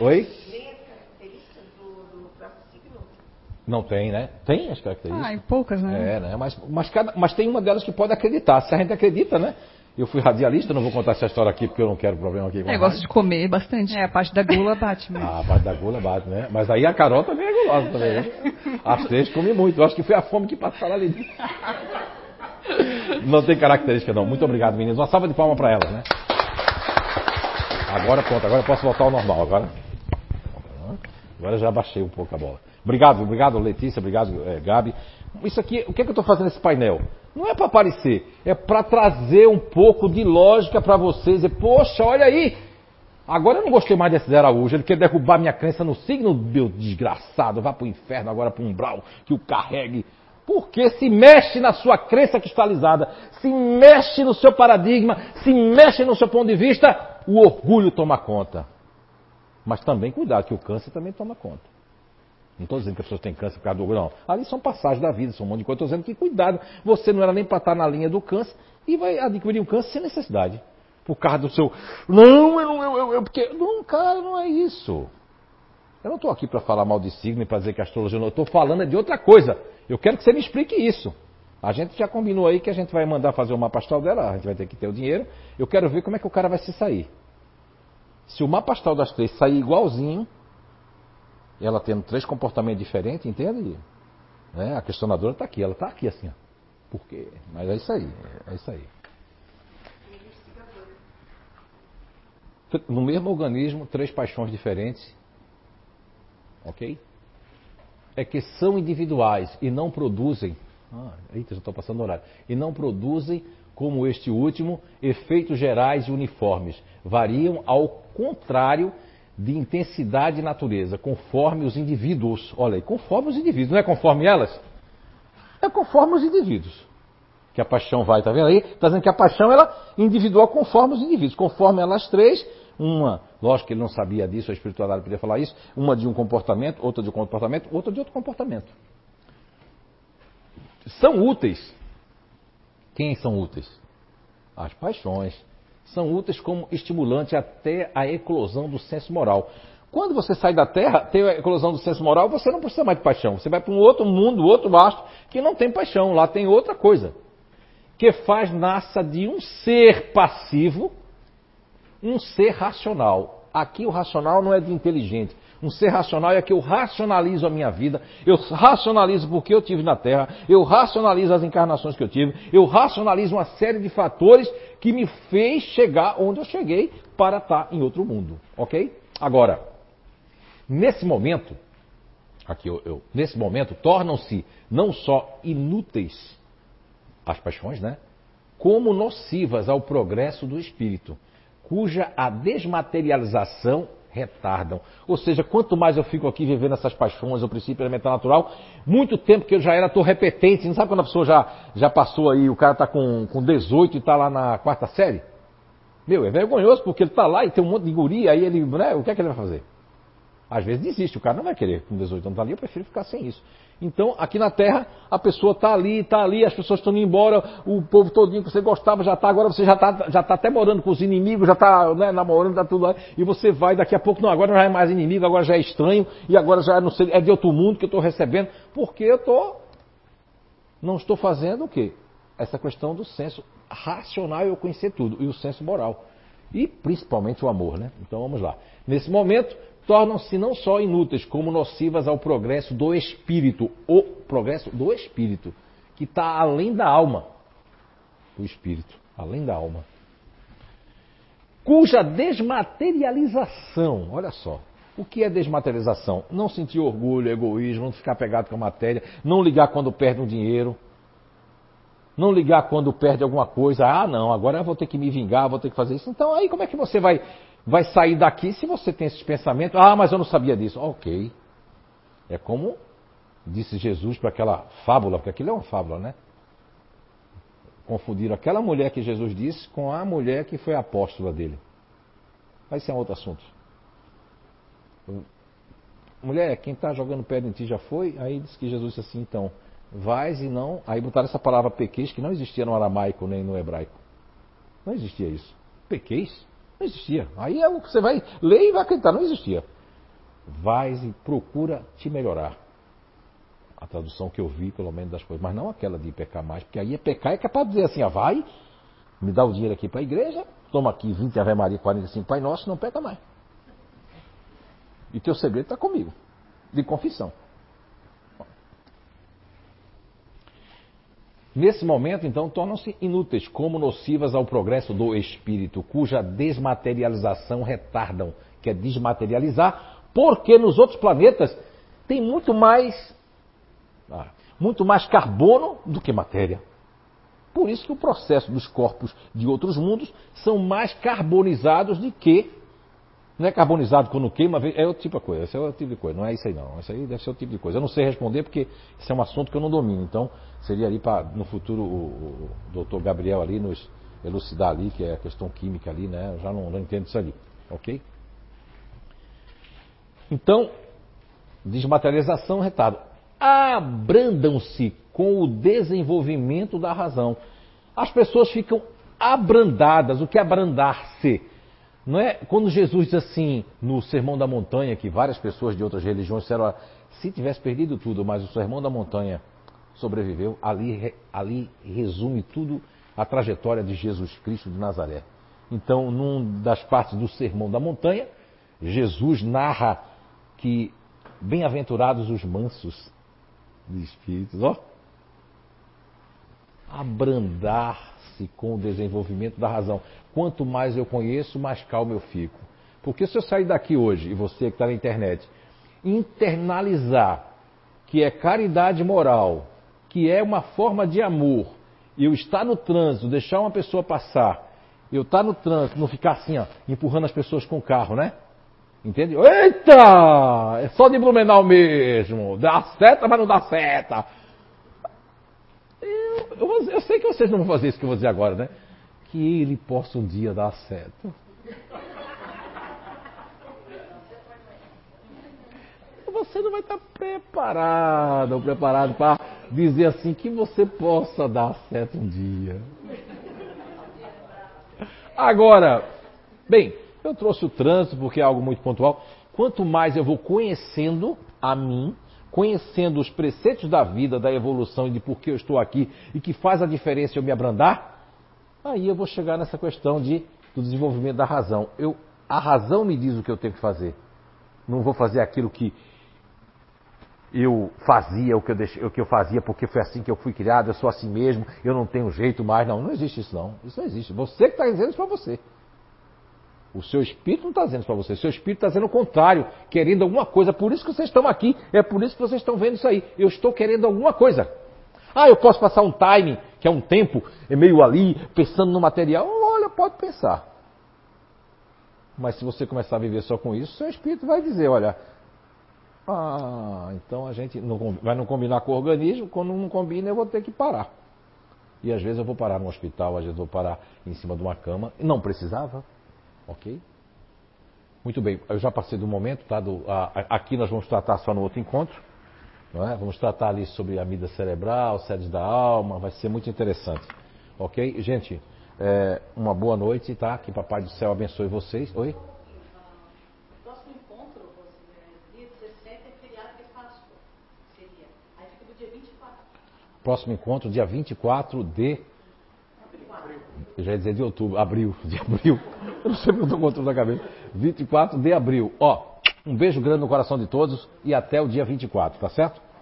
Oi? Não tem, né? Tem as características. Ah, e poucas, né? É, né? Mas, mas, cada, mas tem uma delas que pode acreditar. Se a gente acredita, né? Eu fui radialista, não vou contar essa história aqui porque eu não quero problema aqui com é, gosto de comer bastante. É, a parte da gula bate mesmo. Ah, a parte da gula bate, né? Mas aí a Carol também é gulosa também, né? [laughs] As três comem muito. Eu acho que foi a fome que passou ali. Não tem característica não. Muito obrigado, meninas. Uma salva de palmas para elas, né? Agora pronto, agora eu posso voltar ao normal. Agora, agora já baixei um pouco a bola. Obrigado, obrigado Letícia, obrigado é, Gabi. Isso aqui, o que, é que eu estou fazendo nesse painel? Não é para aparecer, é para trazer um pouco de lógica para vocês. E, poxa, olha aí, Agora eu não gostei mais desse Zé Araújo. Ele quer derrubar minha crença no signo, meu desgraçado. Vá para o inferno agora para um umbral que o carregue. Porque se mexe na sua crença cristalizada, se mexe no seu paradigma, se mexe no seu ponto de vista, o orgulho toma conta. Mas também cuidado, que o câncer também toma conta. Não estou dizendo que as pessoas têm câncer por causa do orgulho, não. Ali são passagens da vida, são um monte de coisa. Estou dizendo que cuidado, você não era nem para estar na linha do câncer e vai adquirir um câncer sem necessidade. Por causa do seu. Não, eu não. Eu, eu, porque. Não, cara, não é isso. Eu não estou aqui para falar mal de signo e para dizer que a astrologia não. Eu estou falando de outra coisa. Eu quero que você me explique isso. A gente já combinou aí que a gente vai mandar fazer o mapa astral dela, a gente vai ter que ter o dinheiro. Eu quero ver como é que o cara vai se sair. Se o mapa astral das três sair igualzinho, ela tendo três comportamentos diferentes, entende? Né? A questionadora está aqui, ela está aqui assim, ó. Por quê? Mas é isso aí, é isso aí. No mesmo organismo, três paixões diferentes. Ok? É que são individuais e não produzem. Ah, eita, já estou passando horário. E não produzem, como este último, efeitos gerais e uniformes. Variam ao contrário de intensidade e natureza, conforme os indivíduos. Olha aí, conforme os indivíduos, não é conforme elas? É conforme os indivíduos. Que a paixão vai, tá vendo aí? Está dizendo que a paixão ela individual conforme os indivíduos. Conforme elas três, uma, lógico que ele não sabia disso, a espiritualidade podia falar isso, uma de um comportamento, outra de um comportamento, outra de outro comportamento. São úteis. Quem são úteis? As paixões são úteis como estimulante até a eclosão do senso moral. Quando você sai da Terra, tem a eclosão do senso moral, você não precisa mais de paixão. Você vai para um outro mundo, outro astro, que não tem paixão. Lá tem outra coisa. Que faz nasça de um ser passivo, um ser racional. Aqui o racional não é de inteligente. Um ser racional é que eu racionalizo a minha vida, eu racionalizo porque eu tive na Terra, eu racionalizo as encarnações que eu tive, eu racionalizo uma série de fatores que me fez chegar onde eu cheguei para estar em outro mundo, ok? Agora, nesse momento, aqui eu, eu nesse momento, tornam-se não só inúteis as paixões, né? Como nocivas ao progresso do espírito, cuja a desmaterialização retardam. Ou seja, quanto mais eu fico aqui vivendo essas paixões, o princípio elementar natural, muito tempo que eu já era, estou repetente. Não sabe quando a pessoa já, já passou aí, o cara está com, com 18 e está lá na quarta série? Meu, é vergonhoso porque ele está lá e tem um monte de guria, aí ele, né, o que é que ele vai fazer? Às vezes desiste, o cara não vai querer com 18 anos tá ali, eu prefiro ficar sem isso. Então, aqui na Terra, a pessoa está ali, está ali, as pessoas estão indo embora, o povo todinho que você gostava já está, agora você já está já tá até morando com os inimigos, já está né, namorando, está tudo lá, e você vai, daqui a pouco, não, agora não é mais inimigo, agora já é estranho, e agora já não sei, é de outro mundo que eu estou recebendo, porque eu estou, não estou fazendo o quê? Essa questão do senso racional eu conhecer tudo, e o senso moral. E principalmente o amor, né? Então vamos lá. Nesse momento, tornam-se não só inúteis, como nocivas ao progresso do espírito, o progresso do espírito, que está além da alma. O espírito, além da alma. Cuja desmaterialização, olha só, o que é desmaterialização? Não sentir orgulho, egoísmo, não ficar pegado com a matéria, não ligar quando perde um dinheiro, não ligar quando perde alguma coisa. Ah, não, agora eu vou ter que me vingar, vou ter que fazer isso. Então, aí como é que você vai vai sair daqui se você tem esses pensamentos. Ah, mas eu não sabia disso. Ok. É como disse Jesus para aquela fábula, porque aquilo é uma fábula, né? Confundiram aquela mulher que Jesus disse com a mulher que foi apóstola dele. Mas isso é um outro assunto. Mulher, quem está jogando pedra em ti já foi? Aí disse que Jesus disse assim, então, vais e não. Aí botaram essa palavra pequeis que não existia no aramaico nem no hebraico. Não existia isso. Pequeis? Não existia. Aí é o que você vai ler e vai acreditar, não existia. Vais e procura te melhorar. A tradução que eu vi, pelo menos, das coisas, mas não aquela de pecar mais, porque aí é pecar é capaz de dizer assim, ah, vai, me dá o dinheiro aqui para a igreja, toma aqui 20 Ave Maria, 45 Pai Nosso, não peca mais. E teu segredo está comigo, de confissão. Nesse momento, então, tornam-se inúteis como nocivas ao progresso do espírito, cuja desmaterialização retardam, que é desmaterializar, porque nos outros planetas tem muito mais, ah, muito mais carbono do que matéria. Por isso que o processo dos corpos de outros mundos são mais carbonizados do que não é carbonizado quando queima, é outro tipo de coisa. Esse é outro tipo de coisa. Não é isso aí não. Isso aí deve ser outro tipo de coisa. Eu não sei responder porque esse é um assunto que eu não domino. Então, seria ali para, no futuro, o, o doutor Gabriel ali nos elucidar ali, que é a questão química ali, né? Eu já não, não entendo isso ali. Ok? Então, desmaterialização, retardo. Abrandam-se com o desenvolvimento da razão. As pessoas ficam abrandadas. O que é abrandar-se? Não é quando Jesus diz assim no Sermão da Montanha, que várias pessoas de outras religiões disseram, se tivesse perdido tudo, mas o Sermão da Montanha sobreviveu, ali, ali resume tudo a trajetória de Jesus Cristo de Nazaré. Então, num das partes do Sermão da Montanha, Jesus narra que bem-aventurados os mansos de espíritos, ó, com o desenvolvimento da razão. Quanto mais eu conheço, mais calmo eu fico. Porque se eu sair daqui hoje, e você que está na internet, internalizar que é caridade moral, que é uma forma de amor, eu estar no trânsito, deixar uma pessoa passar, eu estar no trânsito, não ficar assim, ó, empurrando as pessoas com o carro, né? Entende? Eita! É só de Blumenau mesmo. Dá seta, mas não dá seta. Eu, eu, sei que vocês não vão fazer isso que eu vou dizer agora, né? Que ele possa um dia dar certo. Você não vai estar preparado ou preparado para dizer assim que você possa dar certo um dia. Agora, bem, eu trouxe o trânsito porque é algo muito pontual. Quanto mais eu vou conhecendo a mim, conhecendo os preceitos da vida, da evolução e de por que eu estou aqui e que faz a diferença eu me abrandar, aí eu vou chegar nessa questão de, do desenvolvimento da razão. Eu, a razão me diz o que eu tenho que fazer. Não vou fazer aquilo que eu fazia, o que eu, deixei, o que eu fazia porque foi assim que eu fui criado, eu sou assim mesmo, eu não tenho jeito mais. Não, não existe isso não. Isso não existe. Você que está dizendo isso para você. O seu espírito não está dizendo para você. O seu espírito está dizendo o contrário, querendo alguma coisa. Por isso que vocês estão aqui. É por isso que vocês estão vendo isso aí. Eu estou querendo alguma coisa. Ah, eu posso passar um time, que é um tempo, é meio ali, pensando no material. Olha, pode pensar. Mas se você começar a viver só com isso, seu espírito vai dizer, olha, ah, então a gente não, vai não combinar com o organismo, quando não combina eu vou ter que parar. E às vezes eu vou parar no hospital, às vezes eu vou parar em cima de uma cama. E não precisava. Ok? Muito bem, eu já passei do momento, tá? Do, a, aqui nós vamos tratar só no outro encontro. Não é? Vamos tratar ali sobre a mida cerebral, sedes da alma, vai ser muito interessante. Ok? Gente, é, uma boa noite, tá? Que Papai do Céu abençoe vocês. Oi? Próximo encontro, dia 17 é feriado de Páscoa. Seria. Aí fica do dia 24. Próximo encontro, dia 24 de. Eu já ia dizer de outubro, abril, [laughs] de abril. Eu não sei porque eu estou com tudo na cabeça. 24 de abril. Ó, um beijo grande no coração de todos e até o dia 24, tá certo?